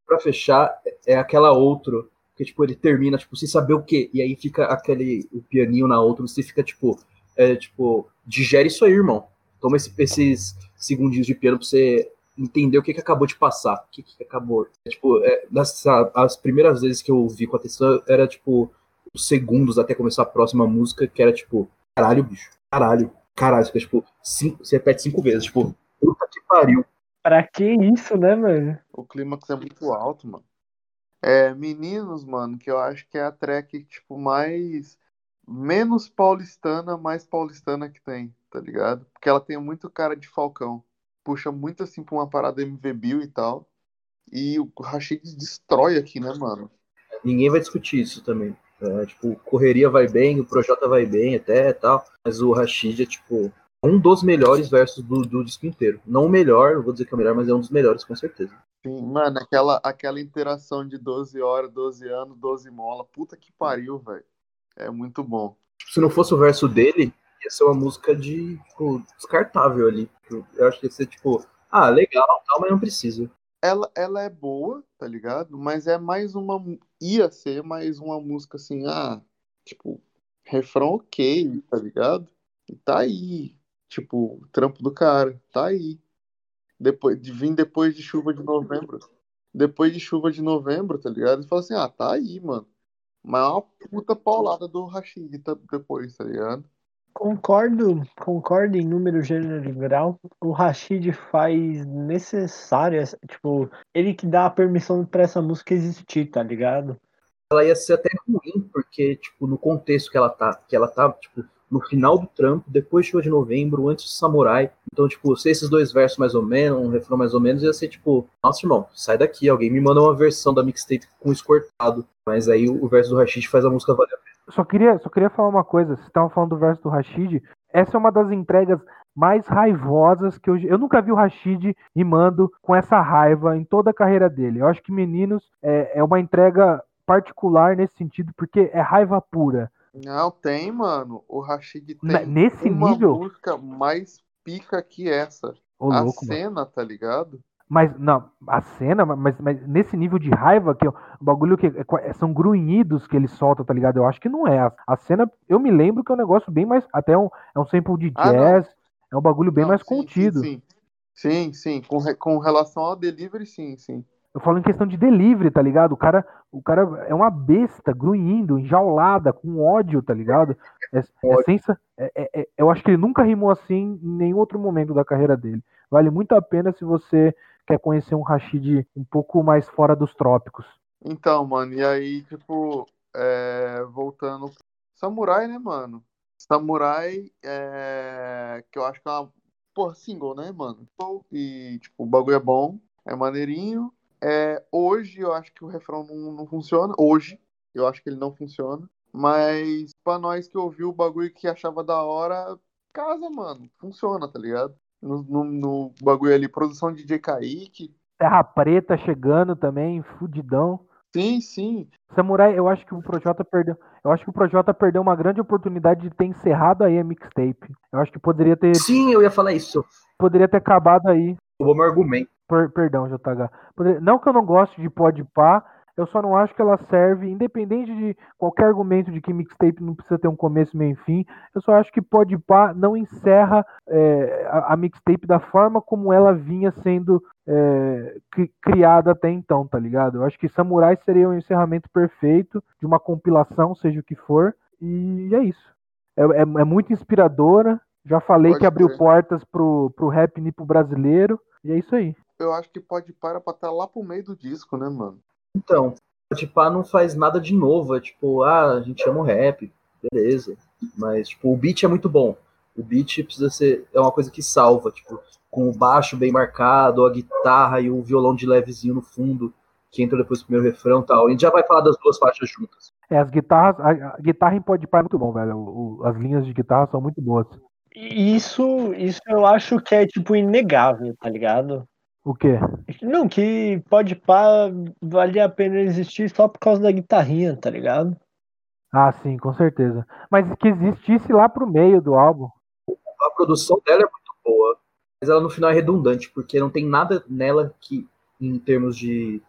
Pra fechar, é aquela outra que, tipo, ele termina, tipo, sem saber o quê. E aí fica aquele, o pianinho na outra, você fica, tipo, é, tipo, digere isso aí, irmão. Toma esse- esses segundinhos de piano pra você entender o que, que acabou de passar. O que, que acabou. É, tipo, é, das, as primeiras vezes que eu ouvi com atenção, era, tipo, os segundos até começar a próxima música, que era, tipo, caralho, bicho. Caralho. Caralho, você, fica, tipo, cinco, você repete cinco vezes, tipo, puta que pariu. Pra que isso, né, mano? O clímax é muito alto, mano. É, Meninos, mano, que eu acho que é a track, tipo, mais. Menos paulistana, mais paulistana que tem, tá ligado? Porque ela tem muito cara de Falcão. Puxa muito assim pra uma parada MV Bill e tal. E o Rashid destrói aqui, né, mano? Ninguém vai discutir isso também. É, tipo, correria vai bem, o Projota vai bem até tal, mas o Rashid é, tipo, um dos melhores versos do, do disco inteiro. Não o melhor, não vou dizer que é o melhor, mas é um dos melhores, com certeza. Sim, mano, aquela, aquela interação de 12 horas, 12 anos, 12 mola. Puta que pariu, velho. É muito bom. Tipo, se não fosse o verso dele, ia ser uma música de, tipo, descartável ali. Eu acho que ia ser, tipo, ah, legal, tal, mas não precisa. Ela, ela é boa, tá ligado? Mas é mais uma. Ia ser mais uma música assim, ah, tipo, refrão ok, tá ligado? E tá aí. Tipo, o trampo do cara, tá aí. Depois de vir depois de chuva de novembro. Depois de chuva de novembro, tá ligado? Ele fala assim, ah, tá aí, mano. Mas é uma puta paulada do Rashid tá- depois, tá ligado? Concordo, concordo em número, gênero e grau. O Rashid faz necessárias, tipo, ele que dá a permissão pra essa música existir, tá ligado? Ela ia ser até ruim, porque, tipo, no contexto que ela tá, que ela tá, tipo, no final do trampo, depois de de novembro, antes do samurai. Então, tipo, se esses dois versos mais ou menos, um refrão mais ou menos, ia ser tipo, nossa, irmão, sai daqui, alguém me manda uma versão da mixtape com isso cortado. Mas aí o verso do Rashid faz a música valer a pena. Só queria, só queria falar uma coisa. Vocês estavam falando do verso do Rashid. Essa é uma das entregas mais raivosas que eu. Eu nunca vi o Rashid rimando com essa raiva em toda a carreira dele. Eu acho que Meninos é, é uma entrega particular nesse sentido, porque é raiva pura. Não, tem, mano. O Rashid tem nesse uma nível? música mais pica que essa. Ô, a louco, mano. cena, tá ligado? Mas, não, a cena, mas, mas nesse nível de raiva, que o bagulho que é- é- são grunhidos que ele solta, tá ligado? Eu acho que não é. A, a cena, eu me lembro que é um negócio bem mais. Até um, é um sample de Ah, jazz, é um bagulho bem Não, mais sim, sim, contido. Sim, sim, sim. Com, re- com relação ao delivery, sim, sim. Eu falo em questão de delivery, tá ligado? O cara, o cara é uma besta, grunhindo, enjaulada, com ódio, tá ligado? É, é sensa- é- é- é- eu acho que ele nunca rimou assim em nenhum outro momento da carreira dele. Vale muito a pena se você quer conhecer um Rashid um pouco mais fora dos trópicos. Então, mano, e aí, tipo, é, voltando. Samurai, né, mano? Samurai, é, que eu acho que é uma. Porra, single, né, mano? E, tipo, o bagulho é bom, é maneirinho. É, hoje eu acho que o refrão não, não funciona. Hoje, eu acho que ele não funciona. Mas pra nós que ouviu o bagulho que achava da hora, casa, mano. Funciona, tá ligado? No, no, no bagulho ali, produção de DJ Kaique. Terra Preta chegando também, fudidão. Sim, sim. Samurai, eu acho que o Projota perdeu. Eu acho que o Projota perdeu uma grande oportunidade de ter encerrado aí a mixtape. Eu acho que poderia ter, Sim, eu ia falar isso. poderia ter acabado aí. Roubou meu argumento. Per- perdão, JH. Poderia- Não que eu não goste de pode pá, eu só não acho que ela serve, independente de qualquer argumento de que mixtape não precisa ter um começo, meio e fim, eu só acho que pode pá não encerra é, a, a mixtape da forma como ela vinha sendo é, cri- criada até então, tá ligado? Eu acho que Samurai seria o encerramento perfeito de uma compilação, seja o que for, e é isso. É, é- é muito inspiradora. Já falei Pode que abriu crer. portas pro, pro rap nipo brasileiro, e é isso aí. Eu acho que pode parar pra estar lá pro meio do disco, né, mano? Então, tipo, ah, não faz nada de novo. É tipo, ah, a gente chama o rap, beleza. Mas, tipo, o beat é muito bom. O beat precisa ser. É uma coisa que salva, tipo, com o baixo bem marcado, a guitarra e o violão de levezinho no fundo, que entra depois do primeiro refrão e tal. A gente já vai falar das duas faixas juntas. É, as guitarras, a, a guitarra em Pode Par é muito bom, velho. O- o- as linhas de guitarra são muito boas. E Isso, isso eu acho que é, tipo, inegável, tá ligado? O quê? Não, que pode pá, valia a pena existir só por causa da guitarrinha, tá ligado? Ah, sim, com certeza. Mas que existisse lá pro meio do álbum. A produção dela é muito boa. mas ela no final é redundante, porque não tem nada nela que, em termos de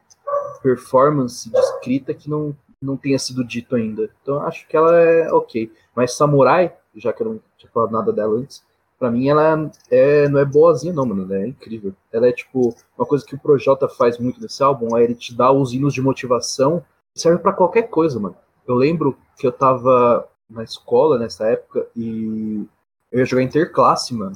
performance de escrita, que não, não tenha sido dito ainda. Então eu acho que ela é ok. Mas Samurai, já que eu não tinha falado nada dela antes, pra mim ela é, não é boazinha, não, mano. É incrível. Ela é tipo, uma coisa que o Projota faz muito nesse álbum é ele te dar os hinos de motivação. Serve para qualquer coisa, mano. Eu lembro que eu tava na escola nessa época e eu ia jogar interclasse, mano.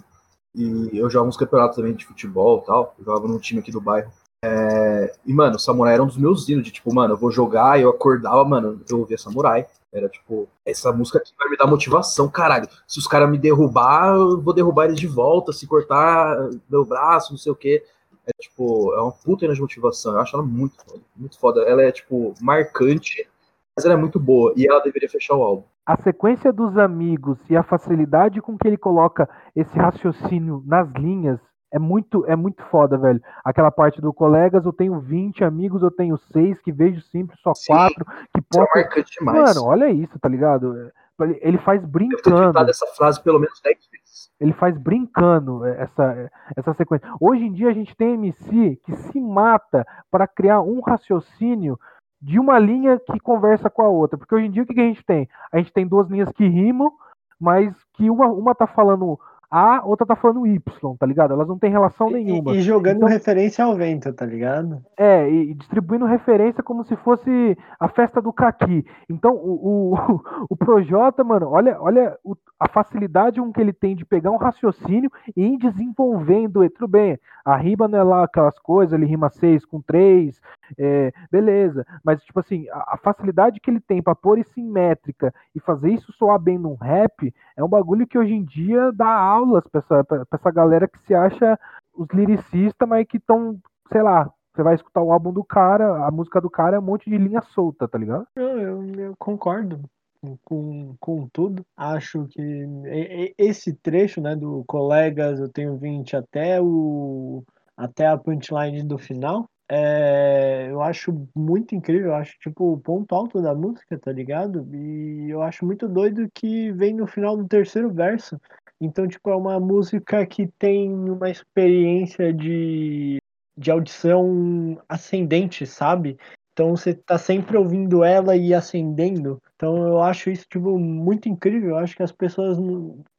E eu jogava uns campeonatos também de futebol tal. Eu jogava num time aqui do bairro. É... E, mano, Samurai era um dos meus hinos de tipo, mano, eu vou jogar, eu acordava, mano, eu ouvia Samurai. Era tipo, essa música aqui vai me dar motivação, caralho. Se os caras me derrubar, eu vou derrubar eles de volta. Se cortar meu braço, não sei o quê. É tipo, é uma puta de motivação. Eu acho ela muito foda. Muito foda. Ela é, tipo, marcante, mas ela é muito boa. E ela deveria fechar o álbum a sequência dos amigos e a facilidade com que ele coloca esse raciocínio nas linhas é muito é muito foda, velho. Aquela parte do colegas, eu tenho 20 amigos, eu tenho 6 que vejo sempre só 4 que posso... é demais. Mano, olha isso, tá ligado? Ele faz brincando. Eu essa frase pelo menos 10 vezes. Ele faz brincando essa, essa sequência. Hoje em dia a gente tem MC que se mata para criar um raciocínio de uma linha que conversa com a outra. Porque hoje em dia o que, que a gente tem? A gente tem duas linhas que rimam, mas que uma, uma tá falando a, outra tá falando Y, tá ligado? Elas não têm relação nenhuma. E, e jogando então, referência ao vento, tá ligado? É, e, distribuindo referência como se fosse a festa do Caqui. Então, o, o, o Projota, mano, olha, olha o, a facilidade com que ele tem de pegar um raciocínio e ir desenvolvendo. E, tudo bem, a rima não é lá aquelas coisas, ele rima seis com três, é, beleza. Mas, tipo assim, a, a facilidade que ele tem para pôr isso em métrica e fazer isso soar bem num rap é um bagulho que hoje em dia dá aulas pra essa, pra, pra essa galera que se acha os lyricistas, mas que estão, sei lá, você vai escutar o álbum do cara, a música do cara é um monte de linha solta, tá ligado? Eu, eu, eu concordo com, com tudo. Acho que esse trecho, né, do Colegas, eu tenho 20 até o até a punchline do final, é, eu acho muito incrível, eu acho tipo o ponto alto da música, tá ligado? E eu acho muito doido que vem no final do terceiro verso. Então, tipo, é uma música que tem uma experiência de, de audição ascendente, sabe? Então você tá sempre ouvindo ela e acendendo. Então eu acho isso tipo muito incrível. Eu acho que as pessoas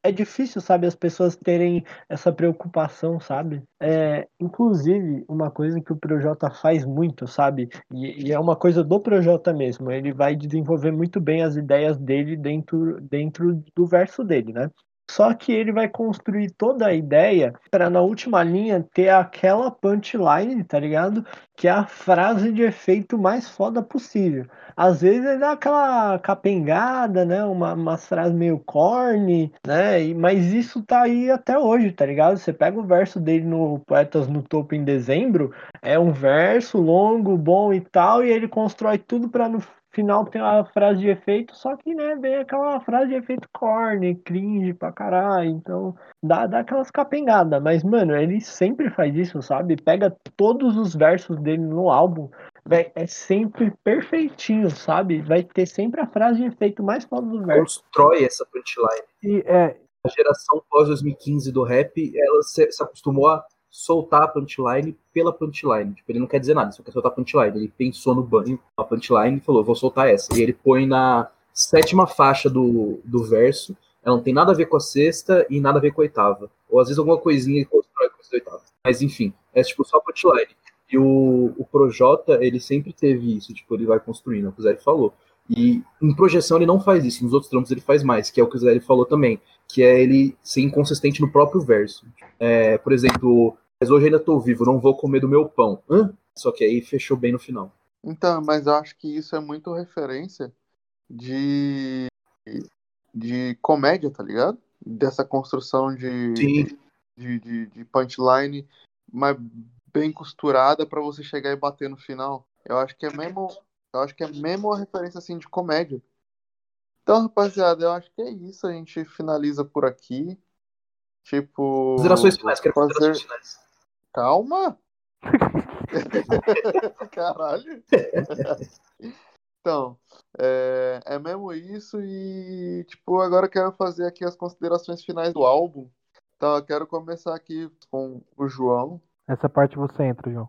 é difícil, sabe, as pessoas terem essa preocupação, sabe? É, inclusive uma coisa que o Projota faz muito, sabe? E, e, é uma coisa do Projota mesmo. Ele vai desenvolver muito bem as ideias dele dentro dentro do verso dele, né? Só que ele vai construir toda a ideia para na última linha ter aquela punchline, tá ligado? Que é a frase de efeito mais foda possível. Às vezes ele dá aquela capengada, né? Uma, uma frase meio corny, né? Mas isso tá aí até hoje, tá ligado? Você pega o verso dele no Poetas no Topo em dezembro, é um verso longo, bom e tal, e ele constrói tudo para no final tem a frase de efeito, só que, né, vem aquela frase de efeito corny, cringe pra caralho, então dá, dá aquelas capengadas, mas, mano, ele sempre faz isso, sabe? Pega todos os versos dele no álbum, véio, é sempre perfeitinho, sabe? Vai ter sempre a frase de efeito mais foda do verso. Constrói essa punchline. E, é... A geração pós-2015 do rap, ela se, se acostumou a soltar a punchline pela punchline. Tipo, ele não quer dizer nada, só quer soltar a punchline. Ele pensou no banho, a punchline, e falou, vou soltar essa. E ele põe na sétima faixa do, do verso. Ela não tem nada a ver com a sexta e nada a ver com a oitava. Ou às vezes alguma coisinha ele constrói com a oitava. Mas enfim, é tipo só a punchline. E o, o Projota, ele sempre teve isso, tipo, ele vai construindo, é o que o Zé falou. E em projeção ele não faz isso, nos outros trampos ele faz mais, que é o que o Zé falou também, que é ele ser inconsistente no próprio verso. É, por exemplo, mas hoje ainda estou vivo, não vou comer do meu pão. Hã? Só que aí fechou bem no final. Então, mas eu acho que isso é muito referência de, de comédia, tá ligado? Dessa construção de, de, de, de, punchline, mas bem costurada para você chegar e bater no final. Eu acho que é mesmo, eu acho que é mesmo uma referência assim de comédia. Então, rapaziada, eu acho que é isso. A gente finaliza por aqui. Tipo. Considerações finais, quero fazer... finais. Calma! Caralho! então, é, é mesmo isso e, tipo, agora quero fazer aqui as considerações finais do álbum. Então, eu quero começar aqui com o João. Essa parte você entra, João.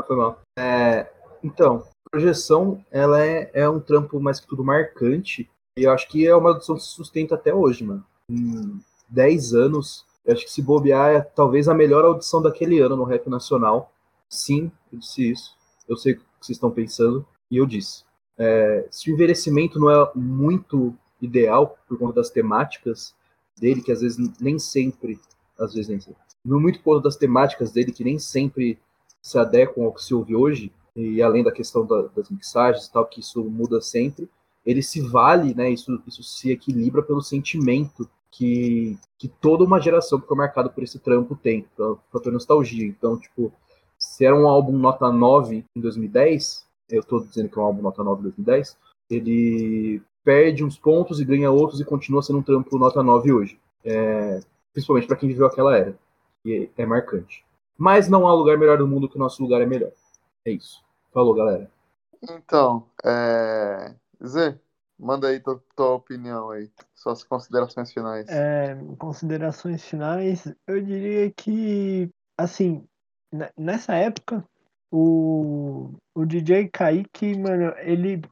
Ah, Foi mal. É, então, projeção, ela é, é um trampo mais que tudo marcante. E eu acho que é uma audição que se sustenta até hoje, mano. Em 10 anos, eu acho que se bobear é talvez a melhor audição daquele ano no rap nacional. Sim, eu disse isso. Eu sei o que vocês estão pensando. E eu disse. É, se o envelhecimento não é muito ideal por conta das temáticas dele, que às vezes nem sempre, às vezes nem sempre, no muito por conta das temáticas dele, que nem sempre se adequam ao que se ouve hoje, e além da questão da- das mixagens e tal, que isso muda sempre, ele se vale, né, isso, isso se equilibra pelo sentimento que, que toda uma geração que foi marcada por esse trampo tem, fator nostalgia. Então, tipo, se era um álbum nota 9 em 2010, eu tô dizendo que é um álbum nota 9 em 2010, ele perde uns pontos e ganha outros e continua sendo um trampo nota 9 hoje. É, principalmente para quem viveu aquela era. E é marcante. Mas não há lugar melhor do mundo que o nosso lugar é melhor. É isso. Falou, galera. Então, é... Zé, manda aí tua, tua opinião aí, suas considerações finais. É, considerações finais, eu diria que, assim, ne- nessa época, o, o DJ Kaique, mano, ele,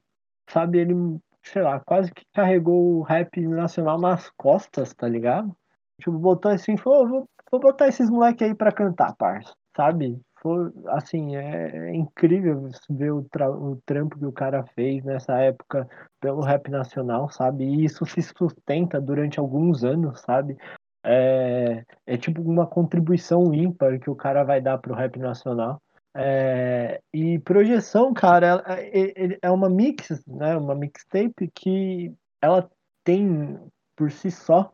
sabe, ele, sei lá, quase que carregou o rap nacional nas costas, tá ligado? Tipo, botou assim, falou, vou, vou botar esses moleque aí pra cantar, parça, sabe? Foi, assim, é, é incrível ver o, o trampo que o cara fez nessa época pelo rap nacional, sabe? E isso se sustenta durante alguns anos, sabe? É, é tipo uma contribuição ímpar que o cara vai dar pro rap nacional. É, e projeção, cara, é, é- é uma mix, né? Uma mixtape que ela tem por si só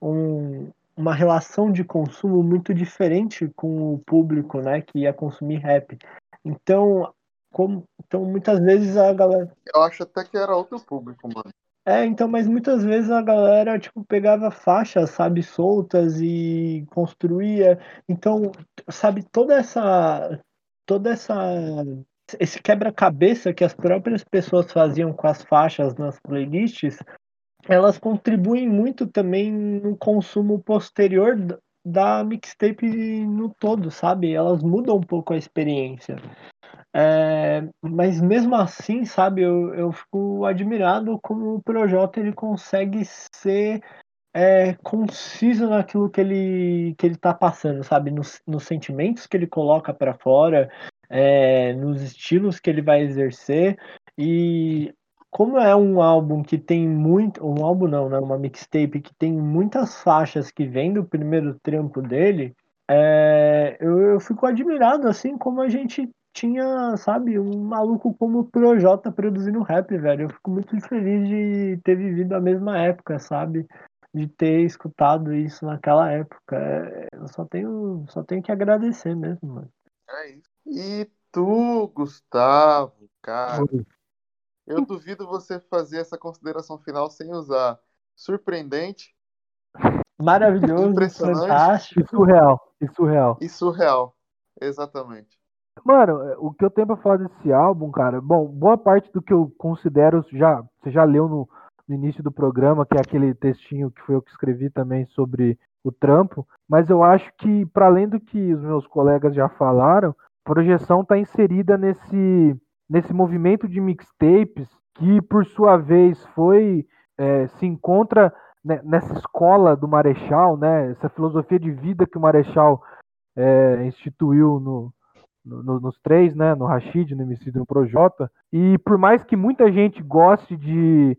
um- uma relação de consumo muito diferente com o público, né? Que ia consumir rap. Então, como, então muitas vezes a galera Eu acho até que era outro público, mano. é, então, mas muitas vezes a galera, tipo, pegava faixas, sabe, soltas e construía. Então, sabe, toda essa, toda essa, esse quebra-cabeça que as próprias pessoas faziam com as faixas nas playlists, elas contribuem muito também no consumo posterior da mixtape no todo, sabe? Elas mudam um pouco a experiência. É, mas mesmo assim, sabe, eu, eu fico admirado como o Projota ele consegue ser é, conciso naquilo que ele, que ele tá passando, sabe, nos, nos sentimentos que ele coloca para fora, é, nos estilos que ele vai exercer e como é um álbum que tem muito, um álbum não, né, uma mixtape que tem muitas faixas que vem do primeiro trampo dele, é, eu, eu fico admirado assim como a gente tinha, sabe, um maluco como o Projota produzindo rap, velho. Eu fico muito feliz de ter vivido a mesma época, sabe? De ter escutado isso naquela época. É, Eu só tenho, só tenho que agradecer mesmo, mano. É isso. E tu, Gustavo, cara, eu duvido você fazer essa consideração final sem usar surpreendente Maravilhoso, Impressionante. fantástico. E surreal, e surreal. e surreal. Exatamente. Mano, é, o que eu tenho pra falar desse álbum, cara, bom, boa parte do que eu considero, já, você já leu no, no início do programa, que é aquele textinho que foi eu que escrevi também sobre o trampo, mas eu acho que, para além do que os meus colegas já falaram, projeção tá inserida nesse, nesse movimento de mixtapes que, por sua vez, foi, é, se encontra ne- nessa escola do Marechal, né, essa filosofia de vida que o Marechal é, instituiu no, no- no- nos três, né? No Rashid, no MC no Projota. E por mais que muita gente goste de.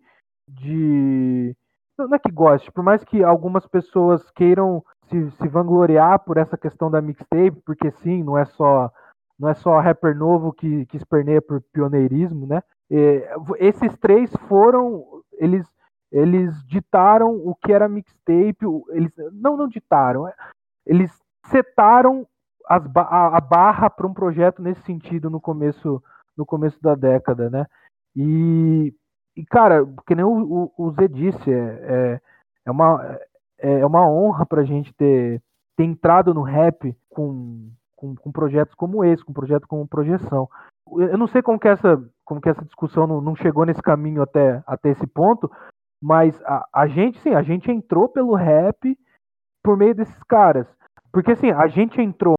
de não é que goste, por mais que algumas pessoas queiram se, se vangloriar por essa questão da mixtape, porque sim, não é só não é só rapper novo que, que esperneia por pioneirismo, né? É, esses três foram eles eles ditaram o que era mixtape, eles não não ditaram, é, eles setaram as a, a barra para um projeto nesse sentido no começo no começo da década, né? E, e cara, que nem o, o, o Zé disse, é, é, é uma é é uma honra para a gente ter, ter entrado no rap com, com, com projetos como esse, com projeto como Projeção. Eu não sei como que essa, como que essa discussão não, não chegou nesse caminho até, até esse ponto, mas a, a gente, sim, a gente entrou pelo rap por meio desses caras. Porque assim, a gente entrou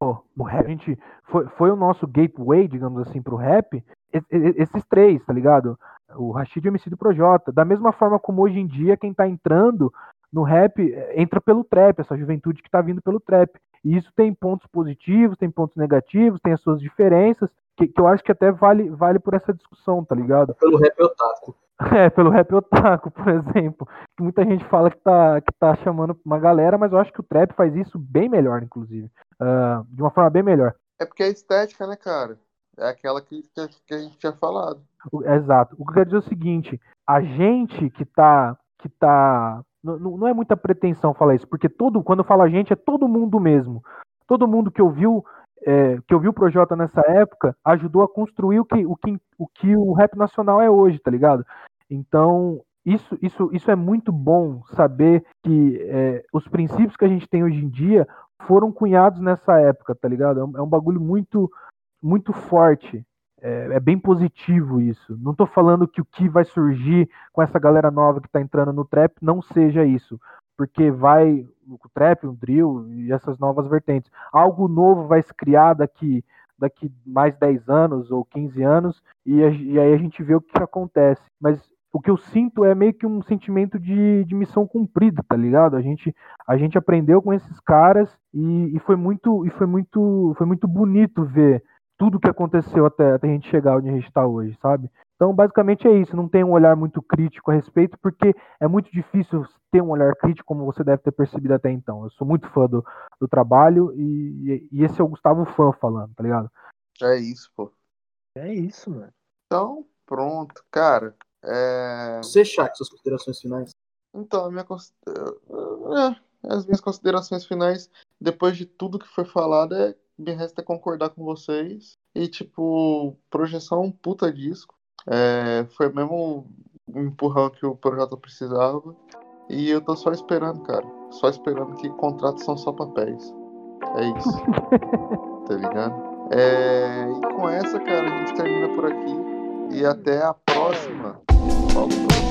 no rap, a gente foi, foi o nosso gateway, digamos assim, pro rap, esses três, tá ligado? O Rashid, o MC do Projota. Da mesma forma como hoje em dia, quem tá entrando no rap eh, entra pelo trap, essa juventude que tá vindo pelo trap. E isso tem pontos positivos, tem pontos negativos, tem as suas diferenças, que, que eu acho que até vale, vale por essa discussão, tá ligado? Pelo rap otaku. É, pelo rap otaku, por exemplo. Que muita gente fala que tá, que tá chamando uma galera, mas eu acho que o trap faz isso bem melhor, inclusive. Uh, de uma forma bem melhor. É porque é estética, né, cara? É aquela que, que a gente tinha falado. O, exato. O que eu quero dizer é o seguinte: a gente que tá. Que tá não, não é muita pretensão falar isso, porque todo, quando eu falo a gente, é todo mundo mesmo. Todo mundo que ouviu é, que ouviu o Projota nessa época ajudou a construir o que, o que o que o rap nacional é hoje, tá ligado? Então, isso, isso, isso é muito bom saber que é, os princípios que a gente tem hoje em dia foram cunhados nessa época, tá ligado? É um, é um bagulho muito, muito forte. É, é, bem positivo isso. Não tô falando que o que vai surgir com essa galera nova que tá entrando no trap não seja isso. Porque vai o trap, o drill e essas novas vertentes. Algo novo vai se criar daqui daqui mais 10 anos ou 15 anos e, e aí a gente vê o que acontece. Mas o que eu sinto é meio que um sentimento de, de missão cumprida, tá ligado? A gente, a gente aprendeu com esses caras e, e foi muito e foi muito foi muito bonito ver tudo que aconteceu até, até a gente chegar onde a gente está hoje, sabe? Então, basicamente é isso. Não tem um olhar muito crítico a respeito, porque é muito difícil ter um olhar crítico, como você deve ter percebido até então. Eu sou muito fã do, do trabalho e, e esse é o Gustavo Fã falando, tá ligado? É isso, pô. É isso, mano. Então, pronto, cara. É... Você, Shaq, suas considerações finais? Então, minha, é, as minhas considerações finais, depois de tudo que foi falado, é, me resta concordar com vocês. E, tipo, projeção um puta disco. É, foi mesmo um empurrão que o projeto precisava. E eu tô só esperando, cara. Só esperando que contratos são só papéis. É isso. tá ligado? É, e com essa, cara, a gente termina por aqui. E até a próxima. Falou.